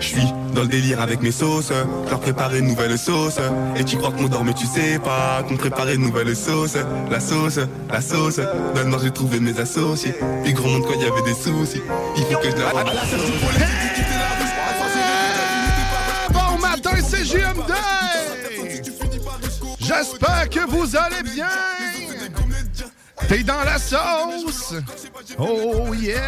Je suis dans le délire avec mes sauces, je leur prépare une nouvelle sauce. Et tu crois qu'on dort mais tu sais pas qu'on préparait une nouvelle sauce. La sauce, la sauce, dans le noir j'ai trouvé mes associés. Puis gros monde quand il y avait des soucis, il faut que je leur rende Bon matin, c'est JMD! J'espère que vous allez bien! T'es dans la sauce! Oh yeah!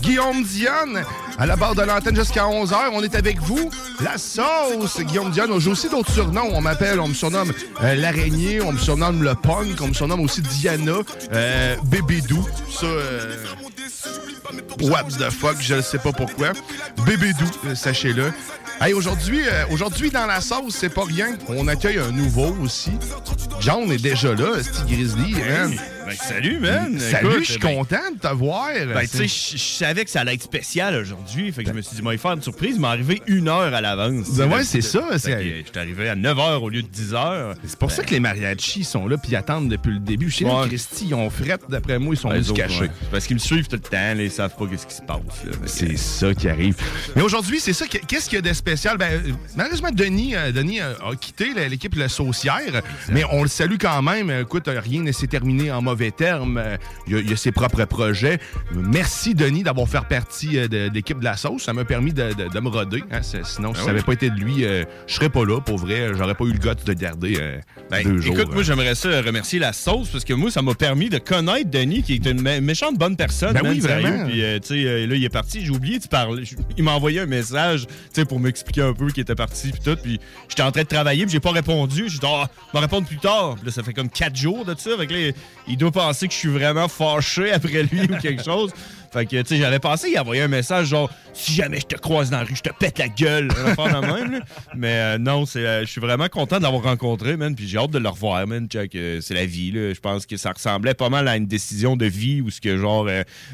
Guillaume Diane, à la barre de l'antenne jusqu'à 11h, on est avec vous. La sauce, Guillaume Diane. J'ai aussi d'autres surnoms. On m'appelle, on me surnomme euh, l'araignée, on me surnomme le punk, on me surnomme aussi Diana, euh, Bébédou. Ça, euh, the fuck, je ne sais pas pourquoi. Bébédou, euh, sachez-le. Hey, aujourd'hui, aujourd'hui dans la sauce, c'est pas rien. On accueille un nouveau aussi. John est déjà là, Steve Grizzly. hein? Ben, salut, man! Salut, Écoute, je suis ben, content de te voir. Ben, tu sais, je je savais que ça allait être spécial aujourd'hui. Fait que je me suis dit, moi, il faire une surprise. M'est arrivé une heure à l'avance. Ben ouais, c'est ça, euh, J'étais arrivé à 9 h au lieu de 10 h. C'est pour ça que les mariachis sont là puis ils attendent depuis le début. Chez Ouais. Christy, ils ont frette, d'après moi, ils sont cachés. Parce qu'ils me suivent tout le temps. là, ils savent pas ce qui se passe. C'est ça qui arrive. Mais aujourd'hui, c'est ça. que- Qu'est-ce qu'il y a de spécial? Ben, malheureusement, Denis, euh, Denis euh, a quitté la- l'équipe Le Saucière, mais on le salue quand même. Écoute, rien ne s'est terminé en mauvais termes. Euh, Il y, a- il a ses propres projets. Merci, Denis, d'avoir fait partie euh, de, de l'équipe de la sauce. Ça m'a permis de, de- de me roder. hein. Sinon, si Ah ça n'avait pas été de lui, euh, je serais pas là. Pour vrai, j'aurais pas eu le guts de garder euh, Ben, deux jours. écoute, moi, j'aimerais ça remercier la sauce parce que moi, ça m'a permis de connaître Denis, qui est une mé- méchante bonne personne. Ben man, oui, vraiment. Puis, euh, tu sais, là, il est parti. J'ai oublié de parler. Je- Il m'a envoyé un message, tu sais, pour m'expliquer un peu qu'il était parti, puis tout. Puis, j'étais en train de travailler, puis j'ai pas répondu. J'ai dit, ah, il va répondre plus tard. Puis là, ça fait comme quatre jours de ça. Fait que là, il doit penser que je suis vraiment fâché après lui ou quelque chose. Fait que, tu sais, j'avais pensé, il envoyé un message genre, si jamais je te croise dans la rue, je te pète la gueule. Un affaire de même, là. Mais euh, non, c'est, euh, je suis vraiment content de l'avoir rencontré, man. Puis j'ai hâte de le revoir, man. Check, euh, c'est la vie, là. Je pense que ça ressemblait pas mal à une décision de vie où ce que, genre,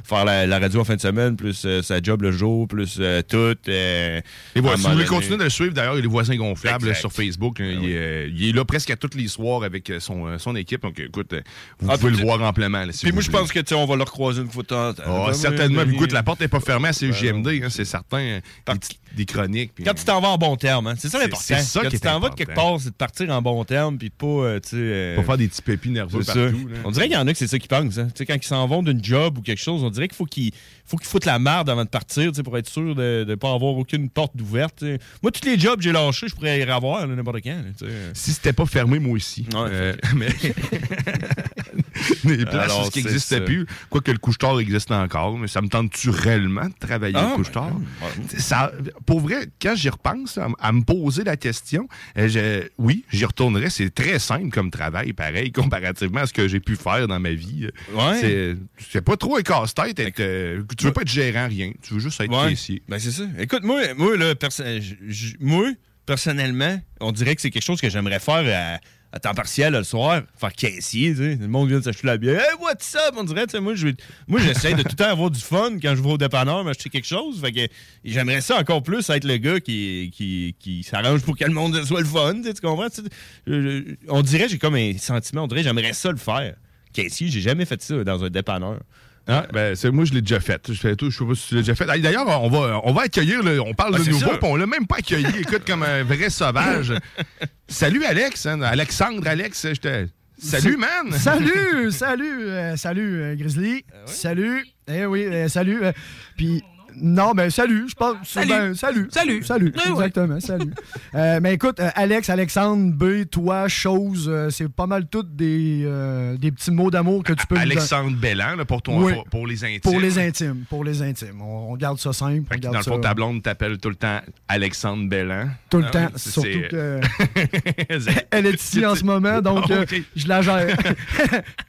faire la, la radio en fin de semaine, plus sa job le jour, plus tout. Et voilà, si vous voulez continuer de le suivre, d'ailleurs, il est les voisins gonflables là, sur Facebook. là, il, est, il est là presque à tous les soirs avec son, son équipe. Donc, écoute, vous Ah, pouvez le voir amplement. là, si Puis moi, je pense que, tu sais, on va le recroiser une fois de temps. Certainement. Puis, écoute, la porte n'est pas fermée à CGMD, hein, c'est certain. euh, Des, chroniques. puis- Quand tu t'en vas en bon terme, hein. c'est ça l'important. c'est ça Quand qui tu t'en vas de quelque part, c'est de partir en bon terme, puis de pas, euh, tu sais... euh, Pas faire des petits pépis nerveux partout. là. On dirait qu'il y en a que c'est ça qu'ils pensent. hein. Tu sais, quand ils s'en vont d'une job ou quelque chose, on dirait qu'il faut qu'ils faut qu'ils foutent la merde avant de partir tu sais, pour être sûr de ne pas avoir aucune porte ouverte. Moi, tous les jobs que j'ai lâchés, je pourrais y revoir n'importe quand. là, tu sais. Si c'était pas fermé, moi aussi. Ouais, Euh, mais. des places Alors, qui ça. plus. Quoique le couche-tard existe encore, mais ça me tente-tu réellement de travailler Ah, le couche-tard? ben. Ça, pour vrai, quand j'y repense, à, à me poser la question, euh, je- oui, j'y retournerai. C'est très simple comme travail, pareil, comparativement à ce que j'ai pu faire dans ma vie. Ouais. C'est- pas trop un casse-tête. euh, tu veux pas être gérant, rien. Tu veux juste être Ouais. caissier. Ben, c'est ça. Écoute, moi, moi, là, perso- j- j- moi, personnellement, on dirait que c'est quelque chose que j'aimerais faire à, à temps partiel le soir, faire caissier, tu. Le monde vient de s'acheter la bière. Hey, what's up? On dirait, tu sais, moi, j'essaie de tout le temps avoir du fun quand je vais au dépanneur m'acheter quelque chose. J'aimerais ça encore plus être le gars qui, s'arrange pour que le monde soit le fun, tu comprends? On dirait, j'ai comme un sentiment, on dirait, j'aimerais ça le faire. Caissier, j'ai jamais fait ça dans un dépanneur. Ah, ben, c'est- moi, je l'ai déjà fait. Je, fais tout, je sais pas si tu l'as déjà fait. Ah, D'ailleurs, on va, on va accueillir, le- on parle Ah, de nouveau, puis on l'a même pas accueilli, écoute, comme un vrai sauvage. Salut, Alex. hein, Alexandre, Alex, je te- Salut, man! Salut, salut, euh, salut, euh, Grizzly. Salut. Eh oui, euh, salut. Puis. Non, ben salut, je pense. Salut. ben, salut. Salut. Salut. Exactement, salut. Euh, mais écoute, euh, Alex, Alexandre, B, toi, chose, euh, c'est pas mal toutes des, euh, des petits mots d'amour que tu peux nous. Alexandre Bellan, là, pour, ton, Oui. pour, pour les intimes. Pour les intimes, pour les intimes. On, on garde ça simple. On garde dans le fond, ça ta blonde t'appelle tout le temps Alexandre Bellan. tout le Ah temps. surtout que elle est ici en ce moment, donc Ah, euh, ok. je la gère.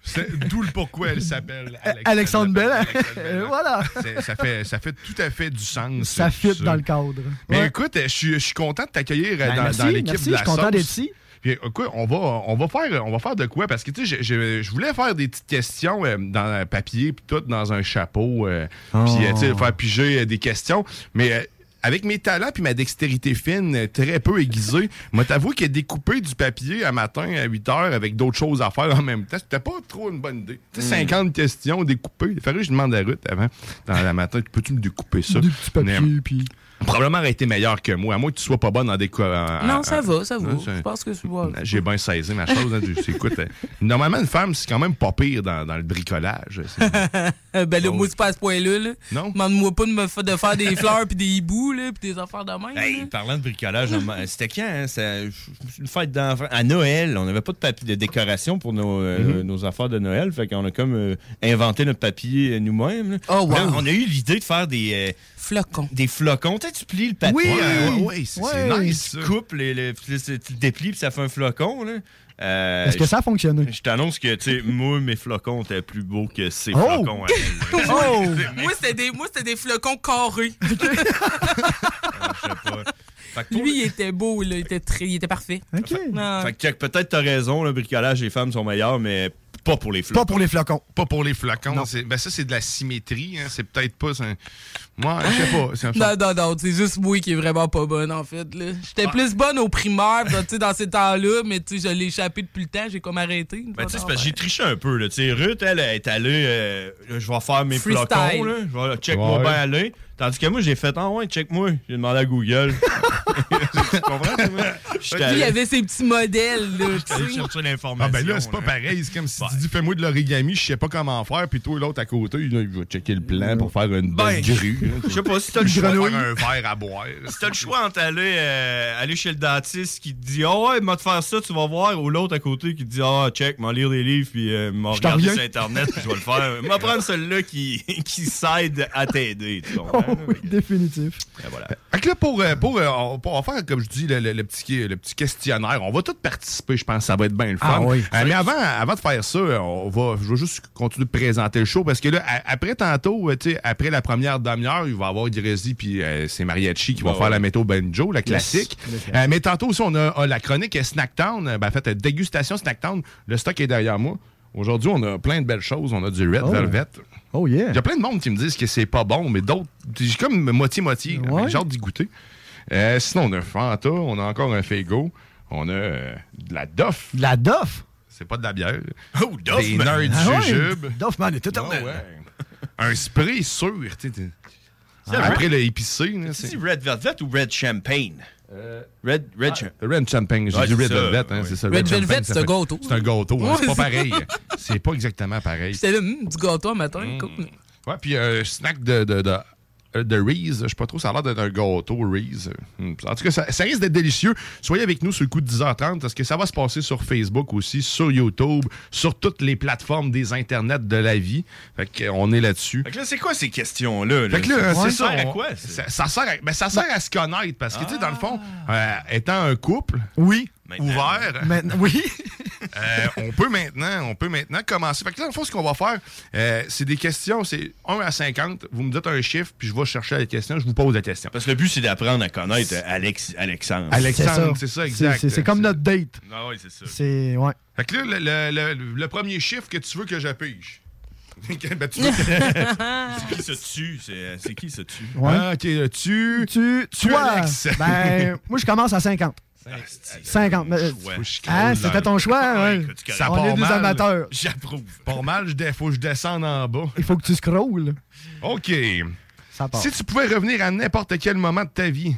C'est D'où le pourquoi elle s'appelle Alexandre Bellan. Alexandre voilà. Ça fait, ça fait tout à fait du sens. Ça fit ça. dans le cadre. Mais Ouais. écoute, je suis, je suis content de t'accueillir euh, Ben, dans, l'équipe merci, de la je suis content d'être ici. Puis, écoute, on va, on, va faire, on va faire de quoi? Parce que, tu sais, je, je- je voulais faire des petites questions euh, dans un papier, puis tout dans un chapeau, euh, Oh. puis, euh, tu sais, faire piger euh, des questions. Mais euh, avec mes talents puis ma dextérité fine, euh, très peu aiguisée, moi, t'avoue que découper du papier un matin à 8 heures avec d'autres choses à faire en même temps, c'était pas trop une bonne idée. Tu sais, 50 questions découpées. Il fallait que je demande à Ruth avant, dans la matin, peux-tu me découper ça? Des petits papiers, Mais, puis... probablement aurait été meilleur que moi, à moins que tu sois pas bonne en déco. en- Non, en- ça va, ça va. Je pense que c'est bon. j'ai bien saisi ma chose. hein. Écoute, euh, normalement, une femme, c'est quand même pas pire dans, dans le bricolage. Ben là, moi, c'est pas à ce point-là. Là. Non? Demande-moi pas de, me fa- de faire des fleurs puis des hiboux, là, puis des affaires de même. Hey, là. parlant de bricolage, c'était quand? Hein? C'est une fête d'enfants. À Noël, on n'avait pas de papier de décoration pour nos, euh, Mm-hmm. nos affaires de Noël. Fait qu'on a comme euh, inventé notre papier nous-mêmes. Oh, wow. Là, on a eu l'idée de faire des, euh, Flocons. des flocons. Tu sais, tu plies le papier. Oui, euh, ouais, ouais, c'est Ouais. nice. tu ça. coupes, les, les- tu le déplies, puis ça fait un flocon. Là. Euh, Est-ce que ça a fonctionné? je t'annonce que, tu sais, moi, mes flocons étaient plus beaux que ces Oh! flocons à elle. Oh! Moi, c'était des, moi, c'était des flocons carrés. Je sais pas. Fait Lui, il était beau, là. Il était, très, il était parfait. OK. Fait que peut-être t'as raison, le bricolage, les femmes sont meilleures, mais pas pour les flocons. Pas pour les flocons. Pas pour les flocons. Ben ça, c'est de la symétrie. hein. C'est peut-être pas. c'est un- Moi, je sais pas. c'est un- Non, non, non, c'est juste moi qui est vraiment pas bonne, en fait. J'étais plus bonne au primaire, tu sais, dans ces temps-là, mais tu sais, je l'ai échappé depuis le temps, j'ai comme arrêté. Ben, tu sais, parce que j'ai triché un peu, là. Tu sais, Ruth, elle, est allée, euh, je vais faire mes Freestyle. flocons, là. Je vais check-moi Ouais. bien aller. Tandis que moi, j'ai fait, ah ouais, check-moi. J'ai demandé à Google. tu comprends, il allé, avait ses petits modèles, là, chercher Ah l'information. ben là, c'est pas pareil. C'est comme si tu dis fais-moi de l'origami, je sais pas comment faire, puis toi, l'autre à côté, il va checker le plan pour faire une Ben, belle grue. Je sais pas si t'as le choix. faire un verre à boire. Si t'as le choix entre aller, euh, aller chez le dentiste qui te dit Ah ouais, m'a te faire ça, tu vas voir, ou l'autre à côté qui te dit Ah, check, m'en lire des livres, puis euh, m'en regarder sur Internet, puis je vais le faire. M'a prendre celui-là qui, qui s'aide à t'aider, tu comprends? Oh, oui, définitif. Et voilà. Fait que là, pour, euh, pour, euh, on, pour faire, comme je dis, le, le- le petit, le petit questionnaire, on va tous participer, je pense. Ça va être bien le fun. Ah oui. Euh, mais avant, avant de faire ça, on va, je vais juste continuer de présenter le show parce que là, après tantôt, après la première demi-heure, il va y avoir Grésy puis euh, c'est Mariachi qui va Bah faire ouais. la métaux banjo, la classique. Euh, mais tantôt aussi, on a, la chronique Snacktown. Ben, en fait, dégustation Snacktown. Le stock est derrière moi. Aujourd'hui, on a plein de belles choses. On a du Red Oh. Velvet. Oh yeah. Il y a plein de monde qui me disent que c'est pas bon, mais d'autres, j'ai comme moitié-moitié. Ouais. J'ai hâte d'y goûter. Euh, sinon, on a un Fanta, on a encore un Fego, on a euh, de la Doff. De la Duff. C'est pas de la bière. Oh, Duff, Des man. nerds Ah du ouais. jujube. Duffman est Ah éternel. ouais. un spray sûr. tu sais, Après le épicé. C'est c'est- Red Velvet ou Red Champagne? Red, Red Red Champagne, j'ai Ouais, dit Red ça, Velvet, hein, c'est ça. Red Velvet, c'est un gâteau. C'est un gâteau, hein, Ouais, c'est pas pareil. C'est pas exactement pareil. J'étais là, hum, du gâteau un matin, Mm. cool. Ouais, puis un snack de, de, de, euh, de Reese, je sais pas trop, ça a l'air d'être un gâteau Reese. Hmm. En tout cas, ça, ça risque d'être délicieux. Soyez avec nous sur le coup de 10h30 parce que ça va se passer sur Facebook aussi, sur YouTube, sur toutes les plateformes des internets de la vie. Fait qu'on est là-dessus. Fait que là, c'est quoi ces questions-là? Fait que là, c'est ça. sert à quoi, ça? Ça, ça sert à, ben, ça sert à se connaître parce que, tu sais, dans le fond, euh, étant un couple Oui. Maintenant. ouvert, Maintenant, oui. euh, on peut maintenant, on peut maintenant commencer. Fait que là, le fond, ce qu'on va faire, euh, c'est des questions, c'est 1 à 50. Vous me dites un chiffre, puis je vais chercher la question, je vous pose la question. Parce que le but, c'est d'apprendre à connaître Alex, Alexandre. Alexandre, c'est ça, exact. C'est- comme notre date. Ah oui, c'est ça. C'est. Ouais. Fait que là, le, le- le- le premier chiffre que tu veux que j'appige. ben, tu veux que- C'est qui se tue? C'est c'est qui se tue? Ouais. Ah, ok. Tu. Tu, Toi. Alex. Ben, moi, je commence à 50. 50. mais- Ouais. Faut que je Hein, c'était ton choix? Ouais, écoute, Ça. On est part des mal. amateurs. J'approuve. Pas mal, je dé- faut que je descende en bas. Il faut que tu scrolles. OK. Ça part. Si tu pouvais revenir à n'importe quel moment de ta vie,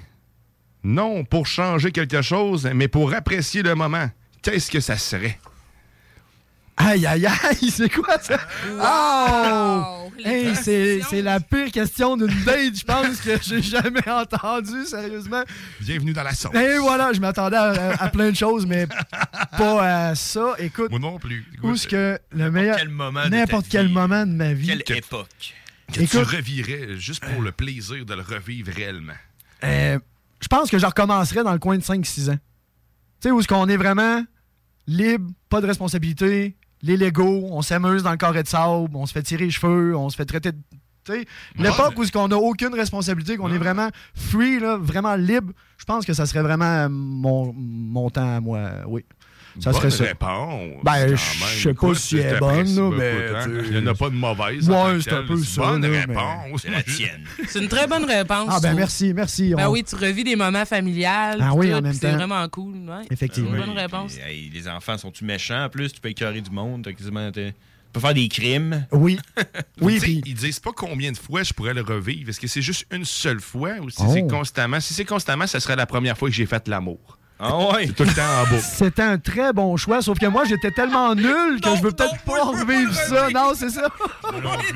non pour changer quelque chose, mais pour apprécier le moment, qu'est-ce que ça serait? Aïe, aïe, aïe, c'est quoi ça? Oh! Les Hey, c'est la pire question d'une date, je pense, que j'ai jamais entendue, sérieusement. Bienvenue dans la sauce. Et voilà, je m'attendais à, à plein de choses, mais pas à ça. Écoute, Moi non plus. où est-ce que le meilleur. quel moment de ta N'importe quel moment de ma vie. Quelle époque. que Écoute- tu revirais juste pour le plaisir de le revivre réellement. Euh, je pense que je recommencerais dans le coin de 5-6 ans. Tu sais, où est-ce qu'on est vraiment libre, pas de responsabilité, les Legos, on s'amuse dans le carré de sable, on se fait tirer les cheveux, on se fait traiter de. L'époque où qu'on n'a aucune responsabilité, qu'on est vraiment free, là, vraiment libre, je pense que ça serait vraiment mon, mon temps à moi, oui. Ça Bonne serait ça. réponse. Ben, je sais pas si elle est bonne, mais, hein. Il n'y en a pas de mauvaise. Ouais, c'est un peu une ça, Bonne là, mais- réponse. C'est la tienne. C'est une très bonne réponse. Ah, ben merci, merci. Ben oui, tu revis des moments familiales. Ah pis oui, tout, en même pis temps. C'est vraiment cool. Ouais. Effectivement. C'est une bonne réponse. puis, hey, les enfants sont-tu méchants? En plus? Tu peux écœurer du monde. t'as quasiment- peux faire des crimes. Oui. Oui, puis. Ils disent pas combien de fois je pourrais le revivre. Est-ce que c'est juste une seule fois ou si Oh. c'est constamment? Si c'est constamment, ça serait la première fois que j'ai fait l'amour. Ah ouais? C'est tout le temps en boucle. C'était un très bon choix, sauf que moi, j'étais tellement nul que Non, je veux peut-être pas revivre ça. revivre. Non, c'est ça.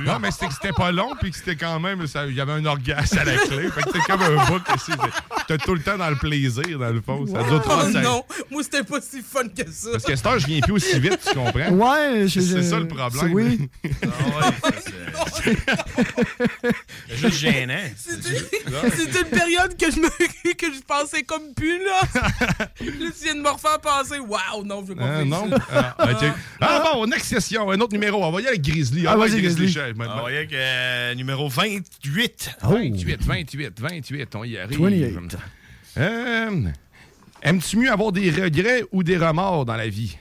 Non, mais c'était que c'était pas long puis que c'était quand même. Il y avait un orgasme à la clé. Fait que c'est comme un que c'est. T'es tout le temps dans le plaisir, dans le fond. Ça dure Oh 35 non, moi c'était pas si fun que ça. Parce que cette heure, je viens plus aussi vite, tu comprends? Ouais, je- C'est ça, le problème. c'est- Oui. C'est juste gênant. C'était une période que je me que je pensais comme plus là. là, tu viens de me refaire penser. Waouh, non, je veux pas Ah, faire non? ça. Ah, ok. Ah, bon, next question. Un autre numéro. On va y aller avec Grizzly. Ah, va vas-y, avec Grizzly. chef. Ah, vous voyez que euh, numéro 28. Oh. 28, 28, 28. On y arrive. 28. Euh, Aimes-tu mieux avoir des regrets ou des remords dans la vie?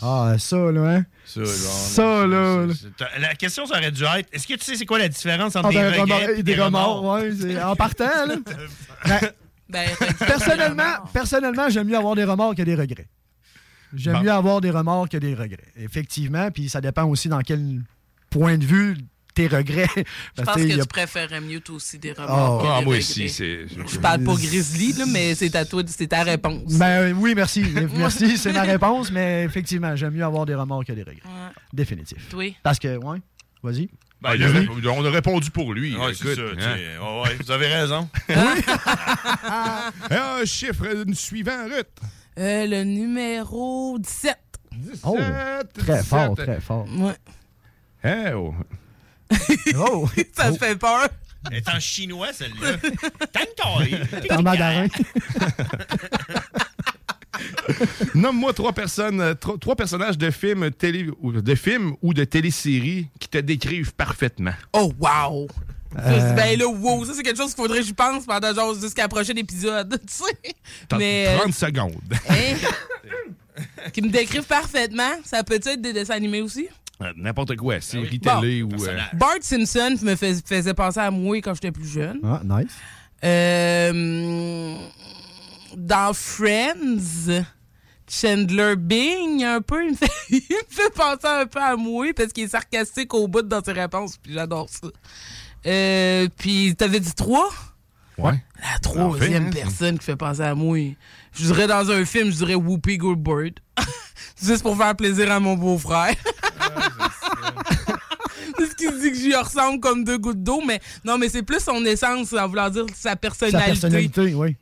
Ah, ça, là, hein? Ça, genre, Ça, là, là. La question, ça aurait dû être est-ce que tu sais c'est quoi la différence entre Ah, des ben, regrets remords- et des remords, ouais. c'est- En partant, là. Ben, Ben, personnellement, personnellement, j'aime mieux avoir des remords que des regrets. J'aime Bon. mieux avoir des remords que des regrets. Effectivement, puis ça dépend aussi dans quel point de vue tes regrets. Je pense que que y a- tu préférerais mieux toi aussi des remords. Oh. que Ah, des moi aussi, c'est. Je parle pas grizzly, là, mais c'est à toi, c'est ta réponse. Ben oui, merci. Merci, c'est ma réponse, mais effectivement, j'aime mieux avoir des remords que des regrets. Ouais. Définitif. Toi. Parce que, ouais, vas-y. Ben, il a ré- on a répondu pour lui. Ouais, écoute, c'est ça, tu hein. Ouais, vous avez raison. Un chiffre suivant, Ruth. Euh, le numéro 17. Oh, 17, très fort, 17. très fort. Ouais. Hein, oh. Oh, Ça te fait peur? Elle est en chinois, celle-là. Tantoy. en mandarin. Nomme-moi trois personnes, euh, tro- trois personnages de films, télé, ou de films ou de téléséries qui te décrivent parfaitement. Oh, wow! Euh. Ben là, wow, ça c'est quelque chose qu'il faudrait que j'y pense pendant genre jusqu'à la prochaine épisode, tu sais. T'as Mais. euh, 30 secondes. hein? qui me décrivent parfaitement. Ça peut être des dessins animés aussi? Euh, N'importe quoi, série Bon. télé ou. euh. Bart Simpson me fais- faisait penser à moi quand j'étais plus jeune. Ah, nice. Euh, dans Friends, Chandler Bing, un peu, il me, fait, il me fait penser un peu à moi parce qu'il est sarcastique au bout dans ses réponses, puis j'adore ça. Euh, puis t'avais dit trois? Ouais. La troisième hein, c'est- personne qui fait penser à moi. Je dirais dans un film, je dirais Whoopi Goldberg. Juste pour faire plaisir à mon beau-frère. Parce qu'il dit que j'y ressemble comme deux gouttes d'eau, mais non, mais c'est plus son essence, en voulant dire sa Sa personnalité. personnalité, oui.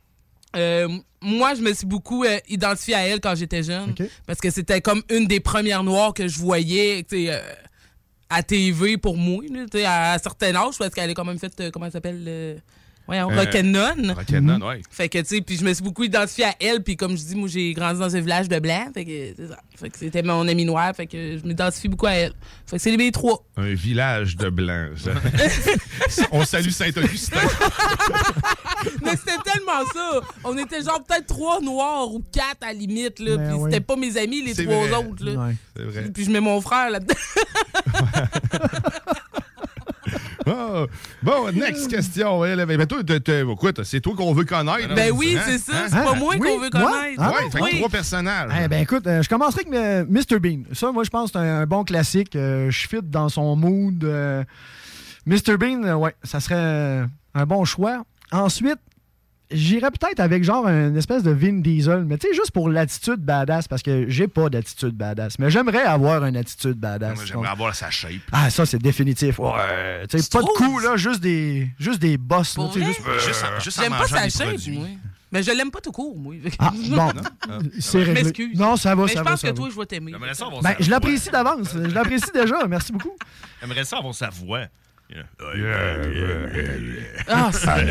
Euh, moi, je me suis beaucoup euh, identifiée à elle quand j'étais jeune. Parce que c'était comme une des premières noires que je voyais euh, à TV pour moi, sais, à un certain âge, parce qu'elle est quand même faite, comment elle s'appelle Voyons, Euh, Rock'n'None. Rock'n'None, ouais. Fait que, tu sais, puis je me suis beaucoup identifiée à elle, puis comme je dis, moi, j'ai grandi dans un village de blancs, fait que c'est ça. Fait que c'était mon ami noir, fait que je m'identifie beaucoup à elle. Fait que c'est les mes trois. Un village de blancs. ça. On salue Saint-Augustin. Mais c'était tellement ça. On était genre peut-être trois noirs ou quatre à la limite, là, Ben puis oui. c'était pas mes amis, les trois vrai. autres, là. Ouais. C'est vrai. Puis je mets mon frère là-dedans. Ah, bon, next question. Là, ben, toi, t'es- t'es- écoute, c'est toi qu'on veut connaître. Ben oui, Hein? c'est ça. Hein? C'est pas Hein? moi Oui, qu'on veut moi? connaître. Ah, Ouais, fait que oui. trois personnages. Eh ben écoute, euh, je commencerai avec euh, Mr. Bean. Ça, moi, je pense que c'est un, un bon classique. Euh, je fit dans son mood. euh, Mr. Bean, ouais, ça serait un bon choix. Ensuite, J'irais peut-être avec genre une espèce de Vin Diesel, mais tu sais, juste pour l'attitude badass, parce que j'ai pas d'attitude badass. Mais j'aimerais avoir une attitude badass. Moi, j'aimerais avoir sa shape. Ah, ça, c'est définitif. Ouais. Tu sais, pas de coups, là, juste des, juste des bosses. là, juste- Juste en- juste en J'aime pas sa shape, produits. moi. Mais je l'aime pas tout court, moi. Ah, bon. C'est Je réglé. m'excuse. Non, ça va, Mais ça je va. pense ça que va. toi, je vais t'aimer. Ben, je l'apprécie d'avance. Je l'apprécie déjà. Merci beaucoup. J'aimerais ça avoir sa voix. Ah, c'est...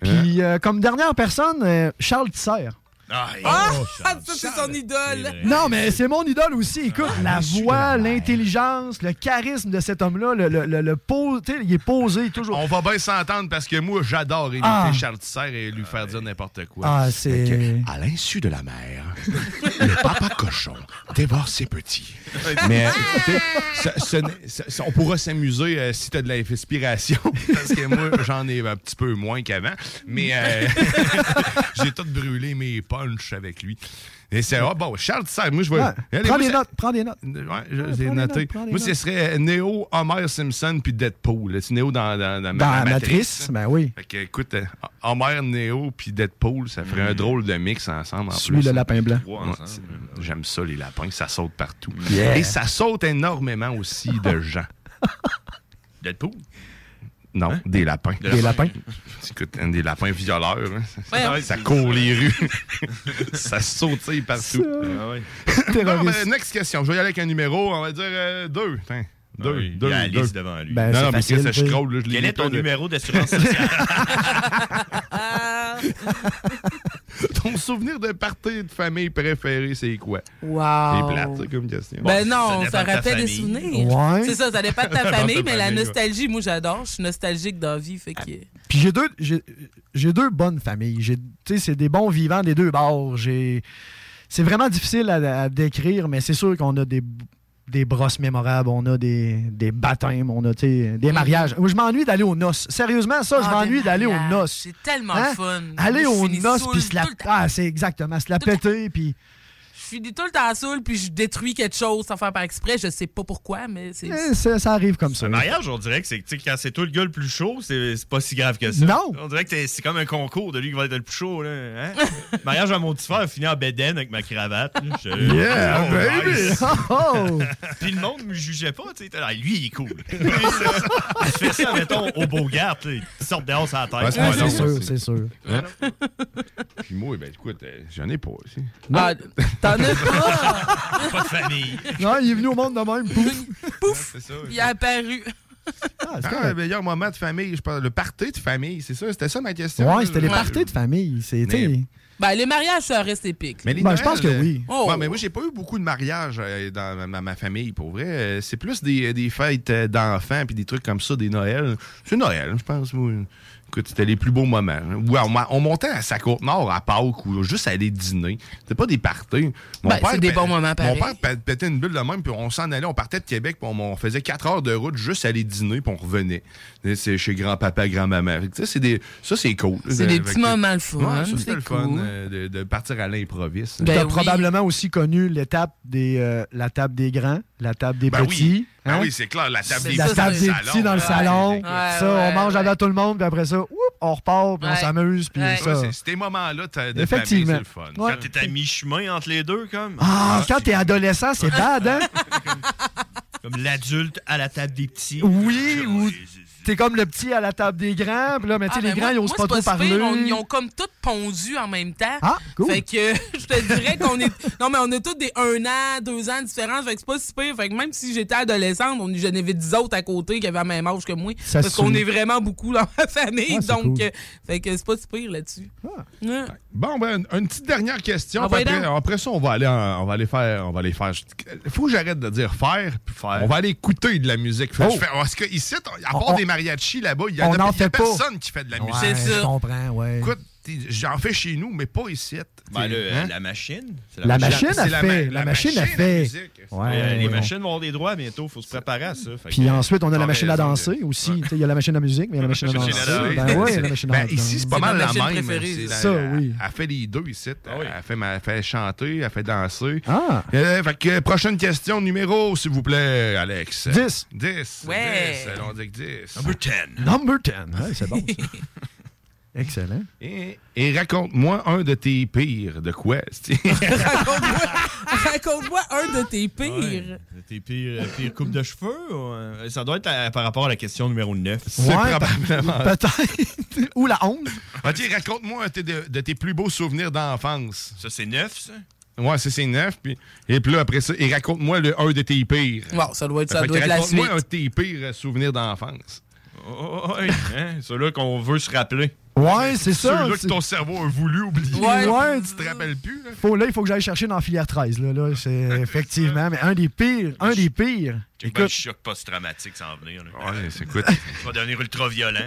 Puis, euh, comme dernière personne, euh, Charles Tisser. Ah, Ah, oh, ça, c'est son idole. Non, mais c'est mon idole aussi. Écoute, la je suis voix, la l'intelligence, le charisme de cet homme-là, le, le, le, le pose- tu sais, il est posé toujours. On va bien s'entendre parce que moi, j'adore imiter Ah. Charles Tisser et lui faire dire n'importe quoi. Ah, c'est. À l'insu de la mère, le papa cochon dévore ses petits. Mais écoutez, ce- ce ce- on pourra s'amuser euh, si tu as de l'inspiration, parce que moi, j'en ai un petit peu moins qu'avant. Mais euh, j'ai tout brûlé mes avec lui. Et c'est ah, bon, Charles Tisser, moi je vais. Ouais. Prends des notes, prends des notes. Ouais, j'ai noté. notes, Moi, ce serait Neo, Homer Simpson puis Deadpool. C'est Neo dans, dans, dans, Dans matrice, ben oui. Fait que, écoute, euh, Homer, Neo puis Deadpool, ça ferait un drôle de mix ensemble. En plus. le lapin blanc. J'aime ça, les lapins. Ça saute partout. Yeah. Et ça saute énormément aussi de gens. Deadpool? Non, des lapins. Des lapins? Écoute, des lapins violeurs. hein. Ça, ça court les rues. ça sautille partout. Ah ouais. Bon, Terroriste. ben, next question. Je vais y aller avec un numéro. On va dire euh, deux. Tiens, deux. Ah oui, deux, Il y a deux. Alice devant lui. Ben, Non, non, mais facile, que je scroll, là, je l'ai Quel est ton de- numéro d'assurance sociale? Ton souvenir de party de famille préféré, c'est quoi? Wow. C'est plate, ça, comme question. Ben non, ça rappelle des souvenirs. Ouais. C'est ça, ça dépend de ta famille, mais la nostalgie, moi j'adore. Je suis nostalgique dans la vie, fait que. Puis j'ai deux, j'ai, deux bonnes familles. J'ai, tu sais, c'est des bons vivants des deux bords. J'ai, c'est vraiment difficile à, à décrire, mais c'est sûr qu'on a des, des brosses mémorables, on a des, des baptêmes, on a des mariages. Moi, Je m'ennuie d'aller aux noces. Sérieusement, ça, je Ah, m'ennuie d'aller aux noces. C'est tellement Hein? fun. Aller aux noces, puis se la... Ah, c'est exactement, se la péter, puis... Je finis tout le temps saoul, puis je détruis quelque chose sans faire par exprès. Je sais pas pourquoi, mais c'est. eh, ça, ça arrive comme ça. Un mariage, on dirait que c'est tu sais, quand c'est toi le gars le plus chaud, c'est c'est pas si grave que ça. Non. On dirait que c'est comme un concours de lui qui va être le plus chaud. Là, hein? mariage à mon petit frère fini en bédaine avec ma cravate. là. Je- Yeah, Oh, baby! nice. Oh, oh! Puis le monde me jugeait pas. tu sais. Ah, lui, il est cool. il fait ça, mettons, au Bogart. là, Il sort dehors la tête. Ouais, c'est Ah, sûr, c'est sûr. Puis moi, ben écoute, euh, j'en ai pas aussi. Ah, T'en as pas! pas de famille. Non, il est venu au monde de même. Pouf! Pouf! Ça. Il est apparu. Ah, c'est Ah, le meilleur moment de famille, je parle. Le party de famille, c'est ça? C'était ça ma question? Ouais, c'était les Ouais. parties de famille. Mais- Ben, les mariages, ça reste épique. Mais les Ben, je pense que oui. Oh. Ouais, mais moi, j'ai pas eu beaucoup de mariages euh, dans ma, famille, pour vrai. Euh, C'est plus des, des fêtes d'enfants puis des trucs comme ça, des Noëls. C'est Noël, je pense. moi. Écoute, c'était les plus beaux moments. hein. Ouais, on, montait à sa côte nord à Pâques ou juste aller dîner. C'était pas des parties. Mon Ben, c'est des pè- bons moments, Mon père pè- pétait une bulle de même, puis on s'en allait, on partait de Québec, puis on, on faisait quatre heures de route juste aller dîner, puis on revenait. C'est chez grand-papa, grand-maman. Tu des- Ça, c'est cool. C'est des Fait petits moments le fun. Ouais, ça, c'était c'est le fun euh, de, de partir à l'improviste. Ben T'as oui. probablement aussi connu l'étape des euh, la table des grands, la table des Ben petits. oui, Ben hein? oui c'est clair, la table des la ça, table des petits dans le ouais, salon. Ouais, ça, ouais, on mange ouais. avec tout le monde, puis après ça, oup, on repart, puis on s'amuse, puis Ouais. ça. Ouais, c'est- ces moments-là t'as- de Effectivement. famille, c'est le fun. Ouais. Quand t'es à mi-chemin entre les deux, comme? Ah, quand t'es adolescent, c'est bad, hein? Comme l'adulte à la table des petits. Oui, ou t'es comme le petit à la table des grands, puis là, mais tu sais, Ah, les ben grands, moi- ils osent pas trop parler. on- ils ont comme tout pondu en même temps. Ah, cool. Fait que je te dirais qu'on est. Non, mais on a tous des un an, deux ans de différence. Fait que c'est pas si pire. Fait que même si j'étais adolescente, on j'en avais 10 autres à côté qui avaient le même âge que moi. Ça parce qu'on est vraiment beaucoup dans ma famille. Ah, donc, cool. euh, fait que c'est pas si pire là-dessus. Ah. Ouais. Bon, ben, une petite dernière question. Ah, après, après ça, on va aller, en- on va aller faire, on va aller faire. Faut que j'arrête de dire faire, puis Faire. On va aller écouter de la musique. Fait- Oh. je fais- parce que ici, à part on- des mariachis là-bas, il y a, y a pas. personne qui fait de la musique. C'est Ouais, ça. Je comprends, ouais. Écoute, J'en fais chez nous, mais pas ici. Ben, le- hein? la machine. c'est La machine a la fait. ma- La la machine a machine à fait. musique. Ouais, Euh, les ouais. machines vont avoir des droits bientôt, faut se préparer à ça. Puis que- ensuite, on a la machine à danser aussi. Tu sais, Il y a la machine à musique, mais il y a la machine à danser. danser. Ben oui, il y a la machine à Ben, danser. ici, c'est pas mal ma la machine même. la- ça, elle- oui. Elle fait les deux ici. Ah. Elle, fait, ma- elle fait chanter, elle fait danser. Ah, Euh, fait que, prochaine question, numéro, s'il vous plaît, Alex. 10. 10. Ouais. 10. On dit que 10. Number 10. Number 10. Ouais, c'est bon. Excellent. Et, et raconte-moi un de tes pires. De quoi? c'est- Raconte-moi raconte-moi un de tes pires. Ouais. Tes pires, euh, pires coupes de cheveux? ou, euh, Ça doit être à- par rapport à la question numéro 9. C'est Ouais, probablement. Peut-être. Ou la 11. Ok, raconte-moi un de, de- de tes plus beaux souvenirs d'enfance. Ça, c'est 9, ça? Ouais, c'est c'est neuf. Puis, et puis là, après ça, et raconte-moi le un de tes pires. Bon, ça doit être, ça doit être la raconte-moi suite. un de tes pires souvenirs d'enfance. Oh, oui, hein? Ceux-là qu'on veut se rappeler. Ouais, c'est ça. Ceux-là que c'est- ton cerveau a voulu oublier. Ouais. Ouais, Tu te rappelles plus, là? Faut, là, il faut que j'aille chercher dans la filière 13. Là, là, c'est effectivement. Mais un des pires, un des pires. Écoute, le choc post-traumatique s'en venir. là. Ouais, c'est quoi? Tu vas devenir ultra violent.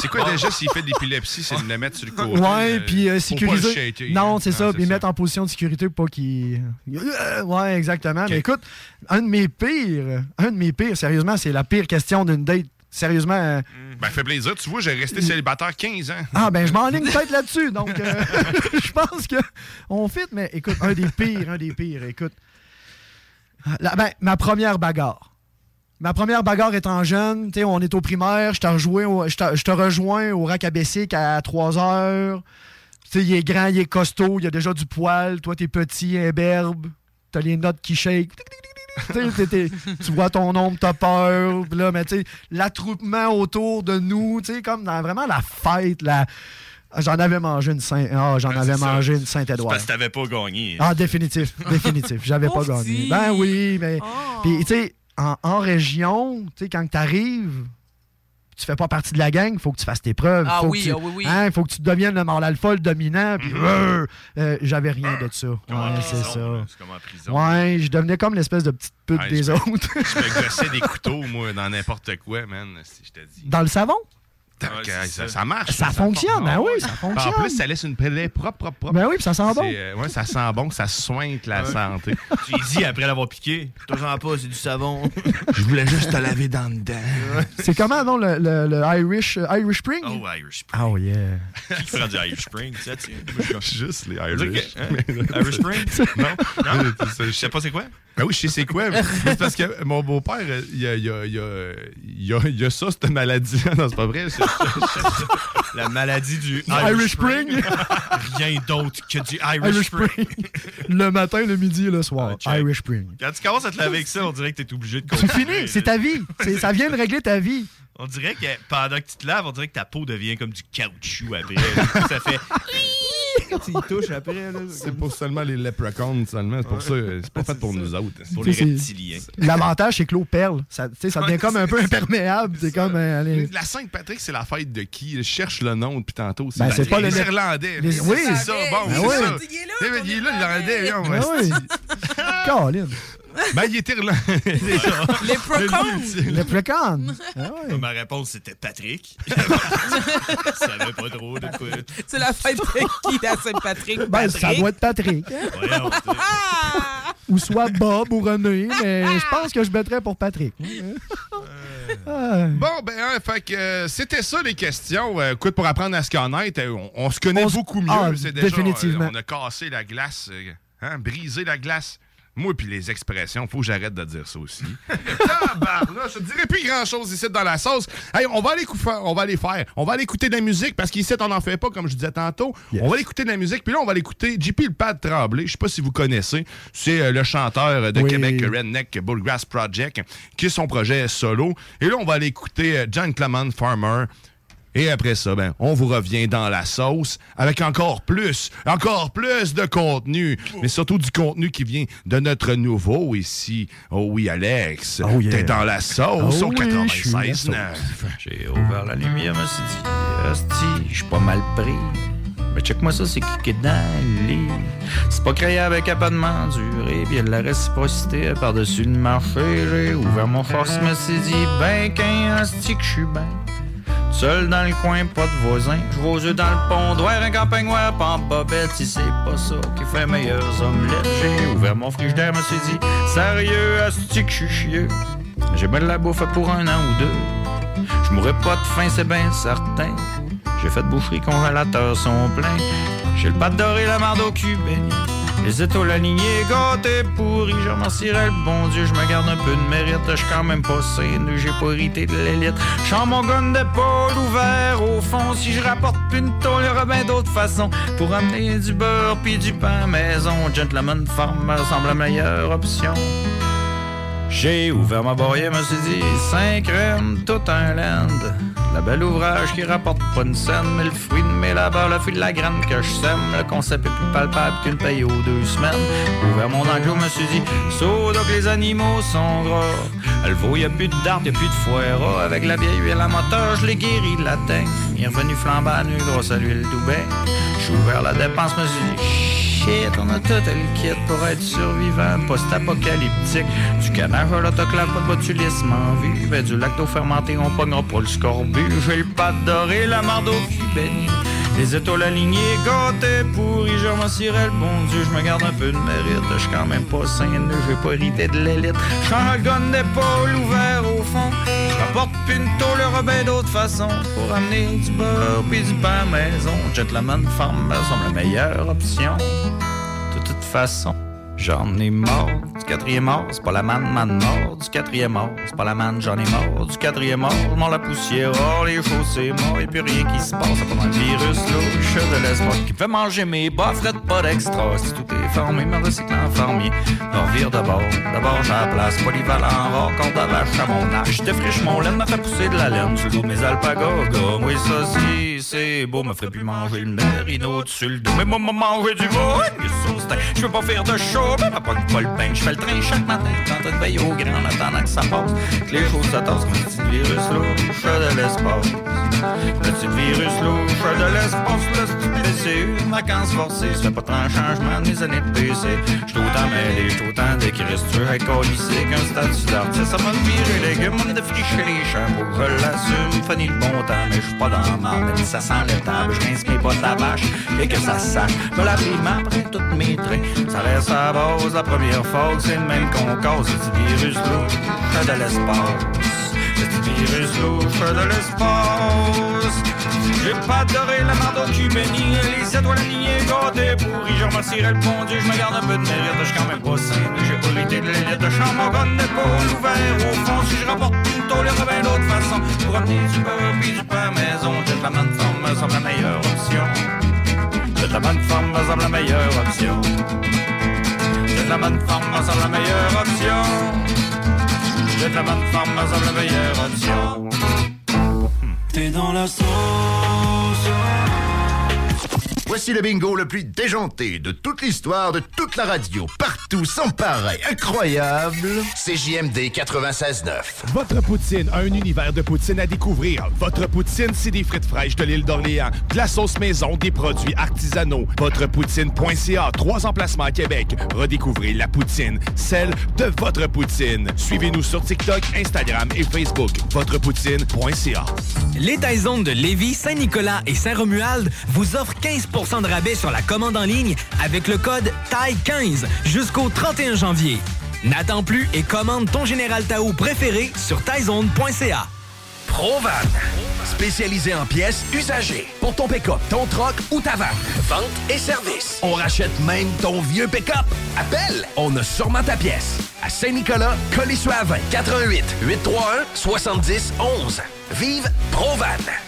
C'est quoi déjà s'il fait de l'épilepsie, c'est de le mettre sur le côté? ouais, euh, puis euh, sécuriser. shaker, non, hein. c'est ça. Puis mettre en position de sécurité pour pas qu'il. Euh, Ouais, exactement. Mais écoute, un de mes pires, un de mes pires, sérieusement, c'est la pire question d'une date. Sérieusement. euh, Ben, fait plaisir. Tu vois, j'ai resté célibataire 15 ans. Ah, ben, je m'enligne peut-être là-dessus. Donc, euh, je pense que on fit, mais écoute, un des pires, un des pires. Écoute, La- ben, ma première bagarre. Ma première bagarre étant jeune, tu sais, on est au primaire, je te rejoins au, je te, je te rejoins au rack à Bessic à 3 heures. Tu sais, il est grand, il est costaud, il a déjà du poil. Toi, t'es petit, imberbe. T'as les notes qui shake. Tu vois ton ombre, t'as peur. Là, mais tu sais, l'attroupement autour de nous, tu sais, comme dans vraiment la fête, la... J'en avais mangé une Saint... Ah, j'en avais c'est ça. mangé une C'est Saint-Édouard. parce que t'avais pas gagné. Ah, définitif, définitif. J'avais pas gagné. Ben oui, mais... Oh. Puis, tu sais, en, en région, tu sais, quand t'arrives, tu fais pas partie de la gang, il faut que tu fasses tes preuves. Ah faut oui, que tu, ah oui, oui. Hein, faut que tu deviennes le mâle alpha, le dominant, puis euh, euh, j'avais rien de ça. Ouais, c'est ça. comme en prison. Ouais, je devenais comme l'espèce de petite pute Ouais, des je- autres. Je me gossais des couteaux, moi, dans n'importe quoi, man, si je te dis. Dans le savon? Ouais, ça, ça. ça marche. Ça fonctionne, ben oui, ça En fonctionne. plus, ça laisse une plaie propre, propre, propre. Ben oui, puis ça sent bon. Euh, ouais, ça sent bon, ça soigne la santé. Tu dis après l'avoir piqué. Sens pas, c'est du savon. Je voulais juste te laver dans le dent. C'est comment, non, le, le- le Irish, euh, Irish Spring? Oh, Irish Spring. Oh, yeah. Qui fera du Irish Spring, tu suis Juste les Irish. Hein? Irish Spring? Non? Non? Je sais pas c'est quoi? Ben oui, je sais c'est quoi. mais c'est parce que mon beau-père, il y a, y a- y a- il y a- il y a ça, cette maladie. non, c'est pas vrai. c'est- La maladie du Irish Spring. Rien d'autre que du Irish, Spring. Le matin, le midi et le soir. Ah. Irish Spring. Quand tu commences à te laver avec ça, on dirait que t'es obligé de C'est continuer. fini, c'est ta vie. C'est- Ça vient de régler ta vie. On dirait que pendant que tu te laves, on dirait que ta peau devient comme du caoutchouc après. ça fait. Quand tu y touches après, là. C'est pour seulement les leprechauns seulement. C'est pour ça. C'est pas fait pour nous autres. Pour les reptiliens. L'avantage, c'est que l'eau perle. Ça, tu sais, ça devient comme un peu imperméable. C'est comme. euh. La Sainte-Patrick, c'est la fête de qui? Je cherche le nom depuis tantôt. Ben, c'est pas les le- Irlandais. les- C'est oui. ça, bon, Ben c'est oui. ça. Il est là, Eh ben, ton Il est là, l'Irlandais. Oui. Caroline. Ben, il est irlandais. Les procons. Le précan. Ah ouais. Ma réponse, c'était Patrick. Je savais pas trop de quoi. C'est la fête de qui à Saint-Patrick? Ben, ça Patrick? doit être Patrick. hein. Voyons. Ah! Ou soit Bob ou René. Mais je pense que je mettrais pour Patrick. Ah. Bon, ben, hein, fait que euh, c'était ça les questions. Euh, écoute, pour apprendre à se connaître, euh, on, on se connaît On beaucoup mieux. Ah, c'est déjà, définitivement. euh, on a cassé la glace, euh, hein, brisé la glace. Moi, puis les expressions, faut que j'arrête de dire ça aussi. Tabarnak, je te dirais plus grand-chose ici dans la sauce. Hey, on va aller on va aller faire. On va aller écouter de la musique parce qu'ici, on n'en fait pas, comme je disais tantôt. Yes. On va aller écouter de la musique, puis là, on va aller écouter JP le Pad Tremblay. Je sais pas si vous connaissez. C'est euh, le chanteur de Oui. Québec Redneck Bullgrass Project, qui est son projet solo. Et là, on va aller écouter euh, John Clement Farmer. Et après ça, ben, on vous revient dans la sauce avec encore plus, encore plus de contenu, mais surtout du contenu qui vient de notre nouveau ici. Oh oui, Alex, Oh yeah. t'es dans la sauce Oh au oui, je suis dans la 96.9. J'ai ouvert la lumière, me suis dit, hostie, je suis pas mal pris. Mais check-moi ça, c'est qui qui est dans le lit? C'est pas créé avec abattement duré, bien de la réciprocité par-dessus le marché. J'ai ouvert mon force, me suis dit, ben qu'un hostie que je suis ben. Seul dans le coin, pas de voisin. Je aux yeux dans le pont, doigt un campagne noir, pas en bobette. Si c'est pas ça qui fait meilleurs omelettes, j'ai ouvert mon frigidaire, me suis dit, sérieux, asti que je suis chieux. J'ai bien de la bouffe pour un an ou deux. Je mourrai pas de faim, c'est bien certain. J'ai fait de boucherie, congélateurs sont pleins. J'ai le pâte doré, la marde au. Les étoiles alignées, gâtés pourris, je remercierais le bon Dieu, je me garde un peu de mérite, je quand même pas saine, j'ai pas hérité de l'élite. J'en mon gun d'épaule ouvert au fond, si je rapporte plus une tôle, d'autres façons pour amener du beurre puis du pain maison. Gentleman Farm me semble la meilleure option. J'ai ouvert ma barrière, me suis dit, cinq crèmes, tout un land. La belle ouvrage qui rapporte pas une scène, mais le fruit de mes labeurs, le fruit de la graine que je sème. Le concept est plus palpable qu'une paye aux deux semaines. Ouvert mon enclos, me suis dit, saut donc les animaux sont gras. Le veau, y a plus de dard, y a plus de foire. Avec la vieille huile à moteur, je l'ai guéri de la teigne. Il est revenu flambant nu grâce à l'huile Doubet. J'ai ouvert la dépense, me suis dit, shit, on a tout le kit pour être survivant, post-apocalyptique. Du canage à l'autoclave, pas de botulisme en vue. Du lacto fermenté, on pognera pas le scorbut. J'ai le pâte doré, la marde au béni. Les étoiles alignées, gâtés pourris, je remercierais le bon Dieu, je me garde un peu de mérite, je suis quand même pas sain, j'ai pas hérité de l'élite. J'suis un gun d'épaule ouvert au fond, une tôle, y'aura bien d'autres façons pour amener du beurre puis du pain à maison. Gentleman Farm me semble la meilleure option. De toute façon, j'en ai mort. Du quatrième mort, c'est pas la manne, manne mort. Du quatrième mort, c'est pas la manne, j'en ai mort. Du quatrième je m'en la poussière. Oh, les chaussées morts, et plus rien qui se passe. C'est pas un virus louche de l'espoir qui fait manger mes bas, frette pas d'extra. Si tout est formé, me recycle en fermier. Me revire d'abord, d'abord j'ai la place. Polyvalent, rare, corde à vache à mon âge. Je défriche mon laine, me fait pousser de la laine. Sur le dos de mes alpagas, gomme. Oui, ça si, c'est beau, me ferait plus manger le merino dessus le dos. Mais moi, me manger du veau, je peux pas faire de show, mais ma pas le pain. Je fais le train chaque matin, en train de veiller au grand, en attendant que ça passe. Que les choses se tassent comme petit virus louche de l'espace. Petit virus louche de l'espace, le PC, une vacance forcée. Ça fait pas tant de changement de mes années de PC. J'suis autant mêlé, j'suis autant être lycée qu'un statut d'artiste. Ça m'a viré les légumes, on défriché les champs pour que je l'assume. Fanny le bon temps, mais j'suis pas dans si ça sent le table. J'rince mes potes la vache et que ça sache. Me la après toutes mes traits. Ça reste à base, la première fois, c'est le même qu'on cause. Ce petit virus louche de l'espace. De l'espace. J'ai pas adoré la marde au les étoiles alignées, gâtées pourries. Je remercierais le bon Dieu, je me garde un peu de mérite, je quand même pas sain. J'ai pas l'idée de l'élite, de chambre, mon gun d'épaule ouvert au fond. Si je rapporte une tôle, il bien d'autres façons pour amener du beurre puis du pain maison. J'ai la de forme, me semble la meilleure option. J'ai la bonne forme, me semble la meilleure option. J'ai la bonne forme, me semble la meilleure option. J'ai la bonne forme, me semble la meilleure option. T'es dans la sauce. Voici le bingo le plus déjanté de toute l'histoire de toute la radio. Partout, sans pareil, incroyable. CJMD 96.9. Votre poutine, un univers de poutine à découvrir. Votre poutine, c'est des frites fraîches de l'île d'Orléans, de la sauce maison, des produits artisanaux. Votrepoutine.ca, trois emplacements à Québec. Redécouvrez la poutine, celle de votre poutine. Suivez-nous sur TikTok, Instagram et Facebook. Votrepoutine.ca. Les Taizones de Lévis, Saint-Nicolas et Saint-Romuald vous offrent 15 de rabais sur la commande en ligne avec le code TAI15 jusqu'au 31 janvier. N'attends plus et commande ton Général Tao préféré sur taizone.ca. Provan, spécialisé en pièces usagées pour ton pick-up, ton troc ou ta vanne. Vente et service. On rachète même ton vieux pick-up. Appelle, on a sûrement ta pièce. À Saint-Nicolas, Colissois 20 88 831 70 11. Vive Provan.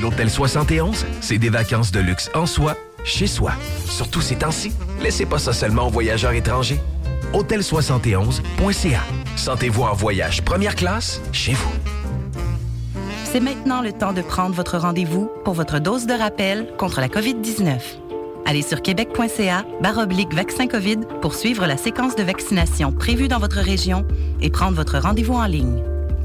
L'Hôtel 71, c'est des vacances de luxe en soi, chez soi. Surtout ces temps-ci, laissez pas ça seulement aux voyageurs étrangers. Hôtel71.ca. Sentez-vous en voyage première classe chez vous. c'est maintenant le temps de prendre votre rendez-vous pour votre dose de rappel contre la COVID-19. Allez sur québec.ca baroblique vaccin COVID pour suivre la séquence de vaccination prévue dans votre région et prendre votre rendez-vous en ligne.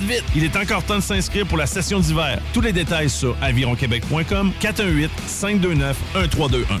vite, il est encore temps de s'inscrire pour la session d'hiver. Tous les détails sur avironquebec.com 418 529 1321.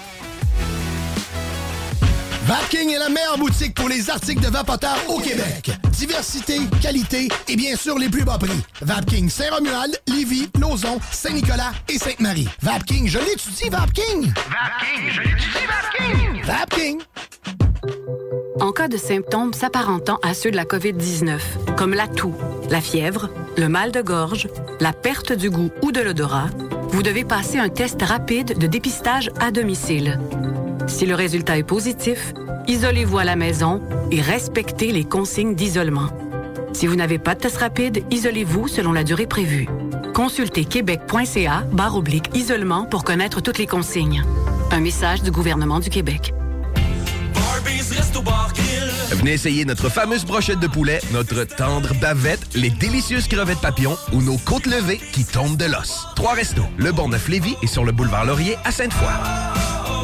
Vapking est la meilleure boutique pour les articles de vapoteurs au Québec. Diversité, qualité et bien sûr les plus bas prix. Vapking Saint-Romuald, Lévis, Lauson, Saint-Nicolas et Sainte-Marie. Vapking, je l'étudie, Vapking! Vapking, je l'étudie, Vapking! Vapking! En cas de symptômes s'apparentant à ceux de la COVID-19, comme la toux, la fièvre, le mal de gorge, la perte du goût ou de l'odorat, vous devez passer un test rapide de dépistage à domicile. Si le résultat est positif, isolez-vous à la maison et respectez les consignes d'isolement. Si vous n'avez pas de test rapide, isolez-vous selon la durée prévue. Consultez québec.ca barre oblique isolement pour connaître toutes les consignes. Un message du gouvernement du Québec. Venez essayer notre fameuse brochette de poulet, notre tendre bavette, les délicieuses crevettes papillons ou nos côtes levées qui tombent de l'os. Trois restos, le Bonneuf Lévis et sur le boulevard Laurier à Sainte-Foy.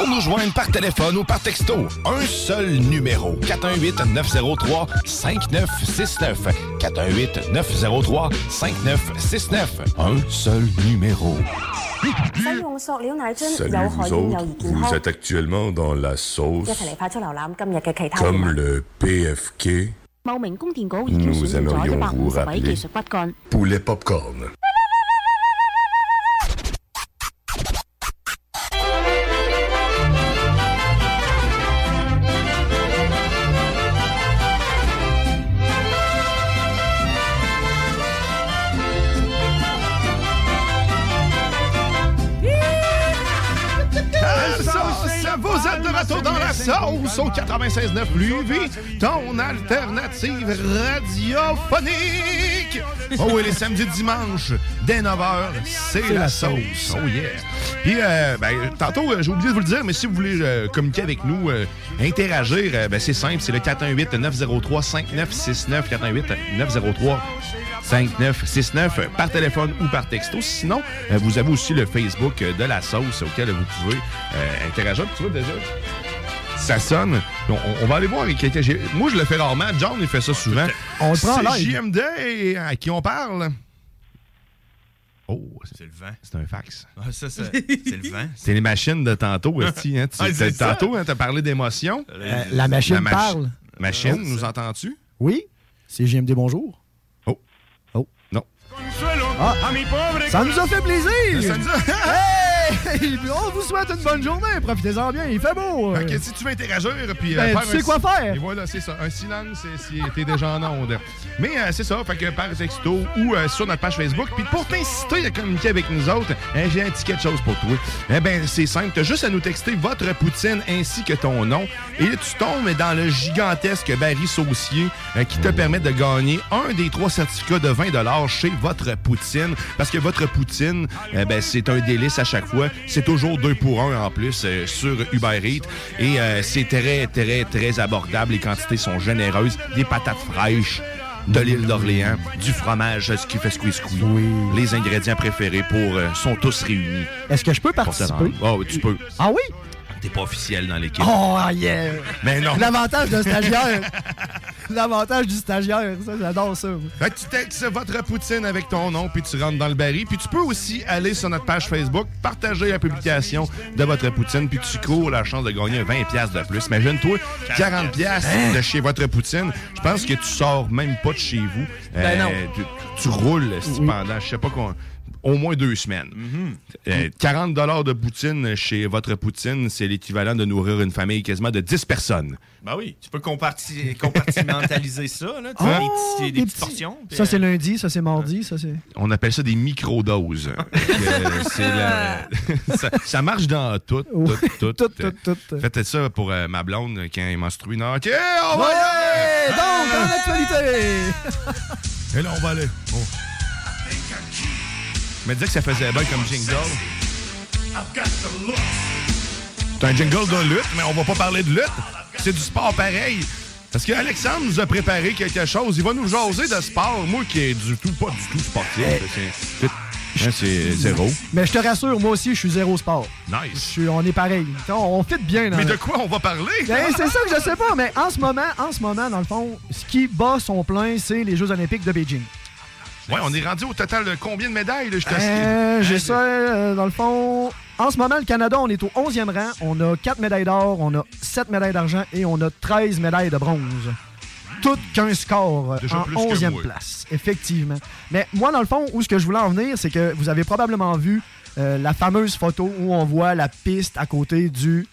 Pour nous joindre par téléphone ou par texto, un seul numéro. 418-903-5969. 418-903-5969. Un seul numéro. Salut, vous autres, vous êtes actuellement dans la sauce comme le PFK. Nous aimerions vous rappeler poulet popcorn. Sauce au 96.9 Lévis, ton alternative radiophonique. Oh oui, les samedis dimanches, dès 9h, c'est la, sauce. Oh yeah. Puis, euh, ben, tantôt, euh, j'ai oublié de vous le dire, mais si vous voulez euh, communiquer avec nous, interagir, ben, c'est simple, c'est le 418-903-5969, 418-903 5969 par téléphone ou par texto. Sinon, vous avez aussi le Facebook de la sauce auquel vous pouvez interagir. Tu vois déjà, ça sonne. On, on va aller voir avec quelqu'un. Moi, je le fais rarement. John, il fait ça souvent. On le prend en C'est. JMD à qui on parle. Oh, c'est le vent. C'est un fax. Ah, ça, c'est c'est le vent. C'est les machines de tantôt, aussi. Hein? Tu- Ah, c'est t'as- ça. tantôt, hein, t'as parlé d'émotion. Euh, la machine mach- parle. Machine, Oh, nous ça- entends-tu? Oui, c'est JMD Bonjour. Oh. Oh. Non. Ah. Ça nous a fait plaisir! Ça nous a- Hey! On vous souhaite une bonne journée. Profitez-en bien, il fait beau. Fait que si tu veux interagir, puis euh, Ben, faire tu sais un- quoi faire. Et voilà, c'est ça. Un silence c'est si t'es déjà en onde. Mais euh, c'est ça, fait que par texto ou euh, sur notre page Facebook. Puis pour t'inciter à communiquer avec nous autres, hein, j'ai un petit quelque chose pour toi. Eh ben, c'est simple. T'as juste à nous texter votre poutine ainsi que ton nom. Et là, tu tombes dans le gigantesque baril saucier euh, qui te permet de gagner un des trois certificats de 20 chez votre poutine. Parce que votre poutine, eh ben, c'est un délice à chaque fois. C'est toujours deux pour un en plus euh, sur Uber Eats. Et euh, c'est très, très, très abordable. Les quantités sont généreuses. Des patates fraîches de l'île d'Orléans, du fromage, ce qui fait squeeze squeeze. Les ingrédients préférés pour euh, sont tous réunis. Est-ce que je peux participer? Oh, tu peux. Ah oui? T'es pas officiel dans l'équipe. Oh, yeah! Mais non. L'avantage d'un stagiaire. L'avantage du stagiaire, ça, j'adore ça. moi. Fait que tu textes votre poutine avec ton nom, puis tu rentres dans le baril. Puis tu peux aussi aller sur notre page Facebook, partager la publication de votre poutine, puis tu cours la chance de gagner 20$ piastres de plus. Imagine-toi, 40$ piastres Hein? de chez votre poutine. Je pense que tu sors même pas de chez vous. Euh, Ben non. Tu, tu roules esti, pendant, je sais pas quoi, au moins deux semaines. Euh, 40 de poutine chez votre poutine, c'est l'équivalent de nourrir une famille quasiment de 10 personnes. Ben oui, tu peux comparti- compartimentaliser ça, là. Tu fais des, petits- des des petites petits- portions. Ça, c'est euh, lundi, ça, c'est mardi, ça, c'est. On appelle ça des microdoses. Euh, c'est la- ça, ça marche dans tout. Tout, tout. tout, tout. Faites ça pour euh, ma blonde quand elle menstrue. Non, OK, on va Ouais! aller! Donc, en actualité! Et là, on va aller. Oh. Mais disais que ça faisait bien comme jingle. C'est un jingle de lutte, mais on va pas parler de lutte. C'est du sport pareil. Parce que Alexandre nous a préparé quelque chose. Il va nous jaser de sport. Moi qui est du tout, pas du tout sportif. C'est- c'est- hein, zéro. Mais je te rassure, moi aussi, je suis zéro sport. Nice. Je suis- on est pareil. On, on fit bien. Dans Mais de quoi on va parler? Ben, c'est ça que je sais pas, mais en ce moment, en ce moment, dans le fond, ce qui bat son plein, c'est les Jeux Olympiques de Beijing. Ouais, on est rendu au total de combien de médailles? Là, je? Euh, J'ai ça, euh, dans le fond. En ce moment, le Canada, on est au 11e rang. On a 4 médailles d'or, on a 7 médailles d'argent et on a 13 médailles de bronze. Tout qu'un score euh, Déjà en plus que 11e moi. place, effectivement. Mais moi, dans le fond, où ce que je voulais en venir, c'est que vous avez probablement vu euh, la fameuse photo où on voit la piste à côté du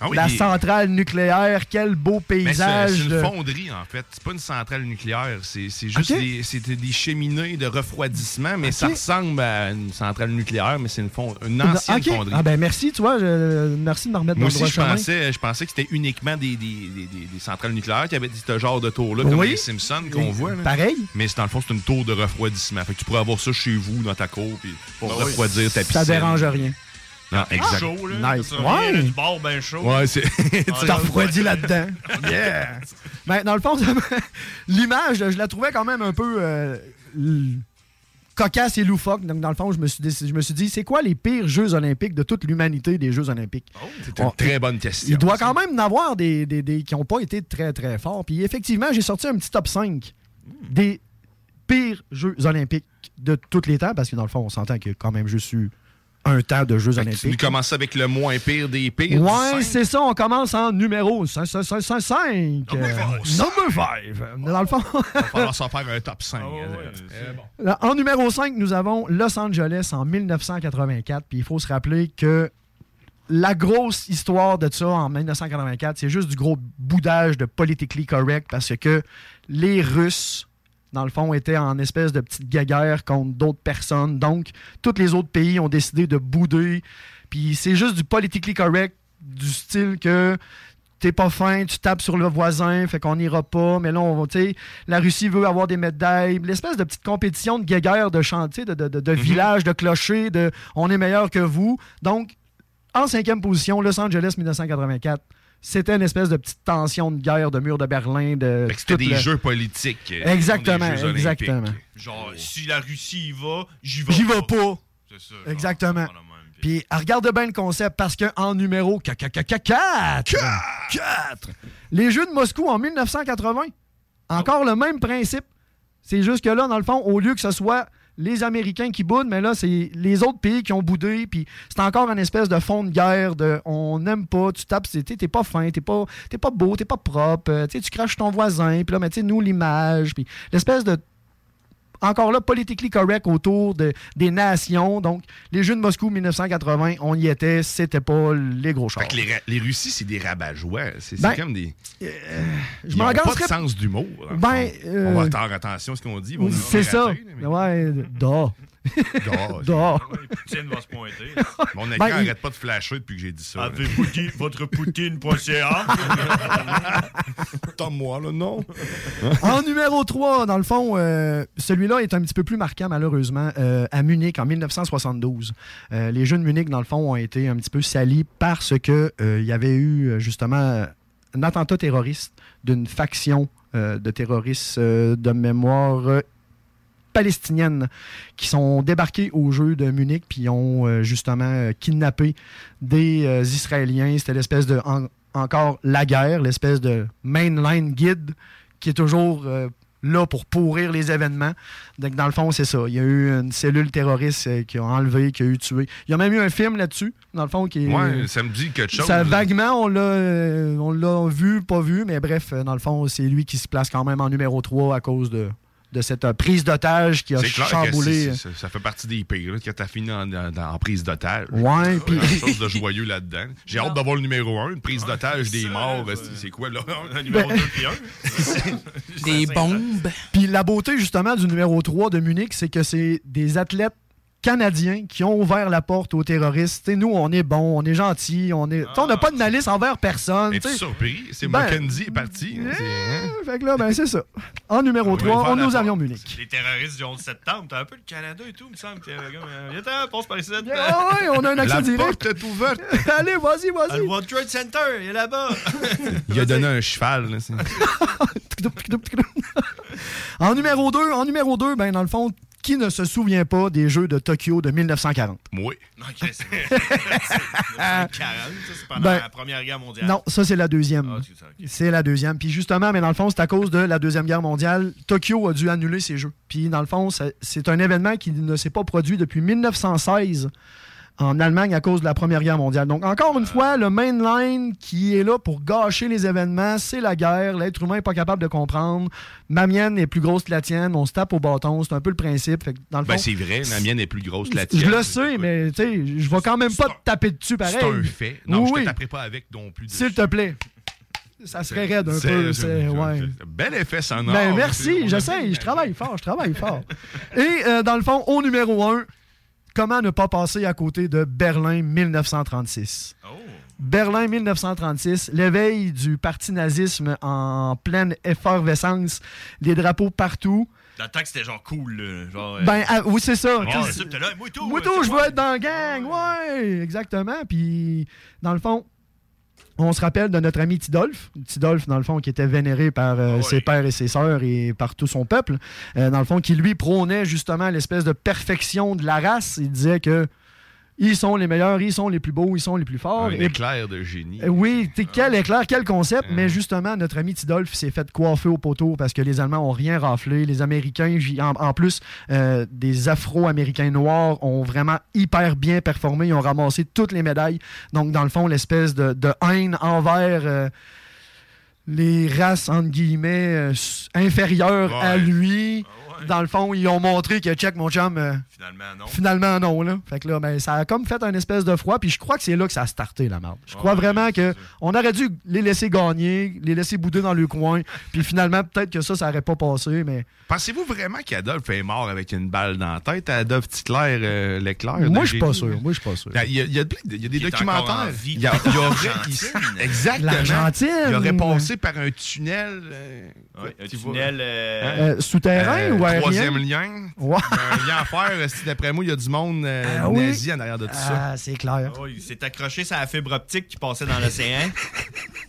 Ah oui, la centrale nucléaire. Quel beau paysage. c'est une de- fonderie, en fait. C'est pas une centrale nucléaire. C'est c'est juste des, cheminées de refroidissement, mais ça ressemble à une centrale nucléaire, mais c'est une, fond- une ancienne fonderie. Ah ben merci, tu vois, je- merci de me remettre Moi dans le aussi, droit je chemin. pensais, je pensais que c'était uniquement des, des, des, des- des centrales nucléaires qui avaient ce genre de tour-là, comme Oui. les Simpsons qu'on voit. là. Pareil. Mais c'est dans le fond, c'est une tour de refroidissement. Fait que tu pourrais avoir ça chez vous, dans ta cour, puis pour Ah oui. refroidir ta piscine. Ça dérange rien. Non, exact. chaud, là. Nice. Ouais. Du bord ben chaud. Ouais, c'est. Tu t'en refroidis là-dedans. Yeah! Ben, dans le fond, l'image, je la trouvais quand même un peu euh, l- cocasse et loufoque. Donc, dans le fond, je me suis, je me suis dit, c'est quoi les pires Jeux olympiques de toute l'humanité des Jeux olympiques? C'est une très bonne question. Il doit quand même en avoir des, des- des- qui n'ont pas été très, très forts. Puis effectivement, j'ai sorti un petit top 5 des pires Jeux olympiques de tous les temps, parce que dans le fond, on s'entend que quand même juste eu un temps de Jeux Fait que tu olympiques. nous commences avec le moins pire des pires. Ouais, c'est ça. On commence en numéro 5. 5, 5, 5. Number 5. Dans le fond. Il va falloir s'en faire un top 5. Là, En numéro 5, nous avons Los Angeles en 1984. Puis il faut se rappeler que la grosse histoire de ça en 1984, c'est juste du gros boudage de politically correct parce que les Russes, dans le fond, étaient en espèce de petite guéguerre contre d'autres personnes. Donc, tous les autres pays ont décidé de bouder. Puis c'est juste du politically correct, du style que t'es pas fin, tu tapes sur le voisin, fait qu'on n'ira pas. Mais là, on va, tu sais, la Russie veut avoir des médailles. L'espèce de petite compétition de guéguerre, de chantier, de, de, de, de village, de clocher, de on est meilleur que vous. Donc, en cinquième position, Los Angeles 1984. C'était une espèce de petite tension de guerre, de mur de Berlin, de. C'était tout des le- jeux politiques. euh, Exactement, olympiques. exactement. Genre, si la Russie y va, j'y vais. J'y vais pas. C'est ça. Exactement. Puis regarde bien le concept parce qu'en numéro 4, 4, les Jeux de Moscou en 1980, encore le même principe. C'est juste que là, dans le fond, au lieu que ce soit les Américains qui boudent, mais là, c'est les autres pays qui ont boudé, puis c'est encore une espèce de fond de guerre de on n'aime pas, tu tapes, t'es pas fin, t'es pas, pas beau, t'es pas propre, euh, tu craches ton voisin, puis là, mais tu sais, nous, l'image, puis l'espèce de encore là, politically correct autour de, des nations. Donc, les Jeux de Moscou 1980, on y était, c'était pas les gros chars. les, les Russies, c'est des rabat-joie. C'est Ben, comme des. je Ils m'en pas de sens d'humour. le Ben, euh, On va faire attention à ce qu'on dit. C'est ça. mais- Ouais, d'or. Poutine va se pointer. Mon écran Ben, il- arrête pas de flasher depuis que j'ai dit ça. Avez Poutine- votre poutine.ca. Tombe-moi, là, non. en numéro 3, dans le fond, euh, celui-là est un petit peu plus marquant, malheureusement, euh, à Munich en 1972. Euh, les Jeux de Munich, dans le fond, ont été un petit peu salis parce que euh, il y avait eu, justement, un attentat terroriste d'une faction euh, de terroristes euh, de mémoire euh, palestinienne qui sont débarqués aux Jeux de Munich puis ont euh, justement euh, kidnappé des euh, Israéliens. C'était l'espèce de en- encore la guerre, l'espèce de mainline guide qui est toujours là pour pourrir les événements. Donc dans le fond, c'est ça. Il y a eu une cellule terroriste qui a enlevé, qui a eu tué. Il y a même eu un film là-dessus, dans le fond, qui est. Ouais, ça me dit quelque chose. Ça, vaguement, on l'a, on l'a vu, pas vu, mais bref, dans le fond, c'est lui qui se place quand même en numéro 3 à cause de, de cette euh, prise d'otage qui a chamboulé. c'est- ça fait partie des pires, là, quand t'as fini en, en- en prise d'otage. Ouais, Il puis- y a quelque chose de joyeux là-dedans. J'ai hâte d'avoir le numéro 1, une prise d'otage des morts. c'est- C'est quoi, là? Un numéro Ben- 2 puis un? Des bombes. Puis la beauté, justement, du numéro 3 de Munich, c'est que c'est des athlètes canadiens qui ont ouvert la porte aux terroristes. T'sais, nous, on est bons, on est gentils, on est. t'sais, on n'a pas de malice envers personne. Es-tu surpris? C'est Ben- Mackenzie est parti. hein, c'est-? Fait que là, ben, c'est ça. En numéro 3, faire on la nous avions Munich. Les terroristes du 11 septembre, t'as un peu le Canada et tout, il me semble. euh, euh, Viens-t'en, passe par ici. Ah ouais, on a un accent La direct. porte est ouverte. Allez, vas-y, Ah, Le vas-y. World Trade Center, il est là-bas. Il a donné un cheval. là, En numéro 2, en numéro 2, ben, dans le fond, qui ne se souvient pas des Jeux de Tokyo de 1940? Moi. Ok, c'est c'est 1940, ça, c'est pendant Ben, la Première Guerre mondiale. Non, ça, c'est la deuxième. Ah, c'est la deuxième. Puis justement, mais dans le fond, c'est à cause de la Deuxième Guerre mondiale. Tokyo a dû annuler ses Jeux. Puis dans le fond, c'est un événement qui ne s'est pas produit depuis 1916 en Allemagne à cause de la Première Guerre mondiale. Donc encore une fois, le mainline qui est là pour gâcher les événements, c'est la guerre. L'être humain n'est pas capable de comprendre. Ma mienne est plus grosse que la tienne. On se tape au bâton. C'est un peu le principe. Fait que dans le Ben, c'est vrai, la mienne est plus grosse que la tienne. je le sais, mais tu sais, je vais quand même pas te taper dessus pareil. C'est un fait. Non, Oui, je te taperai pas avec non plus. S'il te plaît. Ça serait raide un peu. c'est- ouais. Bel effet sonore. Ben, merci, j'essaye, je travaille fort, je travaille fort. Et euh, dans le fond, au numéro 1, comment ne pas passer à côté de Berlin 1936? Berlin 1936, l'éveil du parti nazisme en pleine effervescence, les drapeaux partout. Dans le temps que c'était genre cool. Genre, euh, Ben, ah, oui, c'est ça. Ouais, c'est ça, là, Moi euh, je veux être dans la gang, ouais, exactement. Puis, dans le fond, on se rappelle de notre ami Tidolphe. Tidolphe, dans le fond, qui était vénéré par Ah euh, ses pères et ses sœurs et par tout son peuple. Euh, dans le fond, qui lui prônait justement l'espèce de perfection de la race. Il disait que ils sont les meilleurs, ils sont les plus beaux, ils sont les plus forts. Un éclair de génie. euh, Oui, t'es- quel éclair, quel concept. Mais justement, notre ami Tidolphe s'est fait coiffer au poteau parce que les Allemands ont rien raflé. Les Américains, en, en plus, euh, des Afro-Américains noirs ont vraiment hyper bien performé. Ils ont ramassé toutes les médailles. Donc, dans le fond, l'espèce de, de haine envers euh, les races, entre guillemets, euh, inférieures à lui. Dans le fond, ils ont montré que check, mon chum. euh, Finalement, non. Finalement, non. Là. Fait que là, ben, ça a comme fait un espèce de froid. Puis je crois que c'est là que ça a starté, la merde. Je crois vraiment que on aurait dû les laisser gagner, les laisser bouder dans le coin. Puis finalement, peut-être que ça, ça aurait pas passé. Mais Pensez-vous vraiment qu'Adolphe est mort avec une balle dans la tête à Adolphe Hitler, euh, l'éclair? moi, je suis pas sûr. Moi, je suis pas sûr. Il y a, il y a- il y a des Il documentaires. en vie. Il y, a- il y aurait. Exactement. L'Argentine. Il aurait passé par un tunnel. euh, Ouais, un tunnel. euh, Euh, souterrain ou aérien? Troisième lien. Ouais. Il y a un lien à faire. euh, Si d'après moi, il y a du monde euh, Ah oui. nazi en arrière de tout ça. Ah, c'est clair. oh, il s'est accroché sur la fibre optique qui passait dans l'océan.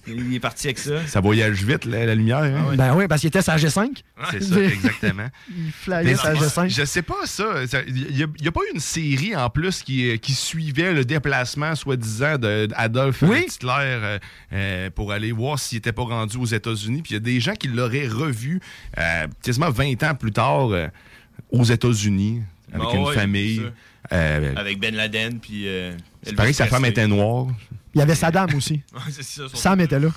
il est parti avec ça. Ça voyage vite, la, la lumière. hein? Ben oui, parce qu'il était sa G5. C'est ça, exactement. Il flyait sa G5. je sais pas ça. Ça- Il n'y a, a pas eu une série en plus qui, qui suivait le déplacement, soi-disant, d'Adolf Oui. Hitler euh, euh, pour aller voir s'il n'était pas rendu aux États-Unis. Puis il y a des gens qui l'auraient revu euh, quasiment 20 ans plus tard euh, aux États-Unis. avec Ah une ouais, famille. Euh, Avec Ben Laden, puis. euh, c'est pareil, sa femme était noire. Il y avait Saddam aussi. Ça, Sam était là.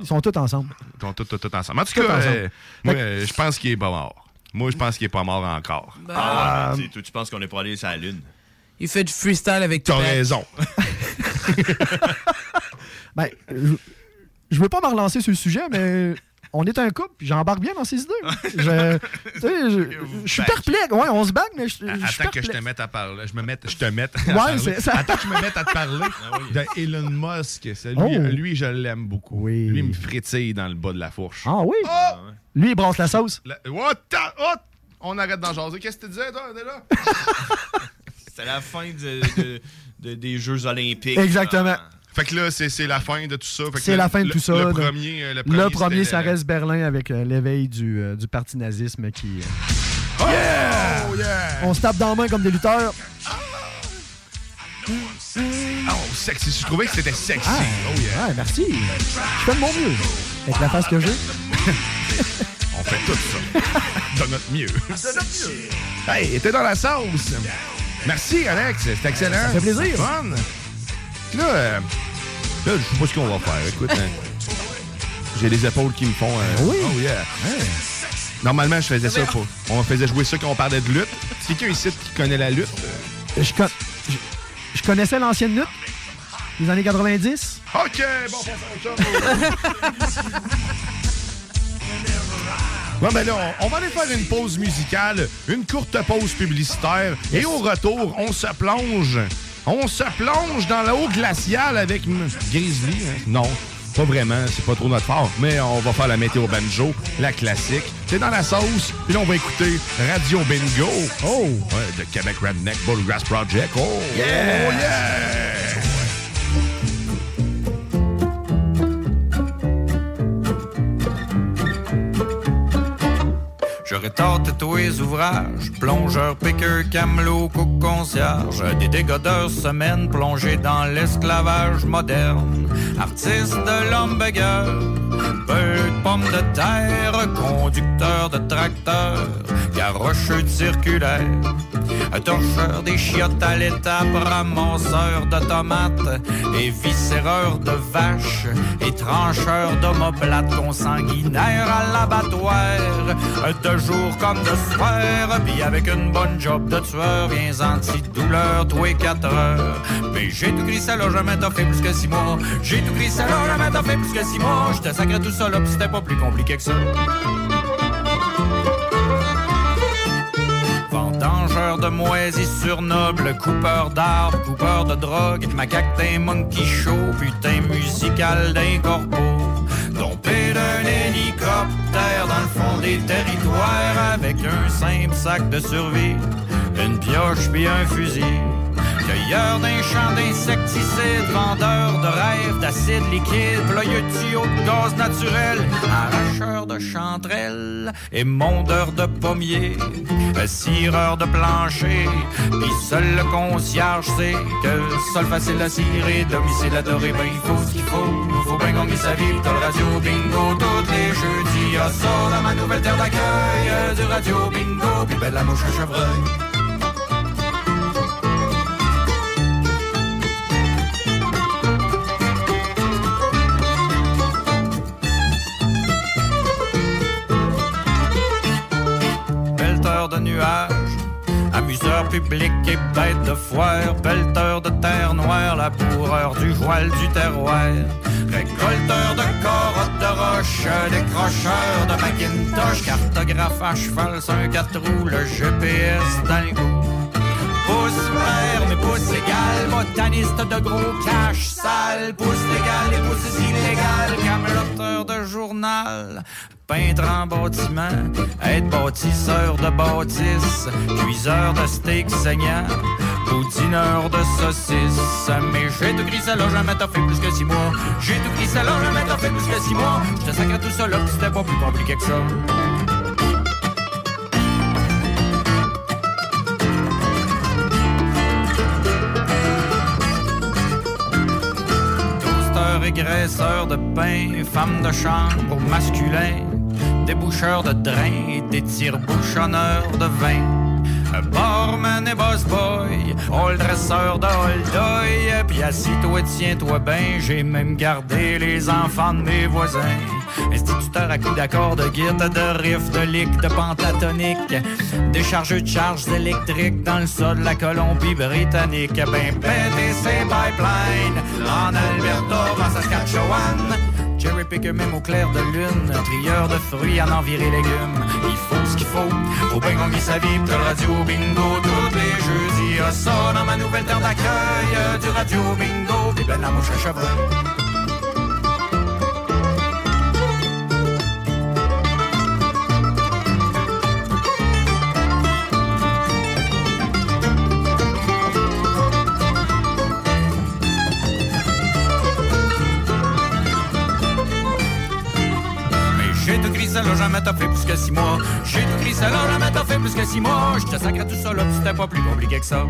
ils sont tous ensemble. Ils sont tous ensemble. Ils sont tous, tous, ensemble. En tout cas, euh, moi, Fait que- je pense qu'il est pas mort. Moi, je pense qu'il est pas mort encore. Ah, ouais, mais tu toi, penses qu'on est pas allé sur la Lune? Il fait du freestyle avec T'as Tupac. raison. Ben, je, je veux pas me relancer sur le sujet, mais on est un couple, puis j'embarque bien dans ces idées. Je, je, je suis perplexe. Ouais, on se bague, mais je, je suis Attends que je te perplexe. mette à parler. Je me mette, je te mette. à Ouais, parler. ça. Attends que je me mette à te parler de Elon Musk. Lui, Oh. lui, je l'aime beaucoup. Lui, il me frétille dans le bas de la fourche. Ah oui? Oh! Lui, il brasse la sauce. La- What the- oh! On arrête d'en jaser. Qu'est-ce que tu disais, toi, déjà? C'est la fin de- de- de- des Jeux Olympiques. Exactement. Fait que là, c'est c'est la fin de tout ça. Fait que C'est le- la fin de le- tout ça. Le donc. premier, euh, le Le premier, premier, c'était, ça reste Berlin avec euh, l'éveil du, euh, du parti nazisme qui. euh, Oh yeah! on se tape dans la main comme des lutteurs. Oh, sexy. Je trouvais que c'était sexy. Ah, oh yeah. ouais, merci. Je fais de mon mieux. Avec la face que j'ai. On fait tout ça. de notre mieux. De notre mieux. Hey, t'es dans la sauce. Merci, Alex. C'était excellent. Ça fait plaisir. Là, euh, là, je sais pas ce qu'on va faire. Écoute, hein, j'ai les épaules qui me font. euh, Oui. Oh yeah. Normalement, je faisais ça pour. On faisait jouer ça quand on parlait de lutte. C'est quelqu'un ici qui connaît la lutte? euh, Je, con- je- je connaissais l'ancienne lutte des années 90. OK, bon, on. Bon, ben là, on, on va aller faire une pause musicale, une courte pause publicitaire, et au retour, on se plonge. On se plonge dans le haut glacial avec Grizzly. hein? Non, pas vraiment, c'est pas trop notre fort, mais on va faire la météo banjo, la classique. C'est dans la sauce, puis là, on va écouter Radio Bingo. Oh! Ouais, de Québec Redneck Bullgrass Project. Oh! Yeah! Oh, yeah! Tous les ouvrages, plongeur, piqueur, camelot, cook, concierge, des dégodeurs semaines plongés dans l'esclavage moderne, artiste de l'hamburger, peu de pommes de terre, conducteur de tracteur, garocheux de circulaire, un torcheur des chiottes à l'étape, ramasseur de tomates, et viscéreur de vaches, et trancheur d'omoplates consanguinaires à l'abattoir, de jour comme de soir, puis avec une bonne job de tueur, viens anti-douleur, tous les quatre heures. Mais j'ai tout glissé là, jamais t'as fait plus que six mois. J'ai tout glissé là, jamais t'as fait plus que six mois. J'étais sacré tout ça là, c'était pas plus compliqué que ça. Vendangeur de moisissures nobles, coupeur d'arbres, coupeur de drogue, macaque d'un monkey show, putain musical d'un corbeau. Dompé d'un hélicoptère dans le fond des territoires avec un simple sac de survie, une pioche puis un fusil. Cueilleur d'un champ d'insecticides, vendeur de rêves d'acide liquide, ployeux de tuyaux de gaz naturel, arracheur de chanterelles et mondeur de pommiers, cireur de plancher, pis seul le concierge sait que sol facile à cirer, domicile adoré, ben il faut ce qu'il faut, faut bien gagner sa vie, t'as le radio bingo tous les jeudis, y'a ça dans ma nouvelle terre d'accueil, du radio bingo, puis belle la mouche à chevreuil. De nuages, amuseur public et bête de foire, pelleteur de terre noire, laboureur du voile du terroir, récolteur de corottes de roche, décrocheur de Macintosh, cartographe à cheval sur un quatre roues, le GPS dans le goût. Pouce vert, mais pouce égal, botaniste de gros cash sale, pouce légal et pouce illégal, cameloteur de journal, peintre en bâtiment, être bâtisseur de bâtisse, cuiseur de steak saignant, boudineur de saucisses. Mais j'ai tout gris là, jamais t'as fait plus que six mois. J'ai tout gris là, jamais t'as fait plus que six mois. J'te sacré tout ça là, pis c'était pas plus compliqué que ça. Graisseur de pain, femme de chambre masculin, déboucheur de drain, des tire-bouchonneurs de vin, barman et boss boy, le dresseur d'Holdoy, puis assis-toi, tiens-toi ben, j'ai même gardé les enfants de mes voisins. Instituteur à coups d'accords, de guide, de riff, de lick, de pentatonique, des chargeurs de charges électriques dans le sol de la Colombie-Britannique. Ben pété ses pipelines en Alberta, en Saskatchewan. Cherry picker même au clair de lune, un trieur de fruits en enviré légumes. Il faut ce qu'il faut, faut bien gagner sa vie, pis le radio bingo tous les jeudis. Ça dans ma nouvelle terre d'accueil, du radio bingo, pis ben la mouche à chevreuil. Jamais t'as fait plus que six mois. J'ai tout gris, ça l'a jamais t'as fait plus que six mois. Je te tout ça là, c'était pas plus compliqué que ça.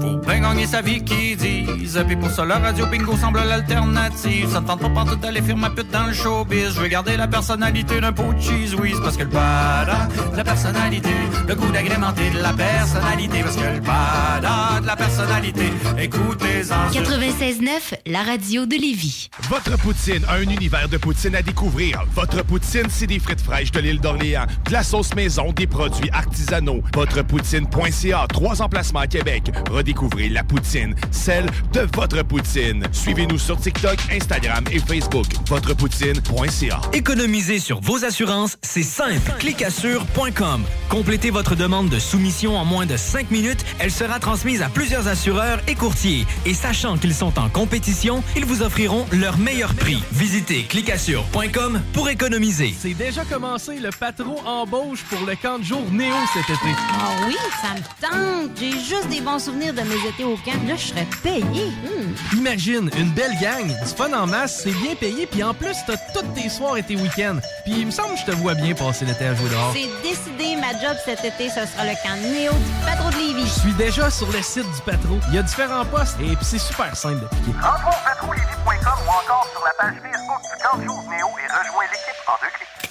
Faut bien gagner sa vie qui disent. Puis pour ça, la radio bingo semble l'alternative. Ça tente pas partout d'aller faire ma pute dans le showbiz. Je veux garder la personnalité d'un pot de cheese whiz. Parce que le bada de la personnalité, le goût d'agrémenter de la personnalité. Parce que le bada de la personnalité, écoutez-en. 96.9, la radio de Lévis. Votre poutine, un univers de poutine à découvrir. Votre poutine, c'est des frites fraîches de l'île d'Orléans, de la sauce maison, des produits artisanaux. Votrepoutine.ca, trois emplacements à Québec. Redécouvrez la poutine, celle de votre poutine. Suivez-nous sur TikTok, Instagram et Facebook. Votrepoutine.ca. Économiser sur vos assurances, c'est simple. Clicassure.com. Complétez votre demande de soumission en moins de 5 minutes. Elle sera transmise à plusieurs assureurs et courtiers. Et sachant qu'ils sont en compétition, ils vous offriront leur meilleur prix. Visitez clicassure.com pour économiser. C'est déjà commencé le patron embauche pour le camp de jour Néo cet été. Ah oui, ça me tente. J'ai juste des bons souvenirs de mes étés au camp. Là, je serais payé. Hmm. Imagine, une belle gang, du fun en masse, c'est bien payé, puis en plus, t'as tous tes soirs et tes week-ends. Puis il me semble que je te vois bien passer l'été à jouer dehors. C'est décidé, ma job cet été, ce sera le camp Néo du patron de Lévis. Je suis déjà sur le site du patron. Il y a différents postes et puis c'est super simple d'appliquer. Rentre au patroulévis.com ou encore sur la page Facebook du camp de Néo et rejoins l'équipe en deux clics.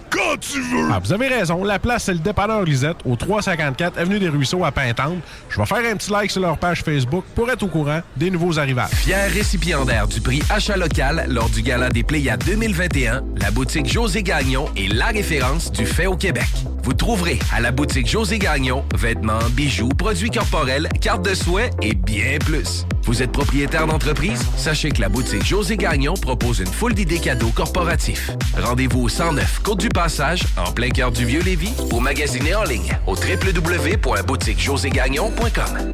quand tu veux. Ah, vous avez raison. La place, c'est le dépanneur Lisette, au 354 Avenue des Ruisseaux à Pintante. Je vais faire un petit like sur leur page Facebook pour être au courant des nouveaux arrivages. Fier récipiendaire du prix Achat local lors du Gala des Pléiades 2021, la boutique José Gagnon est la référence du fait au Québec. Vous trouverez à la boutique José Gagnon vêtements, bijoux, produits corporels, cartes de soins et bien plus. Vous êtes propriétaire d'entreprise? Sachez que la boutique José Gagnon propose une foule d'idées cadeaux corporatifs. Rendez-vous au 109 Côte du Passage, en plein cœur du Vieux-Lévis, ou magasinez en ligne au www.boutiquejoségagnon.com.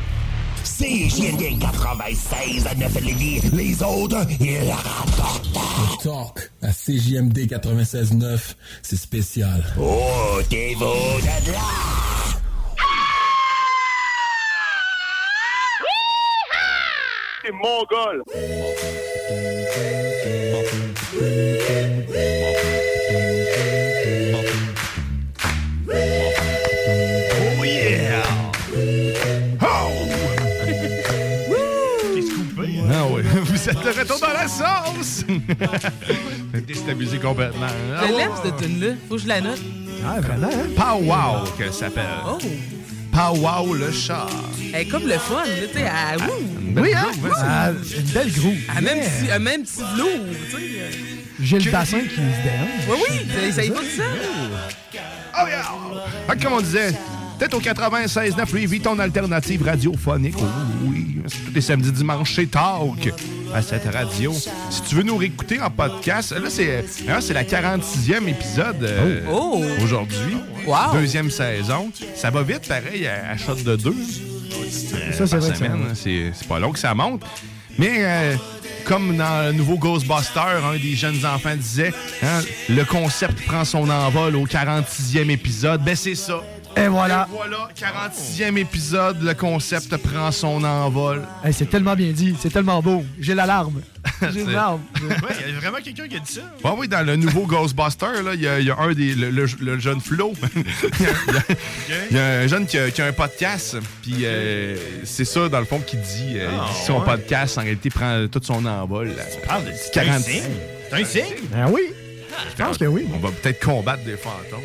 CJMD 96 à 9 Lévis. Les autres, ils rapportent. Le talk à CJMD 96.9, c'est spécial. Oh, t'es beau de là! C'est mongol! De retour dans la sauce! Déstabilisé complètement. Ah, Je ouais. l'aime, cette tune-là. Faut que je la note. Ah, vraiment? Pow Wow, qu'elle s'appelle. Oh! Pow Wow le chat. Elle est comme le fun, là, tu sais. elle- ouh! Oui, hein? Ah, c'est une belle groove. Elle a même petit- un même petit velours, tu sais. J'ai le bassin qui se dérange. Oui, oui, ça, ça va de ça. Oh yeah! Fait que comme on disait, peut-être au 96.9 Lévis, ton alternative radiophonique. Oh, oui, c'est tous les samedis, dimanches, chez Talk à cette radio. Si tu veux nous réécouter en podcast, là, c'est hein, c'est la 46e épisode euh, Oh. aujourd'hui. Wow. Deuxième saison. Ça va vite, pareil, à, à shot de deux. Euh, Ça, c'est semaine, C'est c'est pas long que ça monte. Mais euh, comme dans le nouveau Ghostbuster, un des jeunes enfants disait, hein, le concept prend son envol au 46e épisode. Ben c'est ça. Et voilà. Et voilà, 46e épisode, le concept prend son envol. Hey, c'est tellement bien dit, c'est tellement beau. J'ai l'alarme. J'ai l'alarme. Ouais, il y a vraiment quelqu'un qui a dit ça. Ouais, oui, dans le nouveau Ghostbuster, là, il y, a- il y a un des. Le, le- le jeune Flo. Il y a- il y, a un jeune qui a, qui a un podcast. Puis euh, c'est ça, dans le fond, qu'il dit. euh, Ah, son ouais. podcast, en réalité, prend tout son envol. là. parles de- c'est un signe? C'est un signe? Ben oui. Je pense que oui. On va peut-être combattre des fantômes.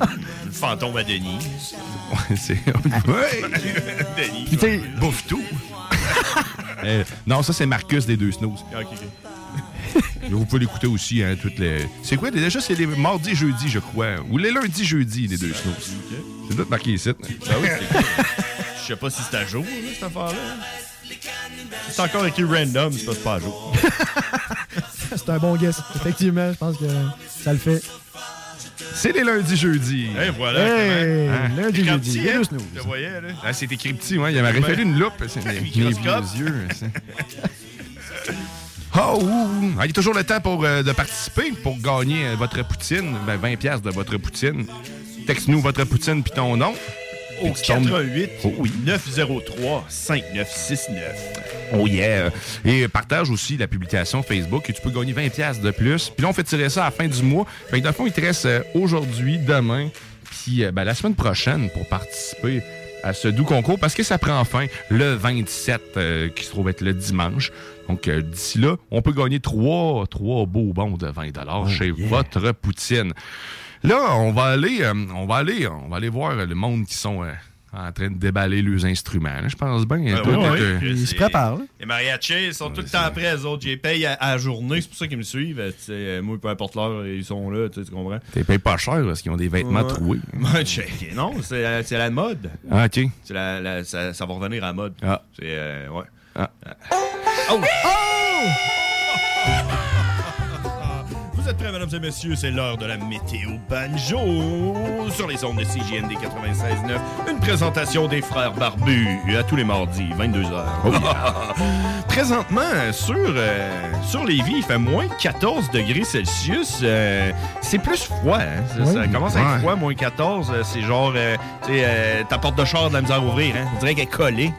Fantôme à. Ouais, c'est. Denis. Puis tu sais, bouffe tout. Euh, non, ça, c'est Marcus des deux snooze. Ok, ok. Vous pouvez l'écouter aussi, hein, toutes les. C'est quoi déjà? C'est les mardis et jeudis, je crois. Ou les lundis jeudis, les deux snooze. C'est tout marqué ici. Ben oui, c'est- Je sais pas si c'est à jour, là, cette affaire-là. C'est encore écrit random, c'est pas, c'est pas à jour. C'est un bon guess. Effectivement, je pense que ça le fait. C'est les lundis jeudis. Et voilà. Hey, Hein? lundi, jeudi. petit, il y a hein? deux snooze. Je te voyais, là. Ah, c'est écrit petit, ouais. Il m'aurait fallu une loupe. C'est mes, vieux yeux. c'est- Oh, ouh. Ah, il y a toujours le temps pour, euh, de participer pour gagner euh, votre poutine. Ben, 20 pièces de votre poutine. Texte-nous votre poutine puis ton nom. Au Puis tu tombes- 88 Oh oui. 903 5969. Oh yeah! Et partage aussi la publication Facebook et tu peux gagner 20$ piastres de plus. Puis là, on fait tirer ça à la fin du mois. Fait que dans le fond, il te reste euh, aujourd'hui, demain, puis euh, ben, la semaine prochaine pour participer à ce doux concours parce que ça prend fin le 27 euh, qui se trouve être le dimanche. Donc euh, d'ici là, on peut gagner trois, trois beaux bons de 20$ chez votre poutine. Là, on va aller, euh, on va aller, on va aller voir le monde qui sont euh, en train de déballer leurs instruments. là. Je pense bien. Ben toi, ouais, t'es, ouais. euh, Il se prépare, là. Les mariachis, ils sont tout le temps après, eux autres. J'ai payé à, la journée, c'est pour ça qu'ils me suivent. Euh, moi, peu importe l'heure, ils sont là, tu comprends? T'es payé pas cher parce qu'ils ont des vêtements Ouais. troués. Non, c'est la, mode. Ah, OK. C'est la, la- ça, ça va revenir à la mode. Ah. C'est, euh, ouais. Ah. Oh! Vous êtes prêts, mesdames et messieurs? C'est l'heure de la météo banjo sur les ondes de CJMD 96.9. Une présentation des frères barbus à tous les mardis, 22h. Présentement, sur, euh, sur Lévis, il fait moins 14 degrés Celsius. Euh, c'est plus froid. hein? Ça, Oui. ça commence à être froid, moins 14. euh, C'est genre, euh, tu sais, ta porte de char a de la misère à ouvrir. Hein? On dirait qu'elle est collée.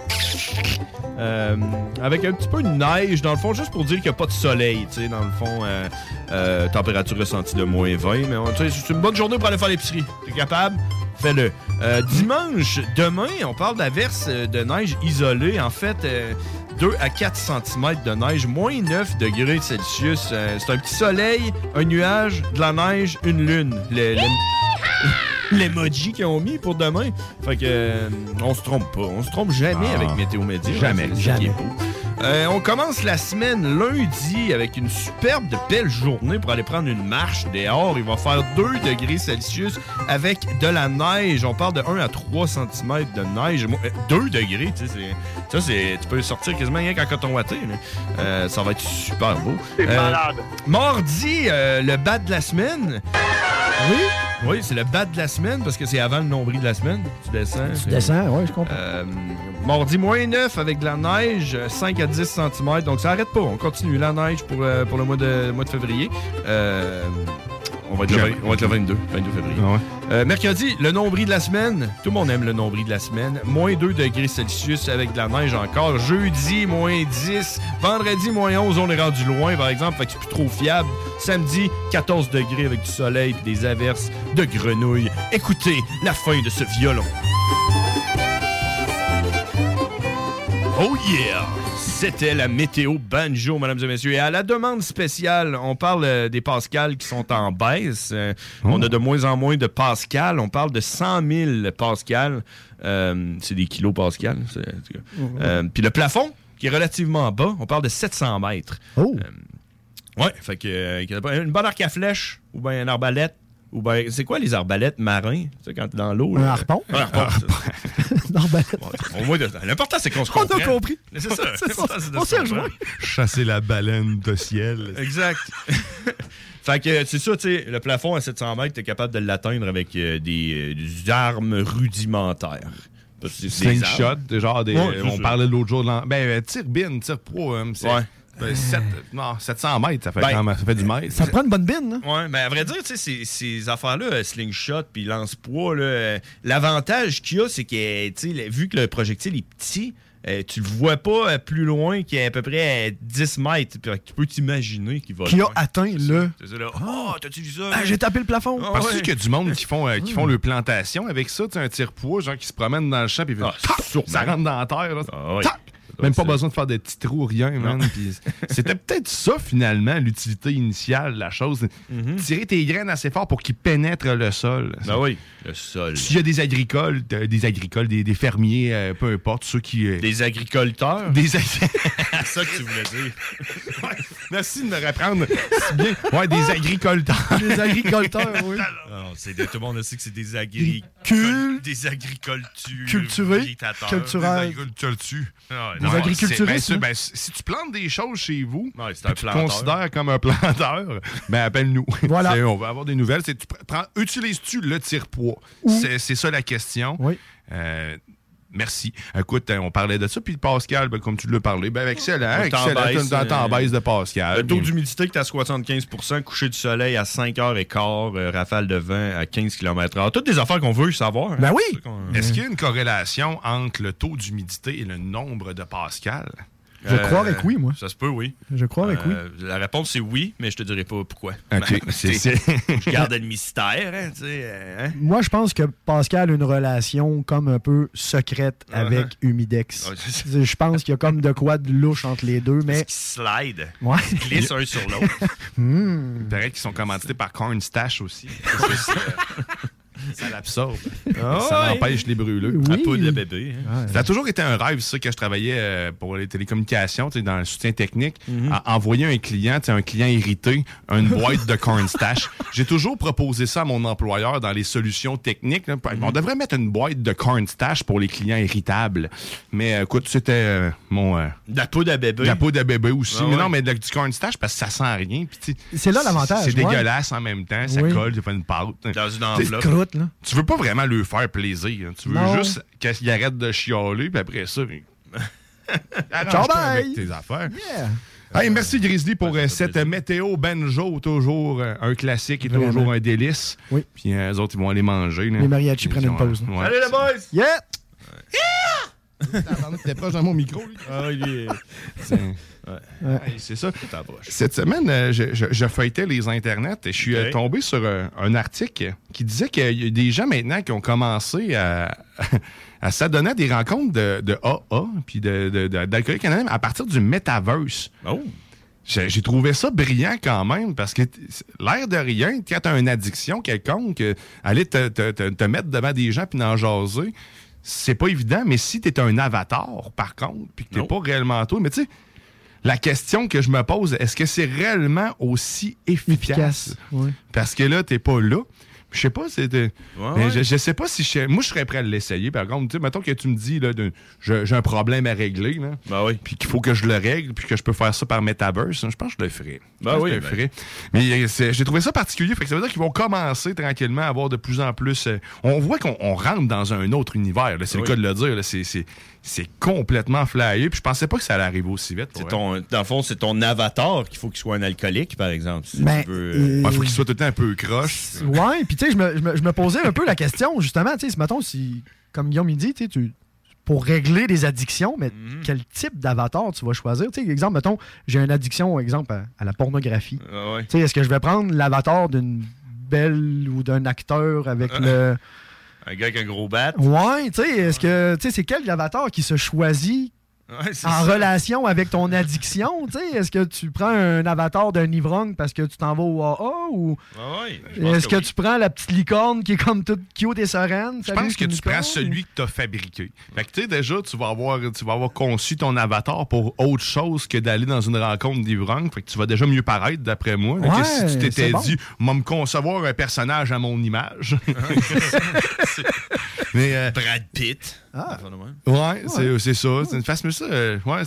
Euh, avec un petit peu de neige, dans le fond, juste pour dire qu'il n'y a pas de soleil, tu sais, dans le fond, euh, euh, température ressentie de moins 20, mais c'est une bonne journée pour aller faire l'épicerie. T'es capable? Fais-le. Euh, dimanche, demain, on parle d'averse euh, de neige isolée. En fait, euh, 2 à 4 cm de neige, moins 9 degrés Celsius. Euh, c'est un petit soleil, un nuage, de la neige, une lune. Le- le- l'emoji qu'ils ont mis pour demain. Fait que euh, on se trompe pas. On se trompe jamais Ah. avec Météo Média. Jamais. Beau. Euh, on commence la semaine lundi avec une superbe de belle journée pour aller prendre une marche dehors. Il va faire 2 degrés Celsius avec de la neige. On parle de 1 à 3 cm de neige. Moi, euh, 2 degrés, tu sais, c'est- ça, c'est, tu peux sortir quasiment rien qu'en coton watté. Euh, ça va être super beau. C'est Euh, malade. Mardi, euh, le bas de la semaine. Oui? Oui, c'est le bas de la semaine parce que c'est avant le nombril de la semaine. Tu descends. Tu descends, ouais, je comprends. Euh, mardi, moins 9 avec de la neige, 5 à 10 cm. Donc, ça arrête pas. On continue la neige pour, euh, pour le mois de, mois de février. Euh, on, va être le, Jamais. 20 on va être le 22, 22 février. Ah ouais. Euh, mercredi, le nombril de la semaine. Tout le monde aime le nombril de la semaine. Moins 2 degrés Celsius avec de la neige encore. Jeudi, moins 10. Vendredi, moins 11. On est rendu loin, par exemple. Fait que c'est plus trop fiable. Samedi, 14 degrés avec du soleil et des averses de grenouilles. Écoutez la fin de ce violon. Oh yeah! C'était la météo banjo, mesdames et messieurs. Et à la demande spéciale, on parle euh, des pascals qui sont en baisse. Euh, On a de moins en moins de pascal. On parle de 100 000 pascal. Euh, c'est des kilos pascal. tout cas. Euh, Puis le plafond, qui est relativement bas, on parle de 700 mètres. Oh! ouais, fait que euh, une bonne arc à flèche ou bien une arbalète. Ou ben, c'est quoi les arbalètes marins? Tu sais, quand t'es dans l'eau. Un harpon? Un harpon. L'important, c'est qu'on se On a comprenne. compris. C'est ça. On se s'est rejoint. Chasser la baleine de ciel. Exact. fait que c'est ça, tu sais, le plafond à 700 mètres, t'es capable de l'atteindre avec euh, des, euh, des armes rudimentaires. Slingshot, genre des. Ouais, on ça. parlait l'autre jour de l'an- Ben, euh, tire-bine, tire-pro, hein, c'est. Ouais. Ben, sept- non, 700 mètres, ça fait, Ben, quand même- ça fait du mètre. Ça prend une bonne bine, hein? Ouais, mais à vrai dire, tu sais, ces, ces affaires-là, euh, slingshot puis lance-poids, là, euh, l'avantage qu'il y a, c'est que, le- vu que le projectile est petit, euh, tu le vois pas euh, plus loin qu'à peu près euh, 10 mètres. Tu peux t'imaginer qu'il va Qui a atteint le. C'est ça, là. Oh, t'as-tu vu ça? Ah? J'ai tapé le plafond. Ah, Penses-tu ouais. qu'il y a du monde qui font, euh, qui font leur plantation avec ça, tu sais, un tire-poids, genre qui se promène dans le champ, Ah, sûrement. ça rentre dans la terre, là? Ah. Même pas besoin de faire des petits trous, rien, man. C'était peut-être ça, finalement, l'utilité initiale de la chose. Tirer tes graines assez fort pour qu'ils pénètrent le sol. Ben oui, le sol. S'il y a des agricoles, euh, des agricoles, des, des fermiers, euh, peu importe, ceux qui. euh, Des agriculteurs? Des ag- C'est ça que tu voulais dire. Merci de me reprendre si bien. Ouais, des agriculteurs. Des agriculteurs, oui. C'est des- tout le monde sait que c'est des agri... Cul- Des agricultures. Culturés, culturels. Des agricultures. Ah ouais, Non, agriculturistes, c'est- ben, hein? ben, si tu plantes des choses chez vous, Ouais, un tu te considères comme un planteur, ben appelle-nous. Voilà. On va avoir des nouvelles. C'est, tu pr- prends- utilises-tu le tire-poids? C'est, c'est ça la question. Oui. Euh, Merci. Écoute, euh, on parlait de ça, puis Pascal, ben, comme tu l'as parlé, ben excellent, Le temps excellent. baisse, Dans euh, baisse de Pascal. Le taux d'humidité qui est à 75% coucher du soleil à 5h15, euh, rafale de vent à 15 km/h. Toutes des affaires qu'on veut savoir. hein. Ben oui. Est-ce qu'il y a une corrélation entre le taux d'humidité et le nombre de Pascal? Je crois avec oui, moi. Ça se peut, oui. Je crois avec oui. Euh, La réponse, c'est oui, mais je te dirai pas pourquoi. OK, Ben, Je garde le mystère, hein, tu sais. euh, hein. Moi, je pense que Pascal a une relation comme un peu secrète avec Uh-huh. Humidex. C'est ça. Je pense qu'il y a comme de quoi de louche entre les deux, mais. Qui slide. Ouais. Qui glisse un sur l'autre. Hmm. Il paraît qu'ils sont commandités par Corn Stash aussi. Ça- ça l'absorbe. Ah ça ouais. empêche les brûleux. À poudre de bébé. hein. Ça a toujours été un rêve, ça, que je travaillais euh, pour les télécommunications, tu sais, dans le soutien technique, Mhm. à envoyer un client, tu sais, un client irrité, une boîte de corn stash. J'ai toujours proposé ça à mon employeur dans les solutions techniques. là. Mhm. On devrait mettre une boîte de corn stash pour les clients irritables. Mais euh, écoute, c'était euh, mon... euh, De la poudre à bébé. de la peau de bébé aussi. Ah mais ouais. non, mais de- du corn stash parce que ça sent rien. C'est là l'avantage, C'est ouais. dégueulasse en même temps. Ça Oui. colle, c'est pas une pâte. Dans une enveloppe. Là. Tu veux pas vraiment lui faire plaisir. hein. Tu veux Non. juste qu'il arrête de chialer, puis après ça... il- Ciao, bye. avec tes affaires. Yeah. Hey, merci Grizzly pour euh, cette météo banjo, toujours euh, un classique et Vraiment. toujours un délice. Oui. Puis euh, eux autres, ils vont aller manger. là. Les mariachis Ils prennent une pause. ouais. Allez, les boys! Yeah! T'es proche dans mon micro, lui. Ah, il est... C'est Ouais. Hey, c'est ça. T'approches. Cette semaine, euh, je, je- je feuilletais les internets et je suis euh, tombé sur euh, un article qui disait qu'il y a des gens maintenant qui ont commencé à, à s'adonner à des rencontres de, de AA puis de, de, de- d'alcooliques anonymes à partir du metaverse. Oh! J'ai trouvé ça brillant quand même parce que l'air de rien, quand tu as une addiction quelconque, aller te, te- te- te mettre devant des gens puis en jaser, c'est pas évident. Mais si tu es un avatar, par contre, puis que tu pas réellement toi, mais tu sais, la question que je me pose, est-ce que c'est réellement aussi efficace? ouais. Parce que là, t'es pas là. Je sais pas, c'était. Ouais, mais ouais. Je, je sais pas si je. Moi, je serais prêt à l'essayer. Par contre, tu sais, mettons que tu me dis, là, j'ai un problème à régler, là. Puis qu'il faut que je le règle, puis que je peux faire ça par Metaverse. Je pense que je le ferais. Je Ben oui, je le ben. ferais. Mais euh, j'ai trouvé ça particulier. Fait que ça veut dire qu'ils vont commencer tranquillement à avoir de plus en plus. euh, on voit qu'on on rentre dans un autre univers. C'est Oui. le cas de le dire. C'est- C'est complètement flyé. Puis je pensais pas que ça allait arriver aussi vite. C'est ton, dans le fond, c'est ton avatar qu'il faut qu'il soit un alcoolique, par exemple. Si Ben, tu veux, euh, Il faut qu'il soit tout le temps un peu croche. Ouais, puis tu sais, je me, je me- je me posais un peu la question, justement, tu sais, ce mettons, si, comme Guillaume il dit, tu pour régler des addictions, mais Mhm. quel type d'avatar tu vas choisir? Tu sais, exemple, mettons, j'ai une addiction, exemple, à, à la pornographie. Ah ouais. Tu sais, est-ce que je vais prendre l'avatar d'une belle ou d'un acteur avec le... Un gars avec un gros bat. Ouais, tu sais, est-ce que, tu sais, c'est quel avatar qui se choisit Ouais, en ça. relation avec ton addiction, tu sais? Est-ce que tu prends un avatar d'un ivrogne parce que tu t'en vas au AA ou... Ah ouais, Est-ce que, oui. tu prends la petite licorne qui est comme toute cute et sereine? Je pense que tu prends celui que tu as fabriqué. Fait que tu sais, déjà, tu vas, avoir, tu vas avoir conçu ton avatar pour autre chose que d'aller dans une rencontre d'ivrogne. Fait que tu vas déjà mieux paraître, d'après moi. Ouais, si tu t'étais bon. dit, moi, me concevoir un personnage à mon image. Mais, euh, Brad Pitt. Ah. Ouais, c'est c'est ça. C'est une face, mais ça, euh, ouais,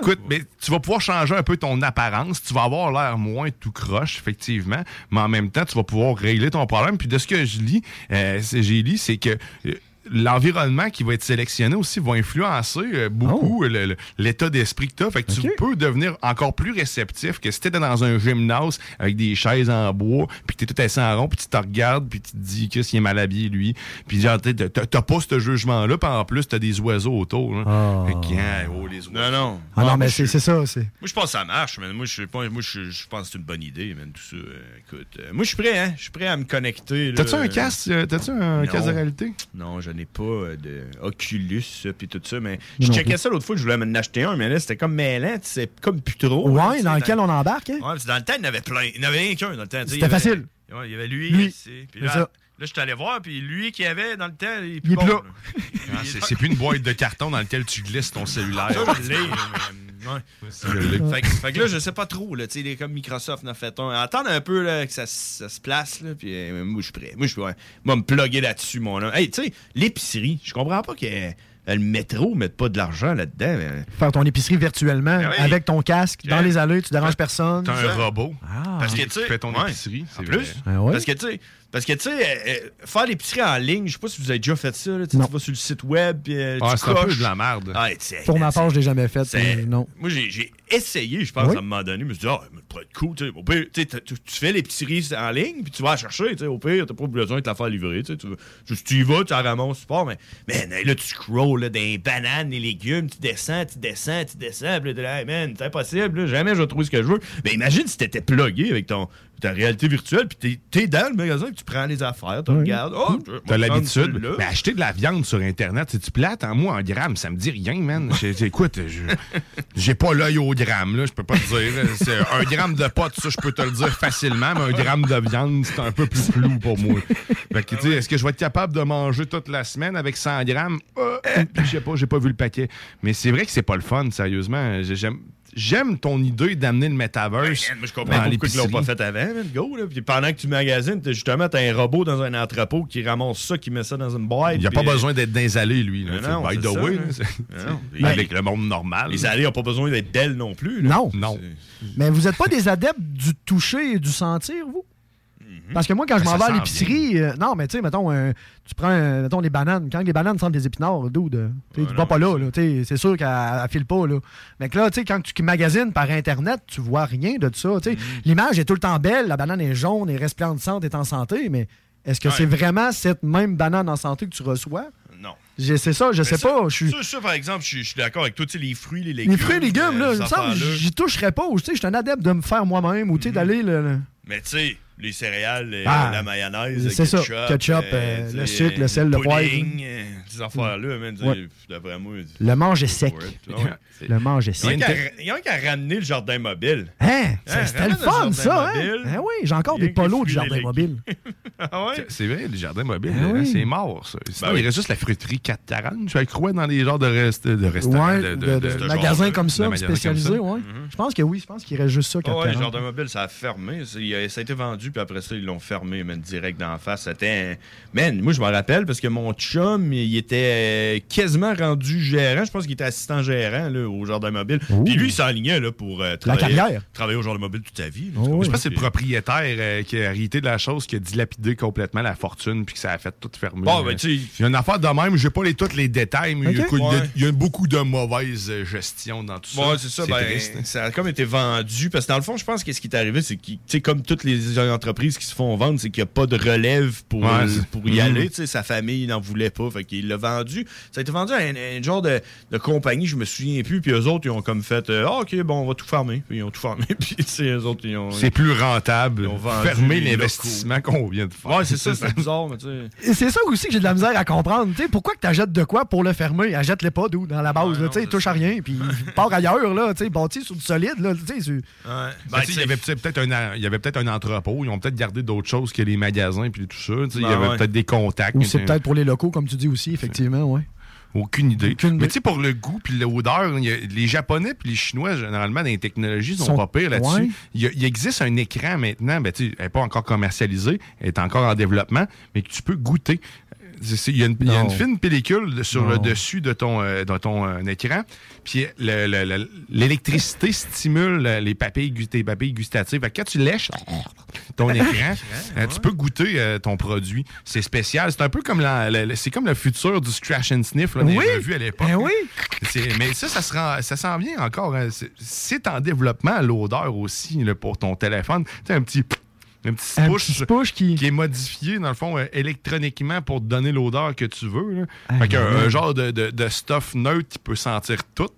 Écoute, mais tu vas pouvoir changer un peu ton apparence. Tu vas avoir l'air moins tout croche, effectivement. Mais en même temps, tu vas pouvoir régler ton problème. Puis de ce que je lis, euh, j'ai lu, c'est que euh, l'environnement qui va être sélectionné aussi va influencer euh, beaucoup le- l'état d'esprit que tu as. Fait que tu peux devenir encore plus réceptif que si tu étais dans un gymnase avec des chaises en bois, puis que tu es tout assis en rond, puis tu te regardes, puis tu te dis que s'il est mal habillé, lui. Puis genre, t'as- t'as t'as pas ce jugement-là, puis en plus, tu as des oiseaux autour. là. Fait que, hein, oh, les oiseaux. Non, non. Ah non, moi, mais je c'est ça, c'est... Moi, je pense que ça marche, mais moi, je, sais pas, moi, je, je pense que c'est une bonne idée, man, tout ça. Euh, écoute, euh, moi, je suis prêt, hein. Je suis prêt à me connecter. T'as-tu un casque, euh, t'as-tu un Non. casque de réalité? Non, je n'ai pas euh, de Oculus puis tout ça, mais je checkais ça l'autre fois, je voulais m'en acheter un, mais là, c'était comme mêlant, tu sais, comme plus trop. Ouais, sais, dans lequel on embarque, hein? Ouais, parce que dans le temps, il y en avait plein. Il n'y en avait rien qu'un dans le temps. C'était facile. Ouais, il y avait lui, puis C'est là, ça. là, je suis allé voir, puis lui qui avait dans le temps, il est plus Il est bon, plus là. là. Ah, c'est c'est plus une boîte de carton dans laquelle tu glisses ton cellulaire. Ouais. Fait, que- fait que là, je sais pas trop, là, tu sais, les- comme Microsoft en a fait un. Attendre un peu là, que ça, ça se place, là, puis euh, moi, je suis prêt. Moi, je suis ouais, moi, me plugger là-dessus, mon homme. Hey, tu sais, l'épicerie, je comprends pas que euh, le métro mette pas de l'argent là-dedans. mais- Faire ton épicerie virtuellement, Ah oui. avec ton casque, dans les allées, tu déranges personne. T'as un robot. Parce que, tu fait ton ouais, épicerie. En c'est plus, vrai. Ah ouais? parce que, tu sais, parce que, tu sais, euh, euh, faire l'épicerie en ligne, je sais pas si vous avez déjà fait ça, là, tu vas sur le site web, puis euh, Ah, tu c'est un peu de la merde. Ah, Pour ma part, je l'ai jamais fait. non. Moi, j'ai essayé, je pense, Oui. à un moment donné. Je me suis dit, ah, mais pourrait être cool. Au pire, tu fais l'épicerie en ligne, puis tu vas la chercher. tu sais, Au pire, t'as pas besoin de te la faire livrer. Tu, sais, tu, juste, tu y vas, tu la ramasses, tu pars. Mais, mais là, tu scrolls là, des bananes, des légumes, tu descends, tu descends, tu descends. Puis là, Hey, man, c'est impossible. là, jamais je vais trouver ce que je veux. Mais imagine si t'étais plugué avec ton, ta réalité virtuelle, puis t'es- t'es dans le magasin, puis tu prends les affaires, tu regardes. Oh, vais T'as l'habitude. Mais acheter de la viande sur Internet, c'est-tu plate? En moi, en grammes, ça me dit rien, man. Écoute, j'ai pas l'œil au gramme, là. Je peux pas te dire. Un gramme de potes, ça, je peux te le dire facilement, mais un gramme de viande, c'est un peu plus flou pour moi. Fait que, tu sais, est-ce que je vais être capable de manger toute la semaine avec 100 grammes? Euh, puis je sais pas, j'ai pas vu le paquet. Mais c'est vrai que c'est pas le fun, sérieusement. J'ai- J'aime. J'aime ton idée d'amener le metaverse. Man, moi, je comprends pas pourquoi ils l'ont pas fait avant, man, go. Là. Puis pendant que tu magasines, t'as justement t'as un robot dans un entrepôt qui ramasse ça, qui met ça dans une boîte. Il n'y a puis, pas euh, besoin d'être dans les allées, lui. Là, non, by the ça, way, non. avec le monde normal. Les allées n'ont pas besoin d'être d'elles non plus. là. Non. Non. Mais vous n'êtes pas des adeptes du toucher et du sentir, vous? Parce que moi, quand je m'en vais à l'épicerie, euh, non, mais tu sais, mettons, euh, tu prends, euh, mettons, les bananes. Quand les bananes sentent des épinards, dude, euh, tu vas pas là, là, c'est sûr qu'elle elle file pas, là. Mais que là, tu sais, quand tu magasines par Internet, tu vois rien de ça. Mm-hmm. L'image est tout le temps belle, la banane est jaune, est resplendissante, est en santé, mais est-ce que Ouais. c'est vraiment cette même banane en santé que tu reçois? Non. C'est ça, je Mais sais ça- pas, je suis... Ça, ça, par exemple, je suis- d'accord avec toi. Tu sais, les fruits, les légumes. Les fruits et légumes, là, il me semble, j'y toucherais pas. Je suis un adepte de me faire moi-même ou tu sais, d'aller le- le... Mais tu sais, les céréales, euh, Ah, la mayonnaise, c'est ça. ketchup, euh, euh, le sucre, le sel, le poivre. ces affaires-là, man. Ouais. D'après moi. Le manche est sec. Ouais. Le manche est Il y sec. a y a qu'à ramener le jardin mobile. Hein? Hein, C'était le fun, jardin ça, hein? mobile. Hein, oui, j'ai encore des polos du jardin mobile. Ah ouais? C'est vrai, les jardins mobiles, Ah oui. c'est mort, ça. Sinon, Ben oui. il reste juste la fruiterie 440. Je crois dans les genres de, rest de restaurants. Ouais, de, de, de magasins comme ça, spécialisés, ouais. Je pense que oui, je pense qu'il reste juste ça, Ah ouais, le 440. jardin mobile, ça a fermé. Ça a été vendu, puis après ça, ils l'ont fermé, man, direct d'en face. C'était. un- Man, moi, je me rappelle parce que mon chum, il était quasiment rendu gérant. Je pense qu'il était assistant gérant là, au jardin mobile. Puis lui, il s'enlignait là, pour euh, travailler, carrière. travailler au jardin mobile toute sa vie. là. Je pense que c'est le propriétaire euh, qui a hérité de la chose, qui a dilapidé complètement la fortune, puis que ça a fait tout fermer. Bon, ben, il y a une affaire de même, j'ai pas les, tous les détails, mais il y a- Ouais. il y, a beaucoup de mauvaise euh, gestion dans tout ça. C'est ça. ben, triste. ça a comme été vendu. Parce que dans le fond, je pense que ce qui est arrivé, c'est que, tu sais, comme toutes les entreprises qui se font vendre, c'est qu'il n'y a pas de relève pour, Ouais, pour y Mhm. aller. Tu sais, sa famille n'en voulait pas. Fait qu'il l'a vendu. Ça a été vendu à un, un genre de, de compagnie, je me souviens plus. Puis eux autres, ils ont comme fait euh, Ah, OK, bon, on va tout fermer. Puis ils ont tout fermé. Puis, tu eux autres, ils ont. C'est plus rentable. ils ont vendu Fermer l'investissement qu'on vient de faire. Ouais, c'est ça, c'est bizarre, mais tu sais. C'est ça aussi que j'ai de la misère à comprendre. Tu sais, pourquoi que t'achètes de quoi pour le fermer? Achète-le pas, d'où, dans la base. là, tu sais, touche à rien, puis part ailleurs, là, tu sais, bâti sur du solide, là, tu sais. Ben, tu il y avait peut-être peut-être un, il y avait peut-être un entrepôt. Ils ont peut-être gardé d'autres choses que les magasins puis tout ça. il y Ben avait ouais. peut-être des contacts. Ou c'est peut-être pour les locaux, comme tu dis aussi, effectivement, ouais. Aucune idée. Mais tu sais, pour le goût puis l'odeur, les Japonais puis les Chinois, généralement, dans les technologies, sont, Sont- pas pires là-dessus. Il, existe un écran maintenant, ben, tu sais, elle n'est pas encore commercialisée, elle est encore en développement, mais que tu peux goûter. Il y, a une- il y a une Non. fine pellicule sur le dessus de ton, euh, de ton euh, écran. Puis le- le- le- l'électricité stimule les papilles, tes papilles gustatives. Fait que quand tu lèches ton écran, euh, tu peux goûter euh, ton produit. C'est spécial. C'est un peu comme la, la- la- c'est comme le futur du scratch and sniff là, Oui. revues à l'époque. Oui. C'est- Mais ça, ça, se rend- ça s'en vient encore. hein. C'est- en développement, l'odeur aussi, là, pour ton téléphone. Tu un petit... Un petit Un push, petit push qui... est modifié, dans le fond, euh, électroniquement pour te donner l'odeur que tu veux. là. Ah, fait qu'un genre de, de- de stuff neutre qui peut sentir tout.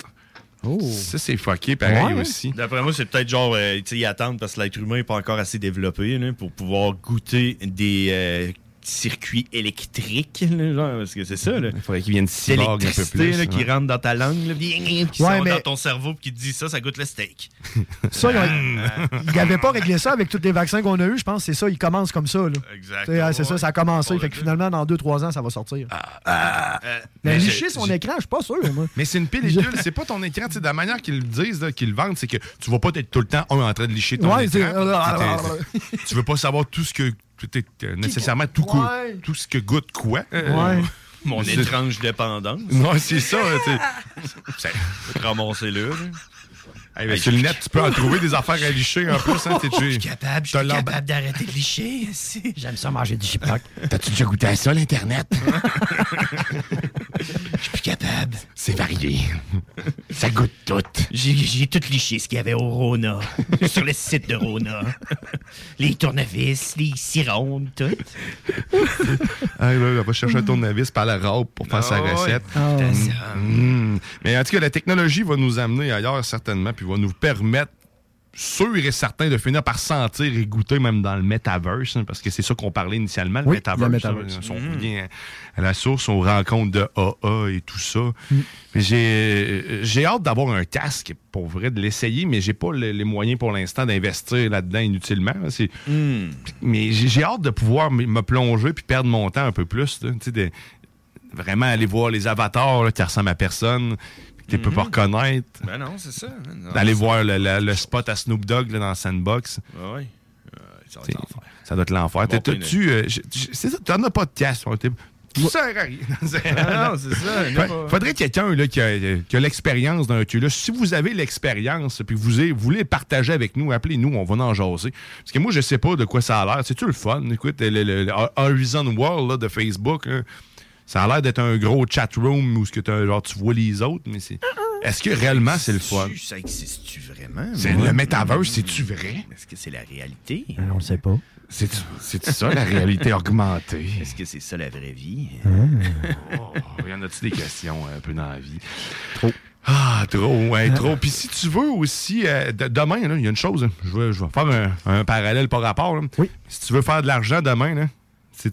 Ça, c'est fucké pareil aussi. D'après moi, c'est peut-être genre, euh, tu sais, ils attendent parce que l'être humain n'est pas encore assez développé là, pour pouvoir goûter des euh, circuits électriques, là, genre, parce que c'est ça. Là. Il faudrait qu'ils viennent C'est cyborg un peu plus. là, qui ouais. rentre dans ta langue, là, qui Ouais, sort mais- dans ton cerveau puis qui te dit ça, ça goûte le steak. Ça, ils n'avaient pas réglé ça avec tous les vaccins qu'on a eu, je pense. C'est ça, ils commencent comme ça. Là. Exact. Ah, C'est ça, ça a commencé. Fait que finalement, dans 2-3 ans, ça va sortir. mais mais licher son écran, je suis pas sûr, moi. Mais c'est une pellicule, c'est pas ton écran. tu sais, De la manière qu'ils le disent, qu'ils le vendent, c'est que tu vas pas être tout le temps un, en train de licher ton Ouais, écran. Tu veux pas savoir tout ce que. T'es- t'es- nécessairement tout, Ouais. tout ce que goûte quoi. Ouais. Mon C'est- étrange dépendance. Non, c'est ça. tu Hey, ben, sur le net, tu peux en trouver des affaires à licher en plus. Hein, t'es- tu- Je suis capable, je suis capable d'arrêter de licher. si. J'aime ça manger du chiproc. T'as-tu déjà goûté à ça, l'Internet? Je suis plus capable. C'est varié. Ça goûte tout. J'ai, tout liché ce qu'il y avait au Rona. sur le site de Rona. Les tournevis, les cirondes, tout. Ah, là, on va chercher un tournevis par la robe pour faire sa Ah recette. Ah. Mm. Mm. Mais en tout cas, la technologie va nous amener ailleurs certainement, puis va nous permettre sûr et certain de finir par sentir et goûter même dans le metaverse, hein, parce que c'est ça qu'on parlait initialement, le Oui, metaverse. le metaverse. hein, on revient à la source, on rencontre de AA et tout ça. Mm. Mais j'ai j'ai hâte d'avoir un casque pour vrai, de l'essayer, mais j'ai pas le- les moyens pour l'instant d'investir là-dedans inutilement. là. C'est- Mais j'ai hâte de pouvoir me plonger puis perdre mon temps un peu plus. là. De vraiment aller voir les avatars là, qui ressemblent à personne, tu peux pas reconnaître. Ben non, c'est ça. D'aller voir le, le- le spot à Snoop Dogg là, dans Sandbox. Ouais. Euh, ça l'enfer. Ça doit être l'enfer. Bon, T'as-tu. euh, t'en as pas de casse. t'est- Ça à rien. Ah non, c'est ça, pas. Faudrait quelqu'un qui a, qui a l'expérience d'un Oculus. Si vous avez l'expérience puis que vous vous voulez partager avec nous, appelez-nous, on va en jaser. Parce que moi, je sais pas de quoi ça a l'air. C'est-tu le fun? Écoute, le, le- le Horizon World là, de Facebook, là, ça a l'air d'être un gros chat room où ce que t'as- genre, tu vois les autres, mais c'est. Est-ce que réellement c'est le fun? Ça existe-tu vraiment? C'est le metaverse, c'est-tu vrai? Est-ce que c'est la réalité? On le sait pas. C'est ça la réalité augmentée? Est-ce que c'est ça la vraie vie? Oh, y en a-tu des questions euh, un peu dans la vie? Trop. Ah, trop, ouais, trop. Puis si tu veux aussi, euh, de- demain, il y a une chose, hein. je vais, je vais faire un, un parallèle par rapport. là. Si tu veux faire de l'argent demain, là,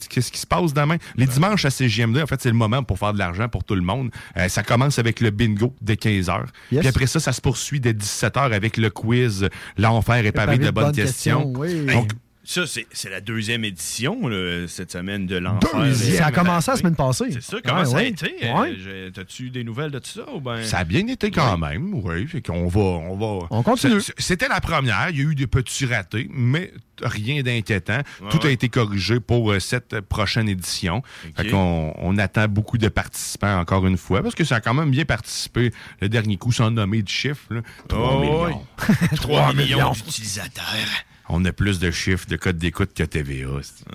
qu'est-ce qui se passe demain? Les dimanches à CGM2, en fait, c'est le moment pour faire de l'argent pour tout le monde. Euh, ça commence avec le bingo dès 15h. Yes. Puis après ça, ça se poursuit dès 17h avec le quiz L'enfer est pavé de bonnes questions. Donc, Ça, c'est c'est la deuxième édition là, cette semaine de l'enfer. Deuxième. Ça a commencé la semaine passée. C'est ça, comment Ouais, ça a ouais. été? Ouais. Euh, j'ai- T'as-tu des nouvelles de tout ça? Ou ben... Ça a bien été quand même, oui. Fait qu'on va, on va. On continue. C'était la première. Il y a eu des petits ratés, mais rien d'inquiétant. Ouais, Tout a été corrigé pour euh, cette prochaine édition. Fait qu'on on attend beaucoup de participants encore une fois, parce que ça a quand même bien participé. Le dernier coup, sans nommer de chiffres, là. 3 Oh, millions. oui. 3 millions d'utilisateurs. On a plus de chiffres de code d'écoute que TVA.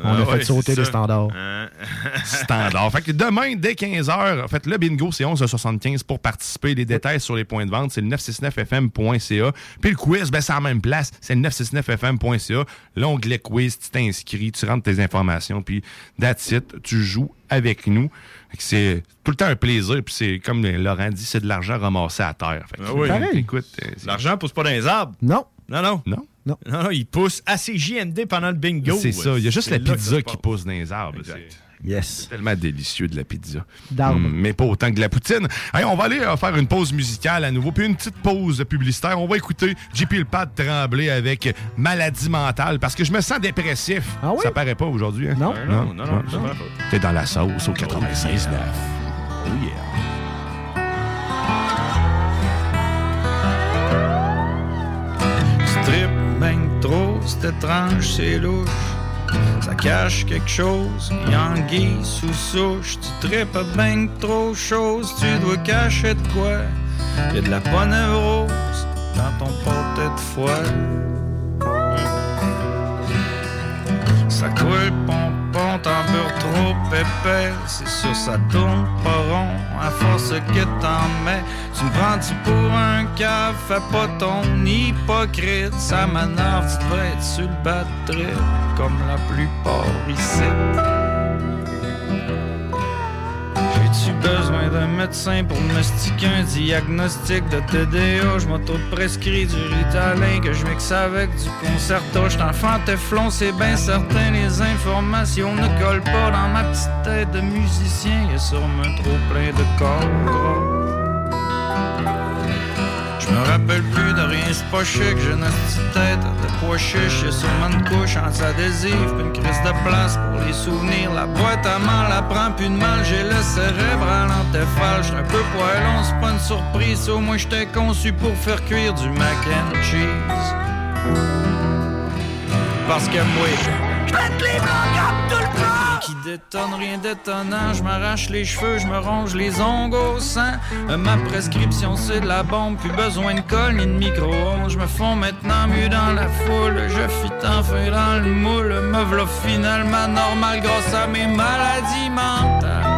On a fait sauter les standards. Hein? standard. Fait que demain, dès 15h, en fait, le bingo, c'est 11h75 pour participer. Les détails sur les points de vente, c'est le 969fm.ca. Puis le quiz, ben, c'est en même place. C'est le 969fm.ca. L'onglet quiz, tu t'inscris, tu rentres tes informations, puis that's it, tu joues avec nous. Fait que C'est tout le temps un plaisir. Puis c'est, comme Laurent dit, c'est de l'argent ramassé à terre. Fait que, Ah oui. Pareil. Écoute, euh, L'argent pousse pas dans les arbres. Non. Non, non. Non. Non. Non, non, il pousse à ses JMD pendant le bingo. c'est ça. Il y a juste la pizza qui pousse dans les arbres. C'est- Yes. C'est tellement délicieux de la pizza. D'arbre. Mm, mais pas autant que de la poutine. Hey, on va aller euh, faire une pause musicale à nouveau, puis une petite pause publicitaire. On va écouter JP le Pad trembler avec Maladie mentale parce que je me sens dépressif. Ça paraît pas aujourd'hui. hein? Non? Non, non, non, ça paraît pas. T'es dans la sauce au 96 Oh yeah. Tu tripes ben trop, c'est étrange, c'est louche. Ça cache quelque chose, Yangui sous souche. Tu tripes ben trop chose, tu dois cacher de quoi. Y'a de la ponevrose dans ton porte de foie. Ça coule pompon, t'en beurre trop épais. C'est sûr, ça tourne pas rond à force que t'en mets. Tu me prends-tu pour un cave, fais pas ton hypocrite. Ça m'énerve, tu devrais être sur le trip, comme la plupart ici. J'ai-tu besoin d'un médecin pour me sticker un diagnostic de TDA? Je m'auto-prescris du Ritalin que je mixe avec du concerto. J'suis enfant Teflon, c'est bien certain, les informations ne collent pas dans ma petite tête de musicien. Y'a sûrement trop plein de corps. Je me rappelle plus de rien, c'est pas chic, j'ai une petite tête de pois chiche, y'a sûrement une couche anti-adhésive, puis une crise de place pour les souvenirs. La boîte à mal, la prend plus de mal, j'ai le cérèbre à l'antéphale, j'suis un peu poilon, c'est pas une surprise, au moins j'étais conçu pour faire cuire du mac and cheese. Parce que moi, j'pète les tout le temps Qui détonne, rien d'étonnant. Je m'arrache les cheveux, je me ronge les ongles au sang Euh, Ma prescription c'est de la bombe Plus besoin de colle ni de micro-ondes. Je me fonds maintenant mieux dans la foule. Je fit enfin dans le moule. Me v'là finalement normal grâce à mes maladies mentales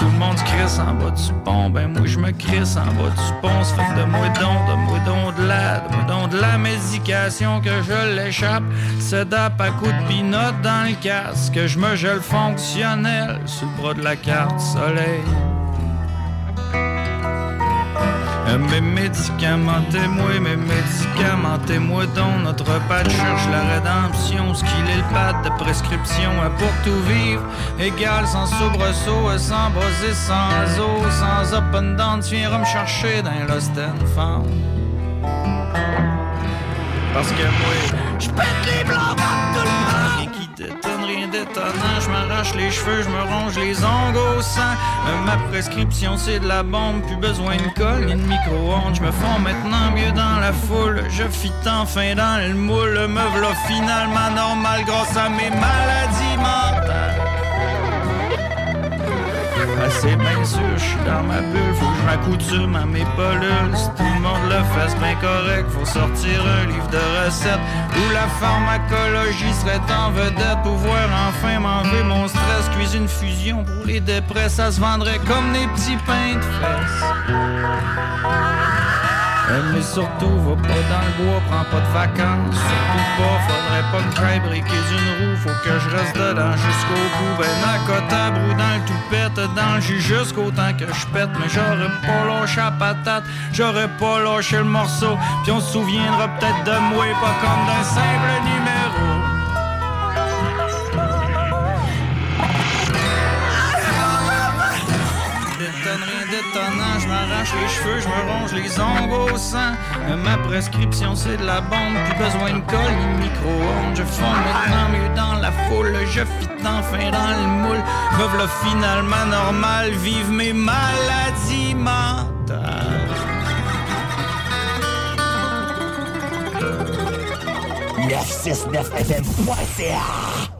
tout le monde se crisse en bas du pont, ben moi je me crisse en bas du pont. Ça fait de moi don, de moi don de la, de moi don de la médication que je l'échappe. Sedap à coups de pinotte dans le casque, que je me gèle fonctionnel sur le bras de la carte soleil. Euh, Mes médicaments témoins, mes médicaments témoins dont notre pad cherche la rédemption, ce qu'il est le pad de prescription euh, pour tout vivre, égal sans soubresaut, euh, sans bosser, sans eau, sans up and down, tu viendras me chercher dans Lost and. Parce que moi, je les blancs tout le monde. Rien d'étonnant. Je m'arrache les cheveux, je me ronge les ongles au sang. Euh, ma prescription, c'est de la bombe. Plus besoin de colle ni de micro-ondes. Je me fonds maintenant mieux dans la foule. Je fit enfin dans le moule. Me v'là finalement normal grâce à mes maladies mentales. C'est bien sûr, je suis dans ma bulle, faut que je m'accoutume à mes polules. Si tout le monde le c'est bien correct, faut sortir un livre de recettes où la pharmacologie serait en vedette. Pouvoir enfin m'enlever mon stress, cuisine fusion pour les dépresses, ça se vendrait comme des petits pains de fesses. Mais surtout, va pas dans le bois, prends pas de vacances. Surtout pas, faudrait pas que j'aille briquer d'une roue. Faut que je reste dedans jusqu'au bout. Ben, acotable ou dans le toupette, dans le jus jusqu'au temps que je pète. Mais j'aurais pas lâché la patate, j'aurais pas lâché le morceau. Puis on se souviendra peut-être de moi, pas comme d'un simple numéro. Les cheveux, je me ronge les ongles au sang. Ma prescription c'est de la bombe, plus besoin de colle ni de micro-ondes. Je fonds maintenant mieux dans la foule, je fit enfin dans le moule. Me v'là finalement normal, vive mes maladies mentales. 969fm.ca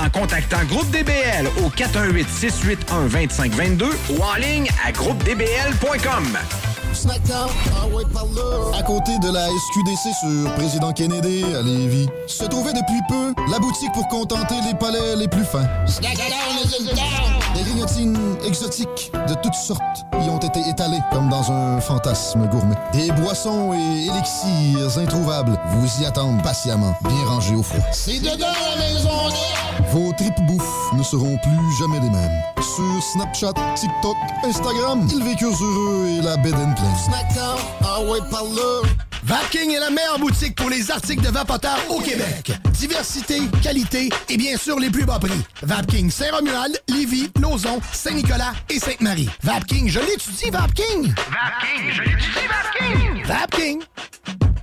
en contactant Groupe DBL au 418-681-2522 ou en ligne à groupedbl.com. Snackdown, ah ouais, par là. À côté de la SQDC sur Président Kennedy à Lévis, se trouvait depuis peu la boutique pour contenter les palais les plus fins. Des grignotines exotiques de toutes sortes y ont été étalées comme dans un fantasme gourmet. Des boissons et élixirs introuvables vous y attendent patiemment, bien rangés au froid. C'est dedans la maison Vos tripes bouffe ne seront plus jamais les mêmes. Sur Snapchat, TikTok, Instagram, ils vécurent heureux et la bed and pleine. Snackdown, ah ouais, par là. Vapking est la meilleure boutique pour les articles de vapoteurs au Québec. Diversité, qualité et bien sûr les plus bas prix. Vapking Saint-Romuald, Lévis, Lauson, Saint-Nicolas et Sainte-Marie. Vapking, je l'étudie, Vapking! Vapking, je l'étudie, Vapking! Vapking!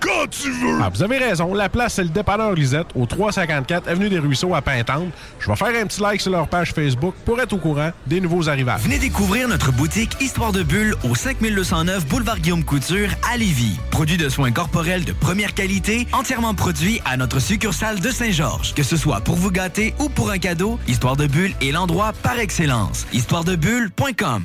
quand tu veux! Ah, vous avez raison. La place, c'est le dépanneur Lisette, au 354 Avenue des Ruisseaux à Pintante. Je vais faire un petit like sur leur page Facebook pour être au courant des nouveaux arrivages. Venez découvrir notre boutique Histoire de Bulle au 5209 Boulevard Guillaume Couture à Lévis. Produit de soins corporels de première qualité, entièrement produit à notre succursale de Saint-Georges. Que ce soit pour vous gâter ou pour un cadeau, Histoire de Bulle est l'endroit par excellence. Histoiredebulle.com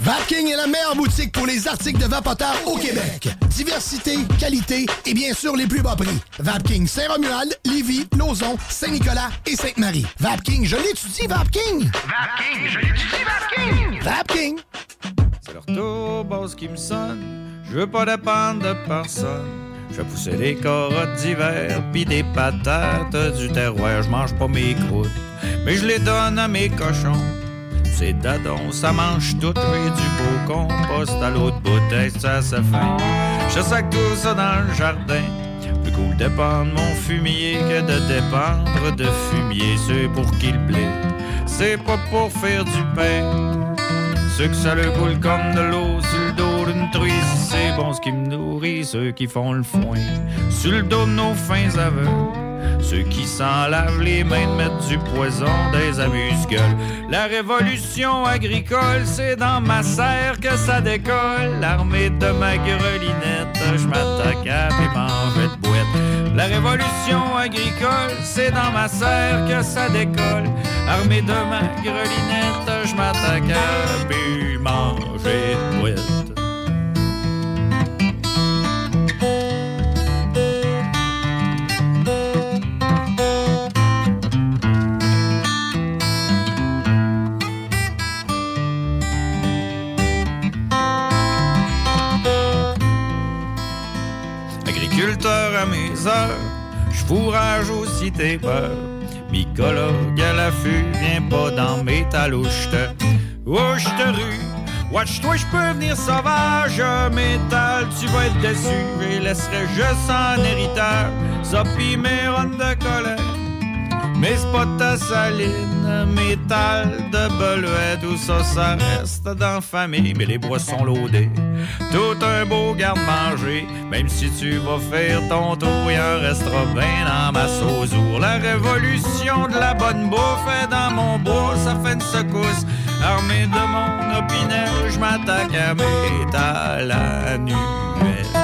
Vapking est la meilleure boutique pour les articles de vapoteurs au Québec. Diversité, qualité et bien sûr les plus bas prix. Vapking Saint-Romuald, Lévis, Lauson, Saint-Nicolas et Sainte-Marie. Vapking, je l'étudie, Vapking! Vapking, je l'étudie, Vapking! Vapking! C'est leur tour, boss qui me sonne. Je veux pas dépendre de personne. Je fais pousser des carottes d'hiver, puis des patates du terroir. Je mange pas mes croûtes, mais je les donne à mes cochons. C'est dadon, ça mange tout, j'ai du beau compost à l'autre bouteille, ça se fait. Je sac tout ça dans le jardin. Plus cool de dépendre mon fumier que de dépendre de fumier. C'est pour qu'il blé, c'est pas pour faire du pain. Ceux que ça le coule comme de l'eau sur le dos d'une truie, c'est bon ce qui me nourrit, ceux qui font le foin. Sur le dos de nos fins aveugles. Ceux qui s'en lavent les mains de mettre du poison des amuse-gueules. La révolution agricole, c'est dans ma serre que ça décolle. L'armée de ma grelinette, je m'attaque à mes manger de boîte. La révolution agricole, c'est dans ma serre que ça décolle. Armée de ma grelinette, je m'attaque à mes manger je fourrage aussi tes peurs. Mycologue à l'affût, viens pas dans mes talouches. Oh, je te rue, watch-toi, je peux venir sauvage. Métal, tu vas être déçu, et laisserai juste en hériteur. Ça de colère. Mais c'est pas ta saline, métal de beluet, tout ça, ça reste dans mais les boissons loadées. Tout un beau garde-manger, même si tu vas faire ton tour, il en restera bien dans ma sauzour. La révolution de la bonne bouffe est dans mon bois, ça fait une secousse. Armé de mon opinel, je m'attaque à métal annuel. Pour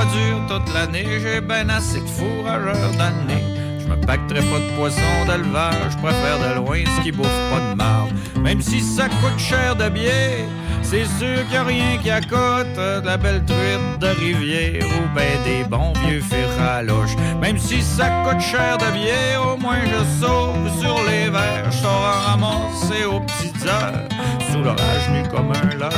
dur toute l'année, j'ai ben assez de fourrageurs nez. Je me pacterai pas de poisson d'élevage, je préfère de loin ce qui bouffe pas de marde. Même si ça coûte cher de biais, c'est sûr qu'il a rien qui accote de la belle truite de rivière ou ben des bons vieux ferraloches. Même si ça coûte cher de bière, au moins je sauve sur les verres. Je ramasser aux petites sous l'orage nu comme un leurre.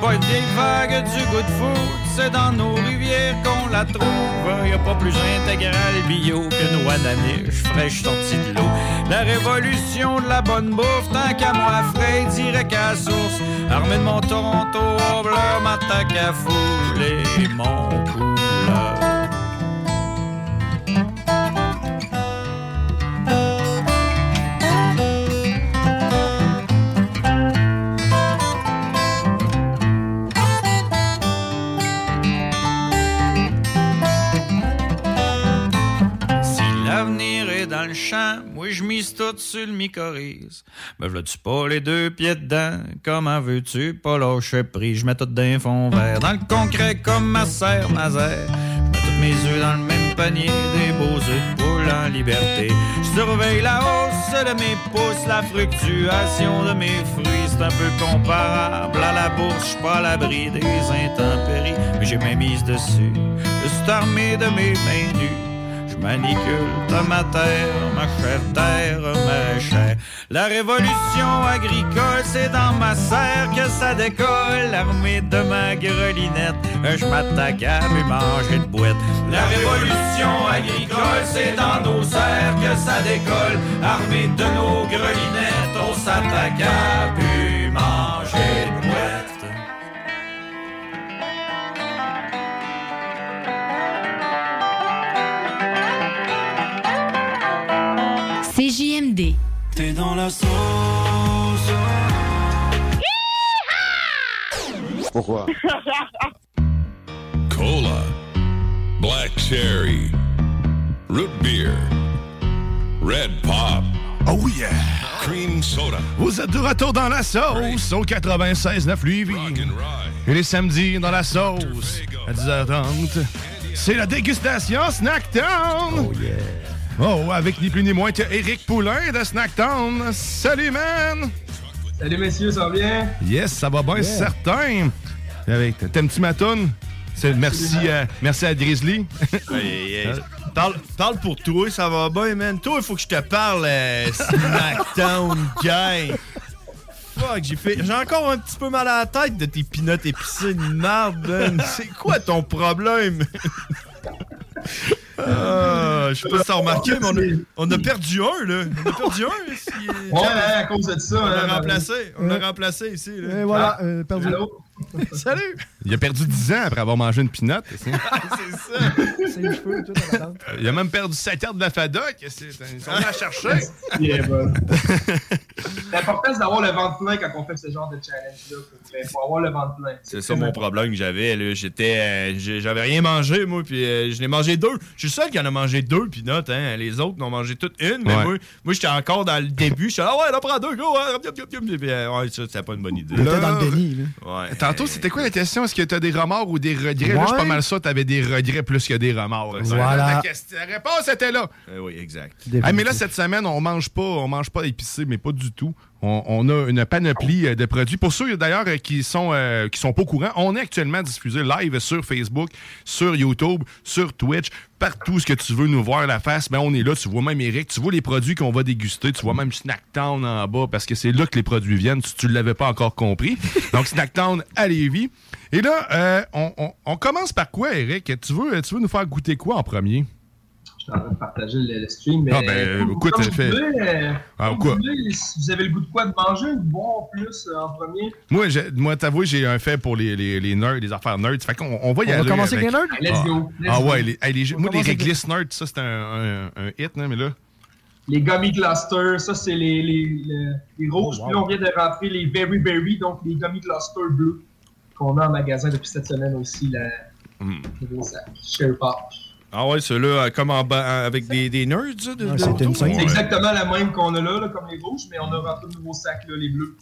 Pas des vagues du goût de c'est dans nos rivières qu'on la trouve. Y a pas plus intégral bio que noix d'aniche fraîche sortie de l'eau. La révolution de la bonne bouffe, tant qu'à moi frais, direct à source. Armé de mon Toronto bleu, m'attaque à fouler mon couleur. Champ, moi je mise tout sur le mycorhize. Me v'là-tu pas les deux pieds dedans? Comment veux-tu pas lâcher pris? Je mets tout d'un fond vert. Dans le concret comme ma serre Nazaire. Je mets tous mes œufs dans le même panier, des beaux œufs de poule en liberté. Je surveille la hausse de mes pouces, la fluctuation de mes fruits. C'est un peu comparable à la bourse, pas à l'abri des intempéries. Mais j'ai mes mises dessus, je suis armé de mes mains nues. Manicule de ma terre, ma chère terre, ma chère. La révolution agricole, c'est dans ma serre que ça décolle. Armée de ma grelinette, je m'attaque à mes manger de boîte. La révolution agricole, c'est dans nos serres que ça décolle. Armée de nos grelinettes, on s'attaque à pu T'es dans la sauce. Pourquoi Cola, Black Cherry, Root Beer, Red Pop. Oh yeah! Cream Soda. Vous êtes de retour dans la sauce au 96.9 Lévis. Et les samedis dans la sauce à 10h30. C'est la dégustation Snacktown! Oh yeah! Oh, avec ni plus ni moins que Eric Poulain de Snacktown. Salut man! Salut messieurs, ça va bien? Yes, ça va bien, Yeah. certain. Avec- T'aimes-tu ma toune? C'est- Merci, à- merci à Grizzly. Hey, hey, Parle, parle pour toi, ça va bien, man. Toi, il faut que je te parle, euh, Smackdown Guy. Fuck, j'ai fait. J'ai encore un petit peu mal à la tête de tes pinottes épicées de merde, man. C'est quoi ton problème? Ah, je sais pas si t'as remarqué, mais on a, on a perdu un, là. On a perdu un. ici. Ouais, à cause de ça. On l'a hein, remplacé. On l'a remplacé ici, là. Et voilà, Ah. euh, perdu. Salut! Il a perdu 10 ans après avoir mangé une pinotte. C'est ça. C'est les cheveux, tout, la patente. Il a même perdu sa carte de la FADOC. Ils sont venus la chercher. Yeah, bon. L'important, c'est d'avoir le ventre plein quand on fait ce genre de challenge-là. Il faut avoir le ventre plein. C'est ça mon problème que j'avais. là. J'étais, euh, j'avais rien mangé, moi, puis euh, je n'ai mangé deux. Je suis le seul qui en a mangé deux, puis note, hein. Les autres en ont mangé toutes une, mais Ouais. moi, moi j'étais encore dans le début. Je suis ah ouais, là, prends deux, go, hein. Puis, euh, ouais, ça, c'était pas une bonne idée. Là- dans le déni, Ouais. Tantôt, c'était quoi la question? Est-ce que tu as des remords ou des regrets? Là, je suis pas Ouais. mal ça, tu avais des regrets plus que des remords. là. Voilà. La, question- la réponse était là. Euh, oui, exact. Ah, mais là, cette semaine, on mange pas, on mange pas épicé, mais pas du tout. On, a une panoplie euh, de produits. Pour ceux d'ailleurs euh, qui sont euh, qui sont pas au on est actuellement diffusé live sur Facebook, sur YouTube, sur Twitch, partout ce que tu veux nous voir la face, ben on est là. Tu vois même Eric, tu vois les produits qu'on va déguster, tu vois même Snacktown en bas parce que c'est là que les produits viennent. Tu l'avais pas encore compris, donc Snacktown à Lévis. Et là, euh, on, on- commence par quoi, Eric? Tu veux tu veux nous faire goûter quoi en premier? Suis en train de partager le, stream. Mais Ah, ben, comme- écoute, comme ça vous fait- voulez, Ah, quoi? vous voulez, si vous avez le goût de quoi de manger, de boire plus euh, en premier. Moi, j'ai- moi t'avouer, j'ai un fait pour les, les, les nerds, les affaires nerds. Fait qu'on on va y On va aller. commencer avec les nerds? Let's Ah. go, let's ah go. ouais, les, hey, les- On moi, les réglisses nerds, ça, c'est un, un, un hit, hein, mais là. Les Gummy Cluster, ça c'est les, les, les, les rouges. Oh, wow. Puis là, on vient de rentrer les Berry Berry, donc les Gummy Cluster bleus qu'on a en magasin depuis cette semaine aussi. La, sac. Share Pop. Ah ouais, ceux-là, euh, comme en bas, avec des, des nerds, de, Ouais. exactement la même qu'on a là, là, comme les rouges, mais on a rentré de nouveaux sacs, là, les bleus.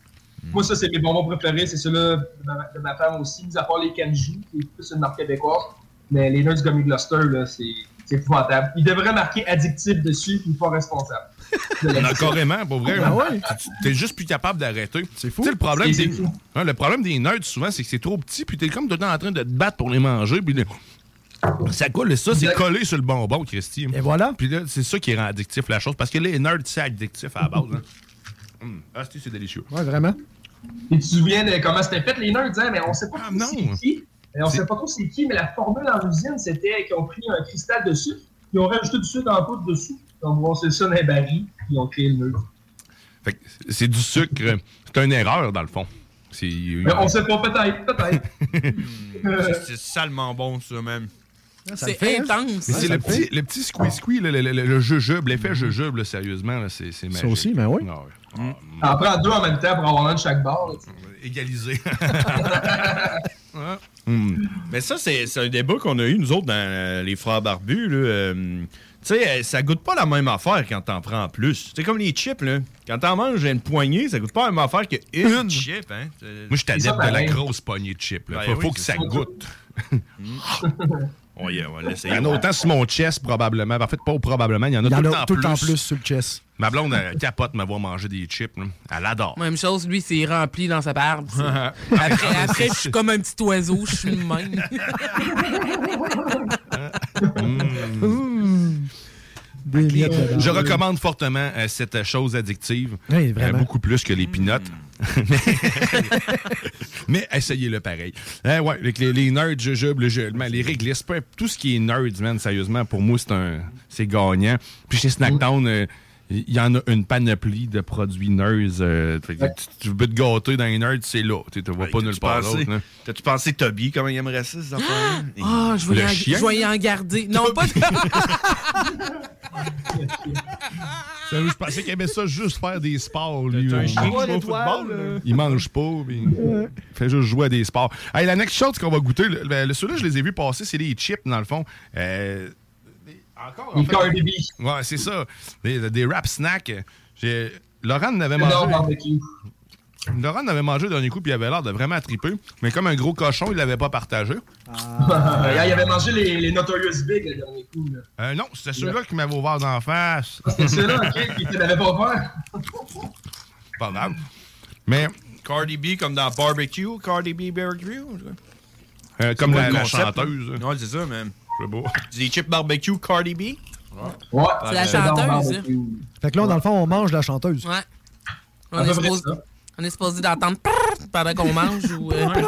Hmm. Moi, ça, c'est mes bonbons préférés. C'est ceux-là de ma, de ma femme aussi, mis à part les Kanju, qui est plus une marque québécoise. Mais les Nerds Gummy Cluster, là, c'est c'est épouvantable. Ils devraient marquer addictif dessus, puis pas responsable. On a carrément, pour vrai. Ah ouais? Tu- T'es juste plus capable d'arrêter. C'est fou. le problème, C'est des, fou. hein, le problème des nerds, souvent, c'est que c'est trop petit, puis t'es comme tout le temps en train de te battre pour les manger, puis ça colle, ça, c'est collé sur le bonbon, Christy. Et voilà. Puis là, c'est ça qui rend addictif la chose, parce que les nerds, c'est addictif à la base. hein. Hum, Ah, c'est c'est délicieux. Ouais, vraiment. Et tu te souviens de comment c'était fait, les nerds, hein, mais on sait pas trop c'est qui. Mais on sait pas trop c'est qui, mais la formule en usine, c'était qu'ils ont pris un cristal de sucre, ils ont rajouté du sucre en poudre dessus, ils ont brossé ça dans les barils, puis ils ont créé le nœud. Fait que c'est du sucre. euh, C'est une erreur, dans le fond. C'est. Mais on sait pas, peut-être, peut-être. C'est- C'est salement bon, ça, même. C'est intense. Mais c'est le petit, le petit squeeze-squeeze, le, le, le, le jujube, l'effet jujube, là, sérieusement, c'est c'est magique. aussi, ben oui. Ah ouais. En prends deux en même temps pour avoir un de chaque barre. là, tu sais. Égalisé. Mais ça, c'est un débat qu'on a eu, nous autres, dans euh, les frères barbus. Euh, tu sais, euh, ça goûte pas la même affaire quand t'en prends plus. C'est comme les chips, là. Quand t'en manges une poignée, ça goûte pas la même affaire qu'une chip, hein. Moi, je suis adepte ça, de la grosse poignée de chips. là. Ben faut, oui, faut que ça ça. goûte. Oh yeah, on va l'essayer. Il y en a autant sur mon chest, probablement. En fait, pas probablement, il y en a, tout, en le a temps tout le plus. temps plus sur le chest. Ma blonde, elle capote de m'avoir mangé des chips. là. Elle adore. Même chose, lui, c'est rempli dans sa barbe. après, après je suis comme un petit oiseau, je suis le même. Des miettes dedans. Je recommande fortement euh, cette chose addictive. Oui, vraiment. Euh, beaucoup plus que les peanuts. Mais essayez-le pareil. Euh, ouais, avec les, les nerds, jujubes, le jeu, les réglisses, tout ce qui est nerds, man, sérieusement, pour moi, c'est un c'est gagnant. Puis chez Snackdown, euh, il y en a une panoplie de produits nerds. euh, que tu, tu veux te gâter dans les nerds, c'est là. Tu ne vas pas nulle part pensé- d'autre. T'as-tu pensé Toby, comment il aimerait ça, ces Ah, je vais en- chien? je vais y en garder. Non, pas Sérieux, Je pensais qu'il aimait ça juste faire des sports, lui. Un chien qui il joue au football. Il mange pas, puis il fait juste jouer à des sports. Hey, la next chose qu'on va goûter, le, le- ceux-là, je les ai vus passer, c'est des chips, dans le fond. Euh, encore, en fait. Cardi B. Ouais, c'est ça. Des, des rap snacks. J'ai- Laurent en avait Énorme mangé. Laurent en avait mangé le dernier coup, puis il avait l'air de vraiment triper. Mais comme un gros cochon, il l'avait pas partagé. Ah, il avait mangé les, les Notorious Big le dernier coup. Là. Euh, non, c'était ceux-là qui m'avaient ouvert d'en face. Ah, C'était ceux-là, ok, qui ne l'avaient pas peur. Pas grave. Mais Cardi B comme dans Barbecue, Cardi B Barbecue. Euh, comme la, chanteuse. là? Ouais, c'est ça, man. C'est beau. Des chips barbecue Cardi B? Ouais. C'est la chanteuse. hein. Fait que là, dans le fond, on mange la chanteuse. Ouais. On est, supposé, on est supposé d'entendre pendant qu'on mange ou. euh, non, non,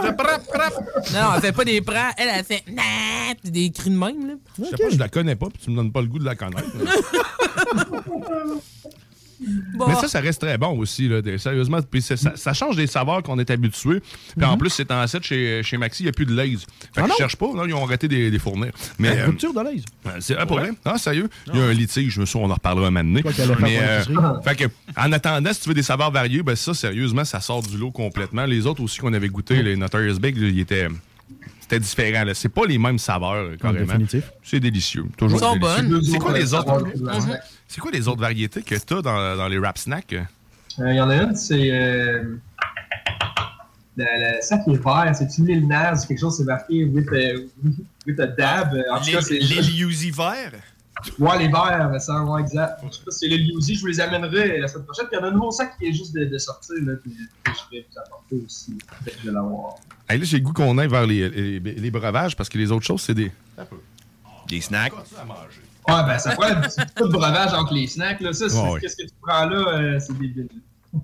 elle fait pas des prats. Elle, elle fait des cris de même, là. Je sais pas, je la connais pas, puis tu me donnes pas le goût de la connaître. Bon. Mais ça, ça reste très bon aussi, là, des- sérieusement. Ça, ça change des saveurs qu'on est habitués. Puis en plus, c'est en 7 chez, chez Maxi, il n'y a plus de lays. Fait qu'ils cherchent pas, là, ils ont arrêté de les fournir. Mais, La euh, rupture de l'aise. c'est ah, pour vrai? Ah, sérieux? Il y a un litige, je me souviens, on en reparlera un moment donné. Mais, euh, fait que, en attendant, si tu veux des saveurs variées, ben ça, sérieusement, ça sort du lot complètement. Les autres aussi qu'on avait goûté, les Notorious Big, ils étaient. C'était différent. là. C'est pas les mêmes saveurs, carrément. C'est délicieux. Toujours Ils sont délicieux. bonnes. C'est quoi les autres? C'est quoi les autres variétés que t'as dans, dans les rap snacks? Euh, Il y en a une, c'est. Euh, le, le sac qui est vert, c'est une Lil Nas, quelque chose, c'est marqué with, a- with a dab. En tout cas, c'est. Les Uzi verts? Ouais, les verts, ça, ouais, exact. Je sais pas si c'est Lil Uzi, je vous les amènerai la semaine prochaine. Puis il y en a un nouveau sac qui est juste de, de sortir, là, puis que je vais vous apporter aussi. Peut-être que je vais l'avoir. Hey, là, j'ai le goût qu'on aille vers les, les, les breuvages parce que les autres choses, c'est des. Des snacks? Ouais, ben ça prend un petit peu de breuvage entre les snacks, là. Ça, c'est- Ouais, ouais. qu'est-ce que tu prends là, euh, c'est débile.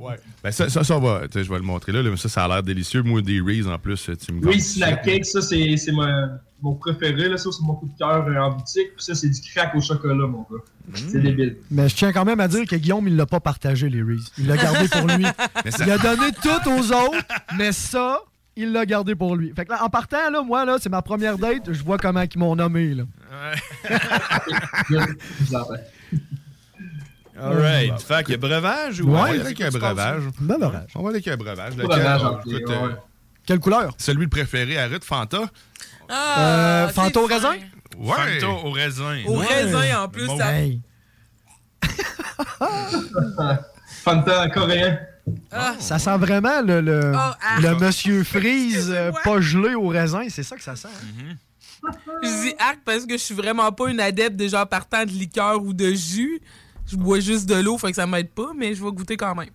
Ouais. Ben ça, ça, ça va. Je vais le montrer là, là, mais ça, ça a l'air délicieux. Moi, des Reese en plus, tu me Oui, snack cake, ça, c'est c'est mon, mon préféré, là. Ça, c'est mon coup de cœur euh, en boutique. Puis ça, c'est du crack au chocolat, mon gars. C'est débile. Mais je tiens quand même à dire que Guillaume, il l'a pas partagé, les Reese. Il l'a gardé pour lui. Mais ça- Il a donné tout aux autres, mais ça, il l'a gardé pour lui. Fait que là, en partant, là, moi, là, c'est ma première date, je vois comment ils m'ont nommé, là. Alright. Fait qu'il y a breuvage ou Ouais, on il y a un breuvage. Breuvage. On va aller avec un breuvage. Lequel, Breuvage, euh, ok, écoute, euh, ouais. Quelle couleur? Celui le préféré à Ruth Fanta? Ah, Euh, Fanta au raisin? Ouais. Fanta au raisin. Au raisin, en plus, Bon. ça. Hey. Fanta coréen. Ah. Ça sent vraiment le, le, Oh, ah. le monsieur Freeze euh, pas gelé au raisin. C'est ça que ça sent. hein? Je dis arc parce que je suis vraiment pas une adepte de genre partant de liqueur ou de jus. Je bois juste de l'eau, fait que ça m'aide pas, mais je vais goûter quand même.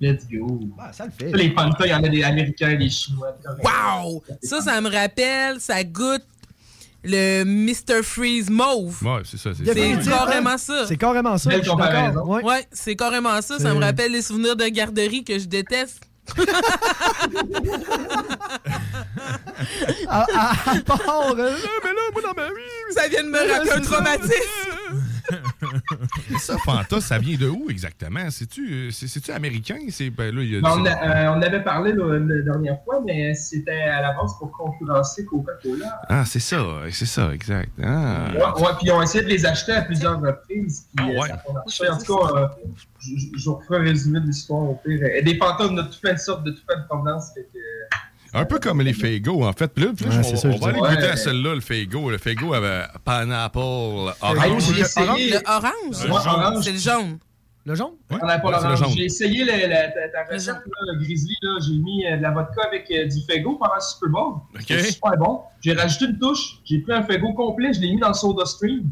Let's go. Ah, ça le fait. Les Fanta, il y en a des Américains, des Chinois. Wow! Ça, ça me rappelle, ça goûte le Mr. Freeze mauve. Ouais, c'est ça. C'est carrément hein? ça. C'est carrément ça. Ouais. Ouais, c'est carrément ça. Ça me rappelle les souvenirs de garderie que je déteste. À, à- à part, euh, mais là, moi, dans ma vie. Ça vient de me rappeler un traumatisme. Ça, Fanta, ça vient de où exactement? C'est-tu euh, c'est- c'est-tu américain? C'est, ben, là, il y a, Ben, on, a- euh, on avait parlé là, la dernière fois, mais c'était à la base pour concurrencer Coca-Cola. Ah, c'est ça, c'est ça, exact. Ah. Ouais, ouais, puis ils ont essayé de les acheter à plusieurs reprises, puis euh, Ouais. ça a marché. En tout cas, euh, je je- je vous referai un résumé de l'histoire au pire. Euh, Des fantômes de toutes plein de sortes, de toutes plein de provenances. fait que, euh, Un peu comme les Faygo, en fait. Ouais, on, c'est ça, on va aller goûter Ouais. à celle-là, le Faygo. Le Faygo avait pineapple, Ah, orange. j'ai essayé. Le orange? Ouais, orange. C'est le jaune. Le jaune? Pas Ouais, c'est le l'orange. jaune. J'ai essayé le- la- ta, ta recette, là, le Grizzly. J'ai mis euh, de la vodka avec euh, du Fego pendant le Super Bowl. C'était super bon. J'ai rajouté une touche. J'ai pris un Fego complet. Je l'ai mis dans le soda stream.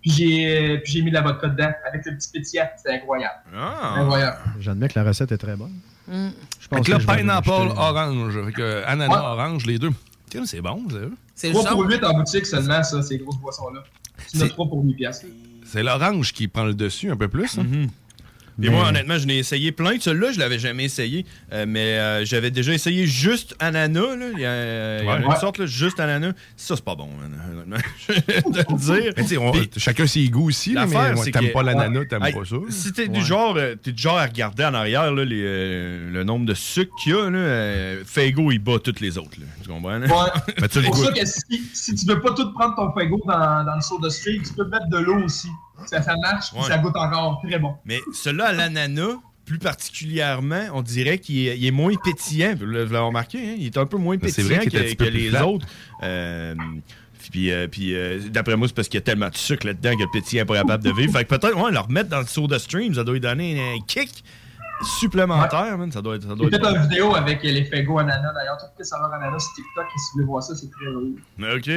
Puis j'ai euh, puis j'ai mis de la vodka dedans avec le petit pétillant. C'était incroyable. Ah. Incroyable. J'admets que la recette est très bonne. Mm. Je pense Avec que là, pineapple, orange. Avec euh, ananas, Ouais. orange, les deux. Tiens, c'est bon, ça. C'est le 3 pour jaune. 8 en boutique seulement, ça, ces grosses boissons-là. C'est- as 3 pour 8 piastres. C'est l'orange qui prend le dessus un peu plus. hein? Mhm. Et moi, honnêtement, je n'ai essayé plein. Celui-là, je l'avais jamais essayé. euh, mais euh, j'avais déjà essayé juste ananas. Là. Il y, a, il y en a Ouais. une sorte, là, juste ananas. Ça, c'est pas bon, man, honnêtement. Je vais te le dire. Mais tu sais, on- Puis, chacun ses goûts aussi, là, mais L'affaire, ouais, c'est t'aimes pas l'ananas, t'aimes Hey, pas ça. Si t'es Ouais. du genre, euh, t'es du genre à regarder en arrière là, les, euh, le nombre de sucre qu'il y a, là, euh, Faygo il bat toutes les autres. Là, tu comprends? Ouais. C'est pour ça que si, si tu veux pas tout prendre ton Fego dans, dans le soda stream, tu peux mettre de l'eau aussi. Ça, ça marche, Ouais. ça goûte encore très bon. Mais celui-là à l'ananas, plus particulièrement, on dirait qu'il est, moins pétillant. Vous l'avez remarqué, hein? il est un peu moins pétillant que, les flat. autres. Euh, puis, euh, puis euh, d'après moi, c'est parce qu'il y a tellement de sucre là-dedans que le pétillant n'est pas capable de vivre. Fait que peut-être, ouais, le remettre dans le soda stream, ça doit lui donner un kick supplémentaire, man. Ça doit être. Ça doit J'ai être fait une vidéo avec les Fego ananas. D'ailleurs, toutes les saveurs ananas sur TikTok. Si vous voulez voir ça, c'est très drôle. OK.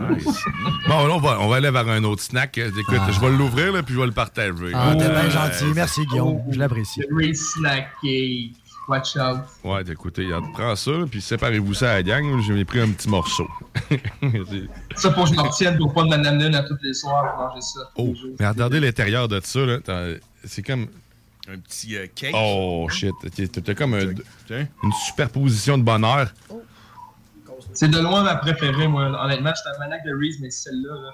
Ah, nice. bon, là, on va, on va aller vers un autre snack. Écoute, je vais l'ouvrir, là, puis je vais le partager. Ah, t'es bien Euh, gentil. Merci, Guillaume. Je l'apprécie. Le Reese Snack Cake. Watch out. Ouais, écoutez, prends ça, puis séparez-vous ça à la gang. J'ai pris un petit morceau. Ça, faut que je m'en retienne pour pas de m'en une à tous les soirs pour manger ça. oh, mais regardez l'intérieur de ça, là. C'est comme. Un petit euh, cake. Oh, shit. T'as- T'as comme un- une superposition de bonheur. C'est de loin ma préférée, moi. Honnêtement, j'étais un maniaque de Reese, mais celle-là, là.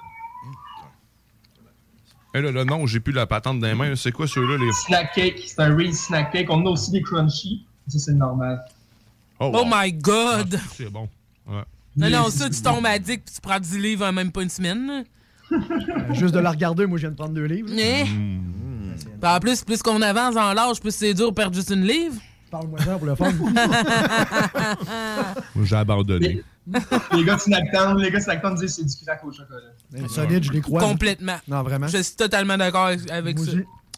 Eh là, là, non, j'ai plus la patente dans les mains. C'est quoi ceux-là, les. Snack cake, c'est un Reese snack cake. On a aussi des crunchy. Ça, c'est normal. Oh, Oh my god! C'est bon. Ouais. Non, non, ça, tu tombes addict puis tu prends 10 livres en même pas une semaine. Euh, Juste de la regarder, moi, je viens de prendre deux livres. Eh? Puis en plus, plus qu'on avance en l'âge, plus c'est dur de perdre juste une livre. Parle-moi ça pour le fun. Moi, J'ai abandonné. les gars de Snacktown, les gars de disent que c'est du crack au chocolat. Solide, je les crois. Complètement. Non, vraiment. Je suis totalement d'accord avec- avec ça.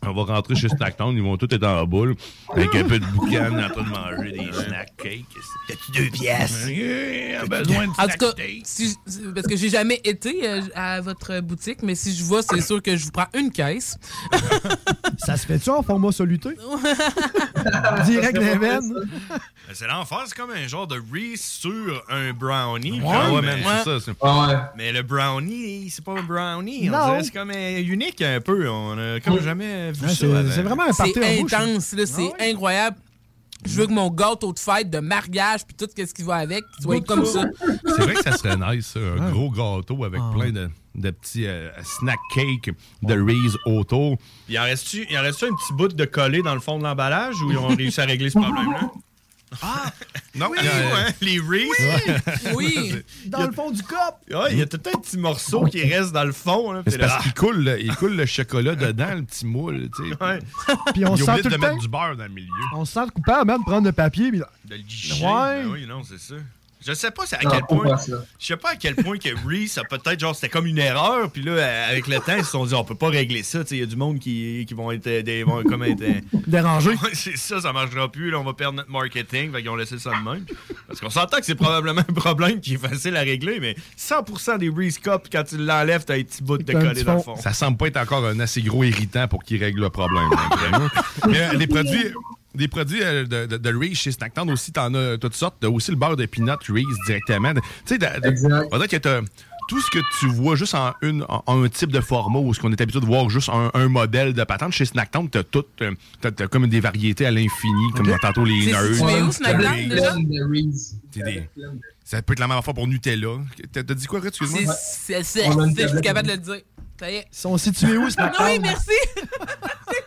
On va rentrer chez Snacktown, ils vont tous être en boule, avec un peu de boucan en train de manger des snack cakes. T'as-tu deux pièces? Yeah, besoin de En tout cas, si- parce que j'ai jamais été euh, à votre boutique, mais si je vois, c'est sûr que je vous prends une caisse. Ça se fait-tu en format soluté? Direct des veines? Ben, C'est l'enfer, c'est comme un genre de Reese sur un brownie. Ouais, Genre, ouais, mais- ça, c'est- Ah ouais. Mais le brownie, c'est pas un brownie. C'est comme euh, unique un peu. On a comme jamais vu Ouais, ça. c'est- c'est vraiment un C'est intense, là, c'est incroyable. Je veux que mon gâteau de fête, de mariage, puis tout ce qui va avec, soit comme ça. C'est vrai que ça serait nice, ça, un gros gâteau avec plein de, de petits euh, snack cakes de Reese autour. Il en reste-tu il en reste un petit bout de collé dans le fond de l'emballage ou ils ont réussi à régler ce problème-là? Ah! Non, oui, euh, ouais, les Reese. Oui. Dans le fond du cop. Ouais, il y a tout un petit morceau qui reste dans le fond. Là, C'est puis là, parce qu'il coule, le- il coule le chocolat dedans, le petit moule, tu sais. Ouais. Puis on il sent tout de le mettre temps- du beurre dans le milieu. On se sent coupable, même, de prendre le papier. Puis... De le guichet. Ouais. Ben oui, non, c'est ça. Je sais pas à Non, quel point. Je sais pas à quel point que Reese a peut-être genre c'était comme une erreur puis là avec le temps ils se sont dit on peut pas régler ça, tu sais il y a du monde qui, qui vont être euh, des vont comme être euh, Dérangé. Ouais, c'est ça, ça marchera plus, là, on va perdre notre marketing, fait qu'ils ont laissé ça de même. Parce qu'on s'entend que c'est probablement un problème qui est facile à régler, mais 100% des Reese Cup, quand tu l'enlèves, t'as un petit bout de collé dans le fond. Ça semble pas être encore un assez gros irritant pour qu'il règle le problème. Mais euh, les produits, des produits euh, de, de, de Reese chez Snacktown aussi, t'en as toutes sortes. T'as aussi le beurre de peanut Reese directement. Tu sais, on dirait que t'as tout ce que tu vois juste en, une, en- en un type de format ou ce qu'on est habitué de voir juste un, un modèle de patente. Chez Snacktown, t'as tout, euh, t'as, t'as comme des variétés à l'infini, comme tantôt les nerds. situé où, Snackdown, Reese. déjà? Des- Ça peut être la même affaire pour Nutella. T'as, t'as dit quoi? Excuse-moi? C'est c'est- je suis capable de le dire. Ça y est. Ils sont situés où, matin? Oui, merci.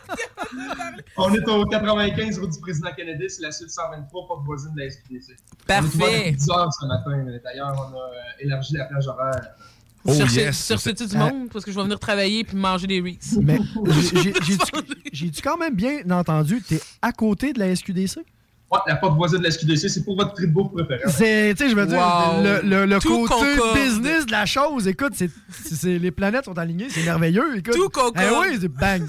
On est au 95 route du président Kennedy, c'est la suite 123, porte voisine de la SQDC. Parfait. On est ouvert depuis 10 heures ce matin. D'ailleurs, on a élargi la plage horaire. Oh, Cherchez- yes. Du Ah. monde? Parce que je vais venir travailler puis manger des Reese. Mais j'ai- j'ai- j'ai-tu quand même bien entendu, t'es à côté de la SQDC? Ouais, la porte voisine de la SQDC, c'est pour votre prix de bouffe préféré. C'est, tu sais, je veux dire, le, le- côté concorde. business de la chose, écoute, c'est, c'est- les planètes sont alignées, c'est merveilleux, écoute. Tout concorde. Eh oui, c'est bang.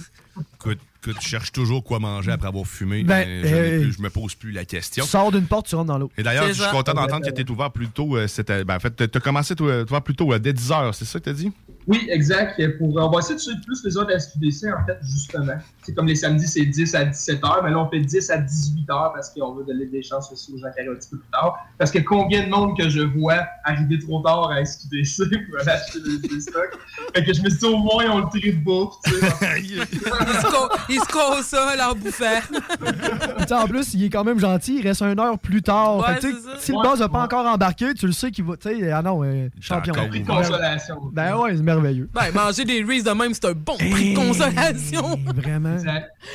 Écoute, écoute, je cherche toujours quoi manger après avoir fumé. Ben, euh, plus- je me pose plus la question. Tu sors d'une porte, tu rentres dans l'autre. Et d'ailleurs, je suis content d'entendre que tu es ouvert plus tôt. euh, c'était- ben, en fait, tu as commencé toi, toi, plus tôt, euh, dès 10h, c'est ça que tu as dit? Oui, exact. Pour, on va essayer de suivre plus les heures de la SQDC, en fait, justement. C'est comme les samedis, c'est 10 à 17 heures, mais là, on fait 10 à 18 heures parce qu'on veut donner des chances aussi aux gens qui arrivent un petit peu plus tard. Parce que combien de monde que je vois arriver trop tard à SQDC pour aller acheter des, des stocks? Fait que je me suis dit, au moins, on le de bouffe, tu sais. Ils se co- Ils se consolent en bouffant. Puis, tu sais, en plus, il est quand même gentil, il reste une heure plus tard. Ouais, Fait si le boss n'a pas encore embarqué, tu le sais qu'il va. Tu sais, ah non, euh, champion. encore Prix de consolation. Ben ouais, c'est merveilleux. Ben, manger des Reese de même, c'est un bon prix de consolation. Vraiment.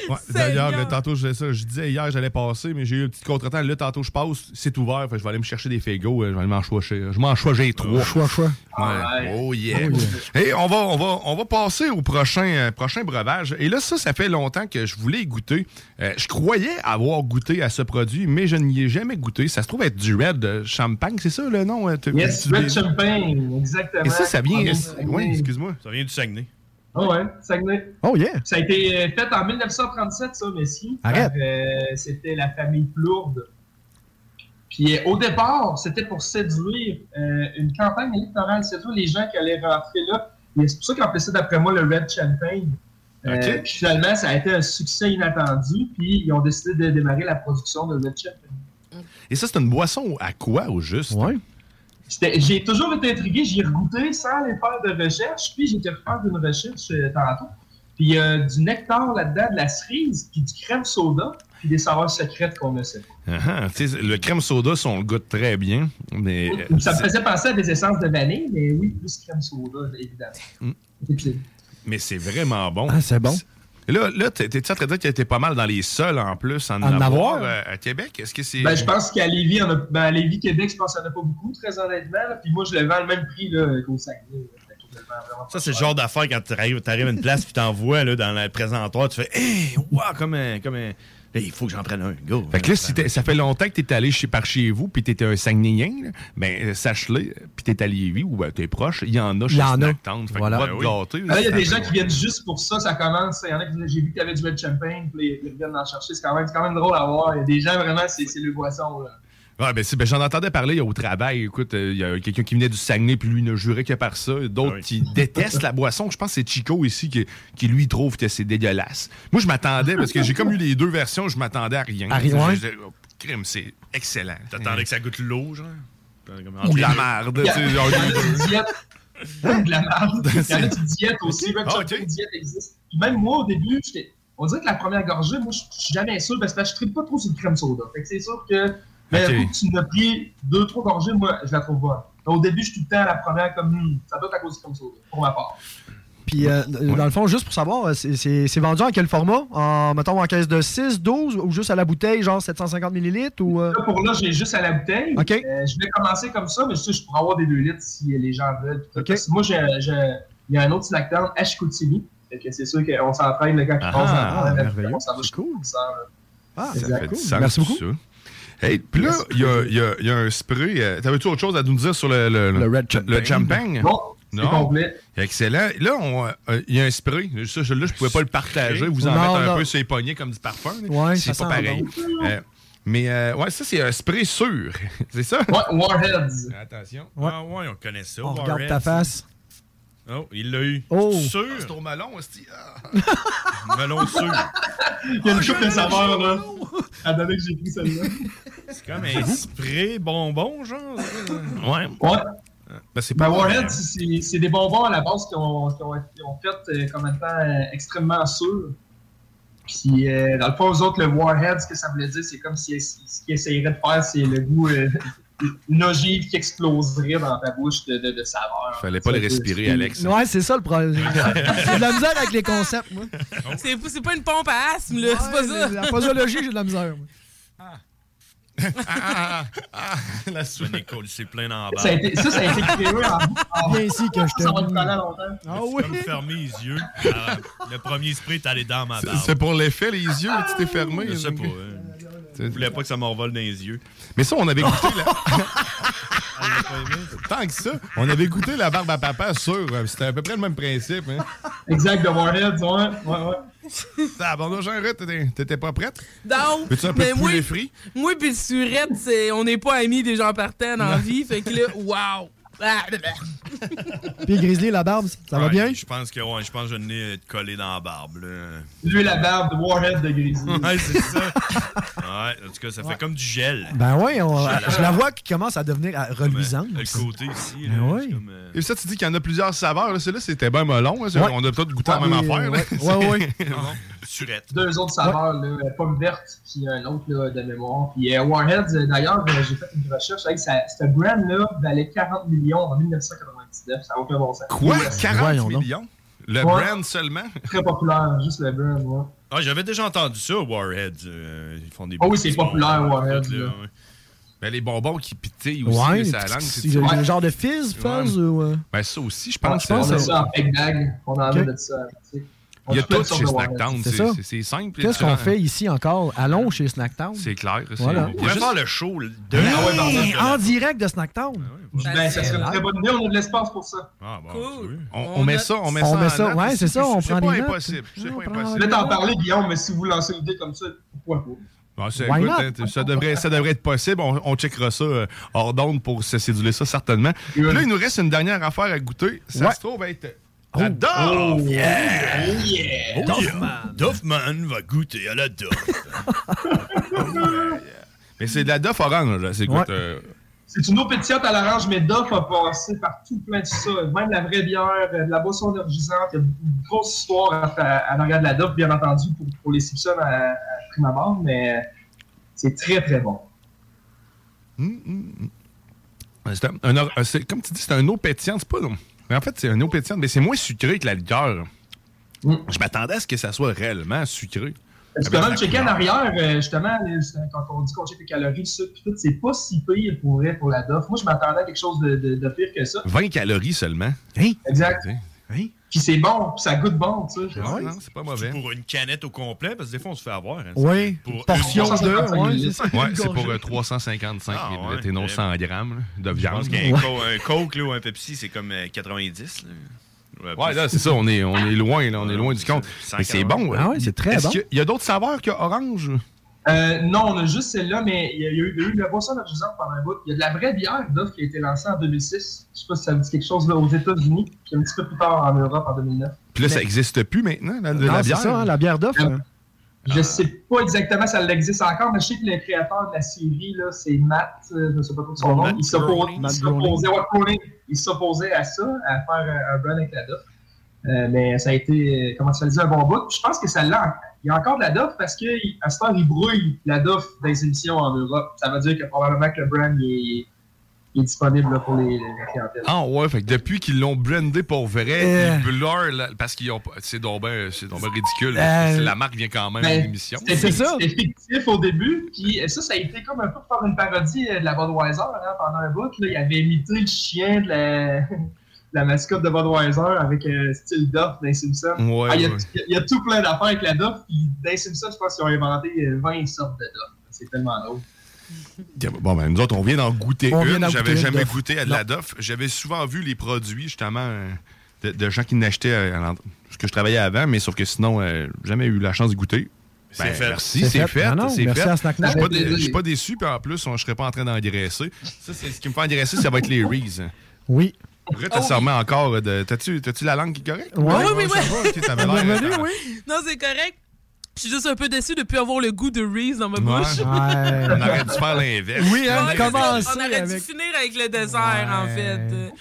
Ouais, D'ailleurs, euh, tantôt, je, disais ça, je disais hier, j'allais passer, mais j'ai eu un petit contretemps. Là, tantôt, je passe, c'est ouvert. Fait je vais aller me chercher des fégos. euh, Je vais aller m'en choisir. Je m'en choisis trois. Choix, choix. Ouais. Ouais. Oh yeah. Oh yeah. Et on va, on va, on va passer au prochain, euh, prochain breuvage. Et là, ça, ça fait longtemps que je voulais y goûter. Euh, je croyais avoir goûté à ce produit, mais je n'y ai jamais goûté. Ça se trouve être du Red Champagne, c'est ça le nom? Yes, Red Champagne, exactement. Et ça, ça vient. Ah, excuse-moi. Ça vient du Saguenay. Ah ouais, Saguenay. Oh yeah. Ça a été euh, fait en 1937, ça, messieurs. Arrête. euh, c'était la famille Plourde. Puis euh, au départ, c'était pour séduire euh, une campagne électorale, séduire les gens qui allaient rentrer là. Et c'est pour ça qu'on appelait ça, d'après moi, le Red Champagne. Euh, Ok. puis finalement, ça a été un succès inattendu, puis ils ont décidé de démarrer la production de Red Champion. Et ça, c'est une boisson à quoi, au juste? Ouais. J'ai toujours été intrigué, j'y ai regoûté sans aller faire de recherche, puis j'ai été refaire une recherche euh, tantôt. Puis il y a du nectar là-dedans, de la cerise, puis du crème soda, puis des saveurs secrètes qu'on ne sait pas. Ah, ah, le crème soda, ça, on le goûte très bien. Mais, euh, Ça me faisait penser à des essences de vanille, mais oui, plus crème soda, évidemment. Mm. Mais c'est vraiment bon. Ah, c'est bon. Et Là, là t'es- t'es-tu en train de dire qu'il était pas mal dans les sols en plus en, En avoir avoir? euh, à Québec? Est-ce que c'est. Ben, je pense qu'à Lévis, on a, ben, à Lévis, Québec, je pense qu'il n'y en a pas beaucoup, très honnêtement. là. Puis moi, je le vends le même prix là, qu'au Saguenay. Ça, c'est le genre d'affaire quand tu arrives, à une place puis t'envoies là, dans le présentoir, tu fais Hey, wow, comme un. Comme un... Hey, il faut que j'en prenne un, go. Fait que là, si ça fait longtemps que tu es allé chez, par chez vous, puis tu étais un Saguenayen, ben, euh, sache-le, puis tu es à Lévis ou ben, tu es proche, il y en a chez Il y en a. Snacktown. Fait que Voilà. va Ben te oui. gâter. Ah, là, il y a des gens qui viennent juste pour ça, ça commence. Il y en a qui j'ai vu qu'il y avait du red champagne, puis ils- reviennent en chercher. C'est quand, même- c'est quand même drôle à voir. Il y a des gens, vraiment, c'est c'est le boisson. Là. Ouais, ben, c'est- ben, j'en entendais parler au travail. Écoute, euh, il y a quelqu'un qui venait du Saguenay, puis lui ne jurait que par ça. D'autres qui détestent la boisson. Je pense que c'est Chico ici qui, qui lui trouve que c'est dégueulasse. Moi, je m'attendais, parce que j'ai comme eu les deux versions, je m'attendais à rien. À rien, oh, crime, c'est excellent. T'attendais que ça goûte l'eau, genre? Ou de la merde. diète. de la merde. Il y en a qui diète aussi. Red Ah, champagne diète existe. Puis même moi, au début, j'étais- on dirait que la première gorgée, moi, je je suis jamais sûr parce que je ne pas trop sur le crème soda. Fait que c'est sûr que. Mais Ok. vu que tu m'as pris deux, trois gorgées, moi, je la trouve bonne. Au début, je suis tout le temps à la première comme Hmm, ça doit être à cause crème soda, pour ma part. Puis, euh, dans le fond, juste pour savoir, c'est- c'est c'est vendu en quel format? En, Mettons en caisse de 6, 12 ou juste à la bouteille, genre 750 ml ou. euh? Là, pour là, j'ai juste à la bouteille. OK. Euh, je vais commencer comme ça, mais je sais, je pourrais avoir des 2 litres si les gens veulent. puis tout. OK. Parce que moi, j'ai, j'ai- il y a un autre snackdown que c'est sûr qu'on s'entraîne le gars qui Ah, passe ah, merveilleux. S'en va cool. Ah, Ça fait du sens, Merci beaucoup. ça. Hey, puis là, il y a, y y un spray. euh, T'avais-tu autre chose à nous dire sur le, le, Le red champagne? champagne? Non, c'est complet. Excellent. Là, euh, il y a un spray. Ça, je- là, je pouvais pas le partager. Vous en Non, mettre un non. peu sur les poignets comme du parfum. Ouais, c'est ça pas pareil. bon. Euh, mais euh, ouais, ça, c'est un spray sûr. c'est ça? Ouais, Warheads. Attention. Ouais. Ah ouais, on connaît ça. On Warheads. regarde ta face. Oh, il l'a eu. Oh. Sûr? C'est au melon. Ah. Melon sûr. Il y a une coupe de saveurs, là. À donner que j'ai pris celle-là. C'est comme un spray bonbon, genre. Ouais. Ouais. Ben, c'est Ben, pas Warheads, c'est c'est des bonbons à la base qui ont, qui ont, qui ont fait euh, comme étant euh, extrêmement sûrs. Puis, euh, dans le fond, eux autres, le Warhead, ce que ça voulait dire, c'est comme si ce qu'ils essayeraient de faire, c'est le goût, euh, une ogive qui exploserait dans ta bouche de, de, de saveur. Fallait pas le respirer, Alex. Ouais, c'est ça le problème. J'ai de la misère avec les concepts, moi. C'est c'est pas une pompe à asthme, là. c'est pas ça. La posologie, j'ai de la misère. moi. La soupe. Nicole, c'est plein en bas. Ça, a été, ça, ça a été créé en. en Bien ici que je te. ça va te longtemps. Ah oui. comme fermer les yeux. Ah, le premier spray est allé dans ma barbe. C'est pour l'effet, les yeux, tu t'es fermé. Je sais pas. hein. Je voulais pas que ça m'envole dans les yeux. Mais ça, on avait goûté la... Tant que ça, on avait goûté la barbe à papa sur. C'était à peu près le même principe. Hein. Exact, de Warheads, ouais. ouais, ouais. Ah, bon, Jean t'étais t'étais pas prête? Non. Veux-tu un peu mais de moi, poulet frit? moi pis le surette, c'est, on n'est pas amis des gens partant la vie. Fait que là, wow. Ah. Puis Grizzly, la barbe, ça va bien? Je pense que ouais, je pense que je n'ai collé dans la barbe. Là. Lui, la barbe de Warhead de Grizzly. Ouais, c'est ça. Ouais, en tout cas, ça fait comme du gel. Ben oui, je la vois qui commence à devenir reluisante. Le côté ici. Ben là, oui. c'est comme, euh, Et ça, tu dis qu'il y en a plusieurs saveurs. Là, Celui-là, c'était bien melon. hein. On a peut-être goûté Ah la même oui, affaire. ouais. Bon. Surette. Deux autres saveurs, là, pomme verte, puis un autre là, de mémoire. Puis euh, Warheads, euh, d'ailleurs, euh, j'ai fait une recherche avec ça. Ce brand-là valait 40 millions en 1999. Ça n'a aucun bon sens. Quoi? Ouais, 40 Voyons donc. millions? Le Ouais. brand seulement? Très populaire, juste le brand, ouais. Ah, j'avais déjà entendu ça, Warheads. euh, ils font des Ah oui, c'est populaire, Warheads, là, là. ouais. Ben, les bonbons qui pitillent aussi, Ouais, là, ça c'est- langue. c'est c'est- le genre de fizz, fuzz ou. euh? Ben, ça aussi, je Ah, pense. je pense que ça- c'est ça en fake bag. On en Ok. a de ça. tu sais. Il y a tout chez. Snacktown. C'est C'est ça. c'est- c'est simple. Qu'est-ce qu'on fait ici encore? Allons chez Snacktown. C'est clair. c'est- Voilà. On juste- faire le show de Ah ouais. Hey, en direct de Snacktown. Ben, ça serait une très bonne idée. On a de l'espace pour ça. Ah, bon, Cool. oui. On, on met ça, on met On ça. met ouais, c'est ça, on prend pas des notes. impossible. C'est pas on prend- impossible. Je vais t'en parler, Guillaume, mais si vous lancez l'idée comme ça, pourquoi pas? Bon, c'est- Why écoute, not? hein, ça, devrait, ça devrait être possible. On, on checkera ça euh, hors d'onde pour se céduler ça certainement. Puis là, il nous reste une dernière affaire à goûter. Ça Ouais. se trouve être La Duff! Yeah! Oh, Duffman. Duffman va goûter à la Duff. Mais c'est de la Duff orange, là. C'est quoi? Ouais. euh, C'est une eau pétillante à l'orange, mais Duff a passé par tout plein de ça. Même la vraie bière, euh, de la boisson énergisante. Il y a une grosse histoire à, à, à l'arrière de la Duff, bien entendu, pour, pour les Simpsons à, à prime abord, mais c'est très, très bon. un- un or- euh, comme tu dis, c'est un eau pétillante. C'est pas. Mais en fait, c'est un eau pétillante, mais c'est moins sucré que la liqueur. Je m'attendais à ce que ça soit réellement sucré. Parce que Avec même la checker en arrière, euh, justement, quand on dit qu'on check les calories, puis tout, c'est pas si pire pour vrai pour la Duff. Moi, je m'attendais à quelque chose de, de- de pire que ça. 20 calories seulement. Exact. Hein? Puis c'est bon, puis ça goûte bon, tu sais. Ouais, non, c'est pas mauvais. Pour une canette au complet, parce que des fois, on se fait avoir. hein. Oui, Pour portion une- de, ouais, c'est. Ouais, pour euh, 355 Ah, millilitres ouais. et non 100 grammes là, de Je viande. pense qu'un co- un Coke là, ou un Pepsi, c'est comme euh, 90. là. Ouais, là, c'est ça, on est, on est loin, là, on est loin du compte. Mais c'est bon. Ah ouais, c'est très bon. qu'il y a- Il y a d'autres saveurs que orange? Euh, non, on a juste celle-là, mais il y a, il y a eu, il y a eu de la boisson énergisante pendant un bout. Il y a de la vraie bière Duff qui a été lancée en 2006. Je sais pas si ça vous dit quelque chose là, aux États-Unis, puis un petit peu plus tard en Europe en 2009. Puis là, ça n'existe plus maintenant, la, de Non, la c'est bière. ça, hein, la bière d'offre. Euh, Je sais pas exactement si elle existe encore, mais je sais que le créateur de la série, là, c'est Matt, euh, je sais pas trop son nom. Matt Il s'opposait. Il s'opposait à ça, à faire un, un brand avec la Duff. Euh, mais ça a été euh, commercialisé un bon bout. Puis je pense que ça l'a. Il y a encore de la Duff parce qu'à ce temps, il brouille la Duff dans les émissions en Europe. Ça veut dire que probablement que le brand il est, il est disponible là, pour les, les clientèles. Ah ouais, fait que depuis qu'ils l'ont brandé pour vrai, Euh. ils blurrent parce qu'ils ont pas- c'est donc ben, c'est donc ben ridicule. Euh. La marque vient quand même Ben, à l'émission. C'était fictif au début, puis ça, ça a été comme un peu pour faire une parodie euh, de la Budweiser hein, pendant un bout. Là, il avait imité le chien de la, la mascotte de Budweiser avec un style Duff dans les Simpsons. Ouais, Ah, il, y a, ouais. il y a tout plein d'affaires avec la Duff, puis dans les Simpsons, je pense qu'ils ont inventé euh, 20 sortes de Duff. C'est tellement drôle. Bon, ben, nous autres, on vient d'en goûter On une. J'avais jamais Duff. goûté à de la Duff. J'avais souvent vu les produits, justement, euh, de, de gens qui n'achetaient ce que je travaillais avant, mais sauf que sinon, euh, jamais eu la chance de goûter. C'est Ben, fait. Merci, C'est fait. fait. Non, c'est merci fait. à Snack Je suis je suis pas déçu, puis en plus, on- je serais pas en train d'engraisser. Ça, c'est ce qui me fait engraisser, ça va être les Reese. Oui. Après, t'as sûrement encore de. T'as-tu t'as-tu la langue qui est correcte? Ouais, oui, oui, ça oui. Non, c'est correct. Je suis juste un peu déçu de plus avoir le goût de Reese dans ma Ouais. bouche. Ouais. On aurait dû faire l'inverse. Oui, hein, Ouais, On aurait dû avec- finir avec le dessert, en fait.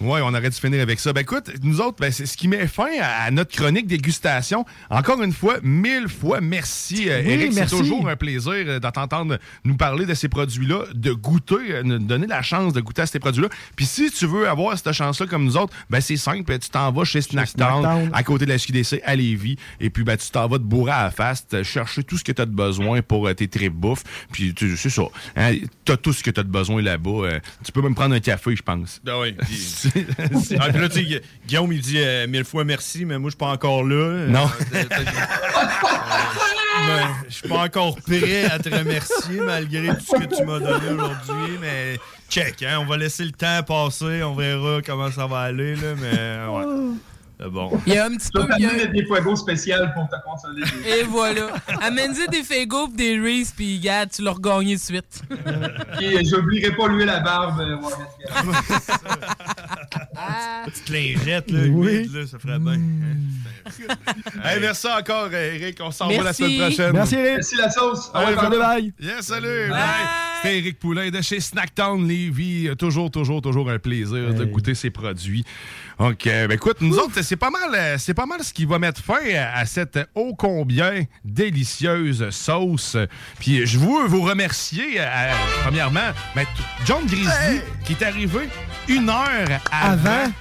Oui, on aurait dû finir avec ça. Ben écoute, nous autres, ben, c'est ce qui met fin à, à notre chronique dégustation. Encore une fois, mille fois merci, euh, Oui, Eric. C'est merci. toujours un plaisir euh, d'entendre nous parler de ces produits-là, de goûter, euh, nous donner la chance de goûter à ces produits-là. Puis si tu veux avoir cette chance-là comme nous autres, ben c'est simple, tu t'en vas chez Snacktown, Snacktown. à côté de la SQDC à Lévis, et puis ben, tu t'en vas te bourrer à la face, chercher tout ce que tu as de besoin pour euh, tes tripes bouffe. Puis tu- c'est ça, hein, tu as tout ce que tu as de besoin là-bas. euh, tu peux même prendre un café, je pense. Ben oui. Ah, puis là, tu sais, Gu- Guillaume, il dit euh, mille fois merci, mais moi, je suis pas encore là. Non. Euh, Ben, je suis pas encore prêt à te remercier malgré tout ce que tu m'as donné aujourd'hui, mais check, hein, on va laisser le temps passer, on verra comment ça va aller, là, mais ouais. C'est bon. Il y a un petit peu. vais il y a- des fuegos spéciales pour te consoler. Et voilà. Amène-y des pis des Reese, puis regarde, tu l'as regagné de suite. Et j'oublierai pas lui la barbe. euh, ouais, Petite lingette, là, humide, là, ça ferait bien. hein. Hey, merci encore, euh, Eric. On s'en va la semaine prochaine. Merci, Eric. Merci la sauce. Ah ouais, bye. bye. Yes, salut! C'était Eric Poulain de chez Snacktown. Euh, Toujours, toujours, toujours un plaisir de goûter ces produits. OK, ben écoute, nous autres, c'est pas mal euh, c'est pas mal ce qui va mettre fin à, à cette ô combien délicieuse sauce. Puis je veux vous remercier, euh, premièrement, ben, t- John Grizzly, qui est arrivé une heure avant. Avant?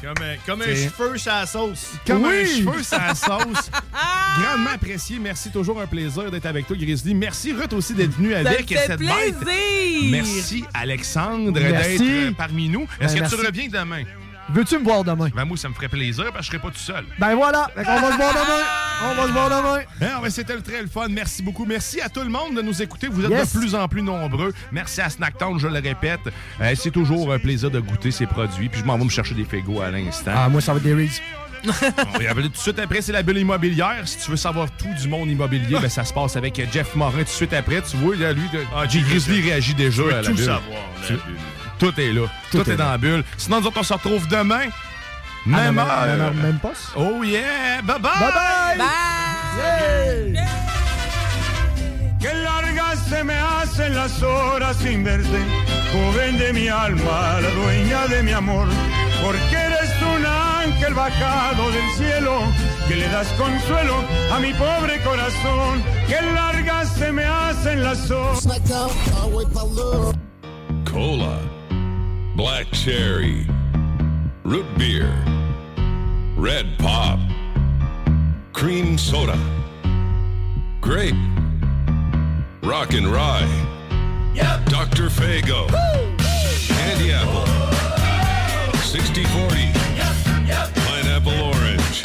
Comme, un- comme un C'est- cheveu la sauce. Comme Oui. un cheveu la sauce. Grandement apprécié. Merci. Toujours un plaisir d'être avec toi, Grizzly. Merci, Ruth, aussi d'être venu avec fait cette plaisir. bête. Merci, Alexandre, d'être euh, parmi nous. Est-ce Ben, que tu reviens demain? Veux-tu me voir demain? Ben, moi, ça me ferait plaisir parce que je serai pas tout seul. Ben voilà, Fait qu'on va se voir demain. On va se voir demain. Non, mais c'était très le fun. Merci beaucoup. Merci à tout le monde de nous écouter. Vous êtes Yes. de plus en plus nombreux. Merci à Snacktown, je le répète. Euh, c'est toujours un plaisir de goûter ces produits. Puis je m'en vais me chercher des fégos à l'instant. Ah, moi, ça va être des Reese. On va y aller tout de suite après, c'est la bulle immobilière. Si tu veux savoir tout du monde immobilier, ben, ça se passe avec Jeff Morin tout de suite après. Tu vois, là, lui, de... Ah, Grizzly réagit déjà à la tout bulle. savoir, la Tu- bulle. Tout est là. Tout, Tout est, est dans là. la bulle. Sinon, nous autres, on se retrouve demain. Même même heure. même heure, même poste. Oh yeah! Bye bye! Bye bye! Que largas se me hacen las horas sin verte, joven de mi alma, la dueña de mi amor, porque eres un ángel bajado del cielo, que le das consuelo a mi pobre corazón. Que largas se me hacen las horas. Cola, black cherry, root beer, red pop, cream soda, grape, rock and rye, yep. Dr. Fago, candy apple, 6040, pineapple orange,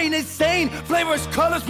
brain is sane. Flavors, colors,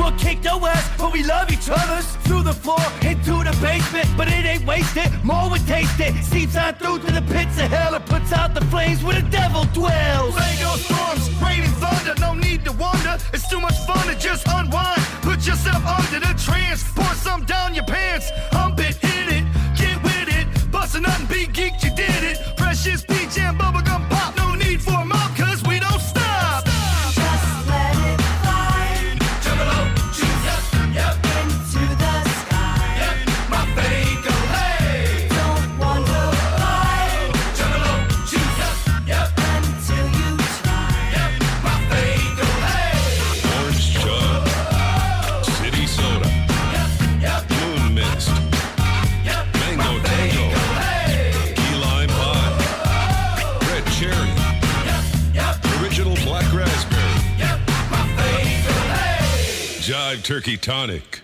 Tonic.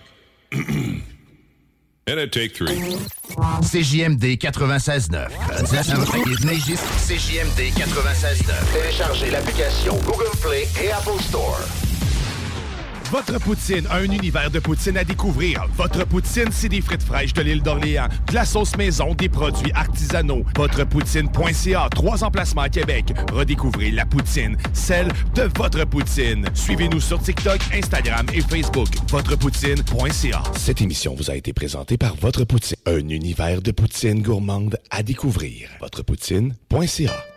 And a take three. CJMD 96.9. CJMD 96.9. Téléchargez l'application Google Play et Apple Store. Votre poutine, un univers de poutine à découvrir. Votre poutine, c'est des frites fraîches de l'île d'Orléans, de la sauce maison, des produits artisanaux. Votrepoutine.ca, trois emplacements à Québec. Redécouvrez la poutine, celle de votre poutine. Suivez-nous sur TikTok, Instagram et Facebook. Votrepoutine.ca. Cette émission vous a été présentée par Votre Poutine, un univers de poutine gourmande à découvrir. Votrepoutine.ca.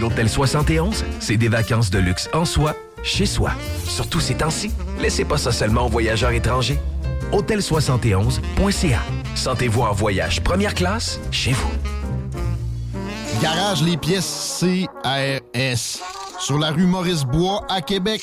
L'Hôtel 71, c'est des vacances de luxe en soi, chez soi. Surtout ces temps-ci, laissez pas ça seulement aux voyageurs étrangers. Hôtel71.ca. Sentez-vous en voyage première classe chez vous. Garage les pièces CRS. Sur la rue Maurice-Bois à Québec.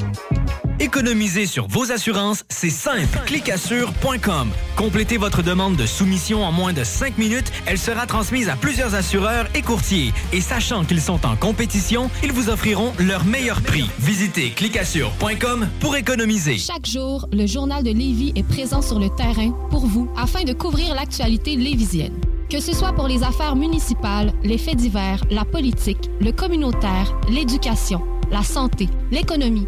Économiser sur vos assurances, c'est simple. Clicassure.com. Complétez votre demande de soumission en moins de 5 minutes. Elle sera transmise à plusieurs assureurs et courtiers. Et sachant qu'ils sont en compétition, ils vous offriront leur meilleur prix. Visitez clicassure.com pour économiser. Chaque jour, le journal de Lévis est présent sur le terrain pour vous afin de couvrir l'actualité lévisienne. Que ce soit pour les affaires municipales, les faits divers, la politique, le communautaire, l'éducation, la santé, l'économie,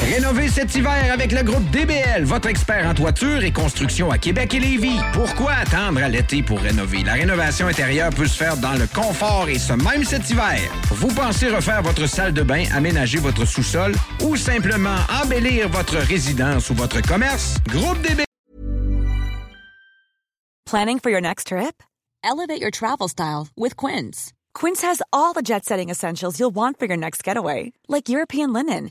Rénovez cet hiver avec le groupe DBL, votre expert en toiture et construction à Québec et Lévis. Pourquoi attendre à l'été pour rénover? La rénovation intérieure peut se faire dans le confort et ce même cet hiver. Vous pensez refaire votre salle de bain, aménager votre sous-sol ou simplement embellir votre résidence ou votre commerce? Groupe DBL. Planning for your next trip? Elevate your travel style with Quince. Quince has all the jet setting essentials you'll want for your next getaway, like European linen,